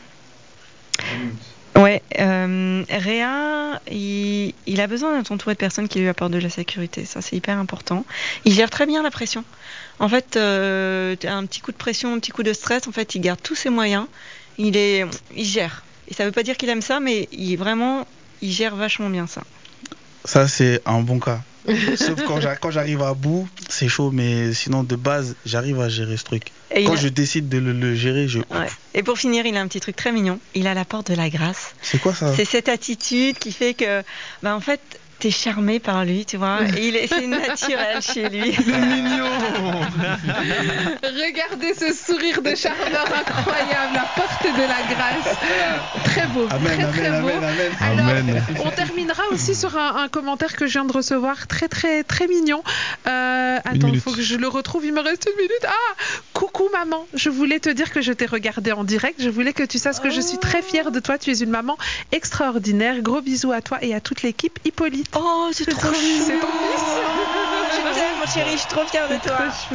Ouais, euh, Réa, il, a besoin d'être entouré de personnes qui lui apportent de la sécurité. Ça, c'est hyper important. Il gère très bien la pression. En fait, euh, un petit coup de pression, un petit coup de stress, en fait, il garde tous ses moyens. Il est, il gère. Et ça veut pas dire qu'il aime ça, mais il vraiment, il gère vachement bien ça. Ça, c'est un bon cas. Sauf quand j'a- quand j'arrive à bout, c'est chaud, mais sinon, de base, j'arrive à gérer ce truc. Et Quand a- je décide de le, le gérer, je. Ouais. Et pour finir, il a un petit truc très mignon. Il a la porte de la grâce. C'est quoi ça? C'est cette attitude qui fait que, bah, en fait, t'es charmé par lui, tu vois. Et il est, c'est naturel chez lui. Regardez ce sourire de charmeur incroyable, la porte de la grâce. Très beau, Amen, très très amen, beau. amen, amen. Alors, Amen. on terminera aussi sur un, un commentaire que je viens de recevoir, très très très mignon. Euh, attends, il faut que je le retrouve, il me reste une minute. Ah, coucou maman, je voulais te dire que je t'ai regardé en direct, je voulais que tu saches que je suis très fière de toi, tu es une maman extraordinaire. Gros bisous à toi et à toute l'équipe. Hippolyte. Oh, c'est trop chou. C'est ton fils. Mon chéri, je suis trop fière de toi.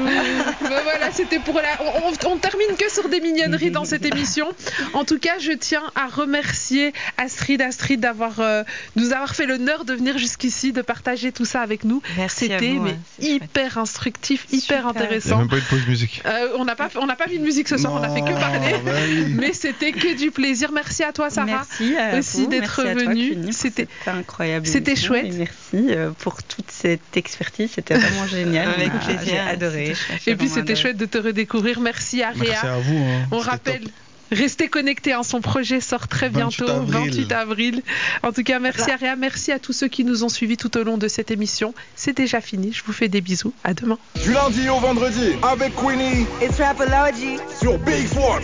Ben voilà, c'était pour la. On, on- on termine que sur des mignonneries dans cette émission. En tout cas, je tiens à remercier Astrid, Astrid d'avoir euh, nous avoir fait l'honneur de venir jusqu'ici, de partager tout ça avec nous. Merci à C'était chouette. hyper instructif, hyper Super. Il n'y a intéressant. même pas eu de pause musique. Euh, on n'a pas on n'a pas mis de musique ce soir, on a fait que parler. bah oui. Mais c'était que du plaisir. Merci à toi, Sarah. Merci à aussi d'être venue. C'était- incroyable. c'était chouette. et merci euh, pour toute cette expertise. C'était vraiment génial. Avec On a- plaisir. J'ai adoré. Et puis c'était adoré. chouette de te redécouvrir. Merci à Réa. Merci à vous. hein. On C'était rappelle, top. restez connectés. hein, son projet sort très 28 bientôt, avril. 28 avril. En tout cas, merci à Réa, merci à tous ceux qui nous ont suivis tout au long de cette émission. C'est déjà fini. Je vous fais des bisous. À demain. Du lundi au vendredi avec Queenie It's Rapology. sur Big One.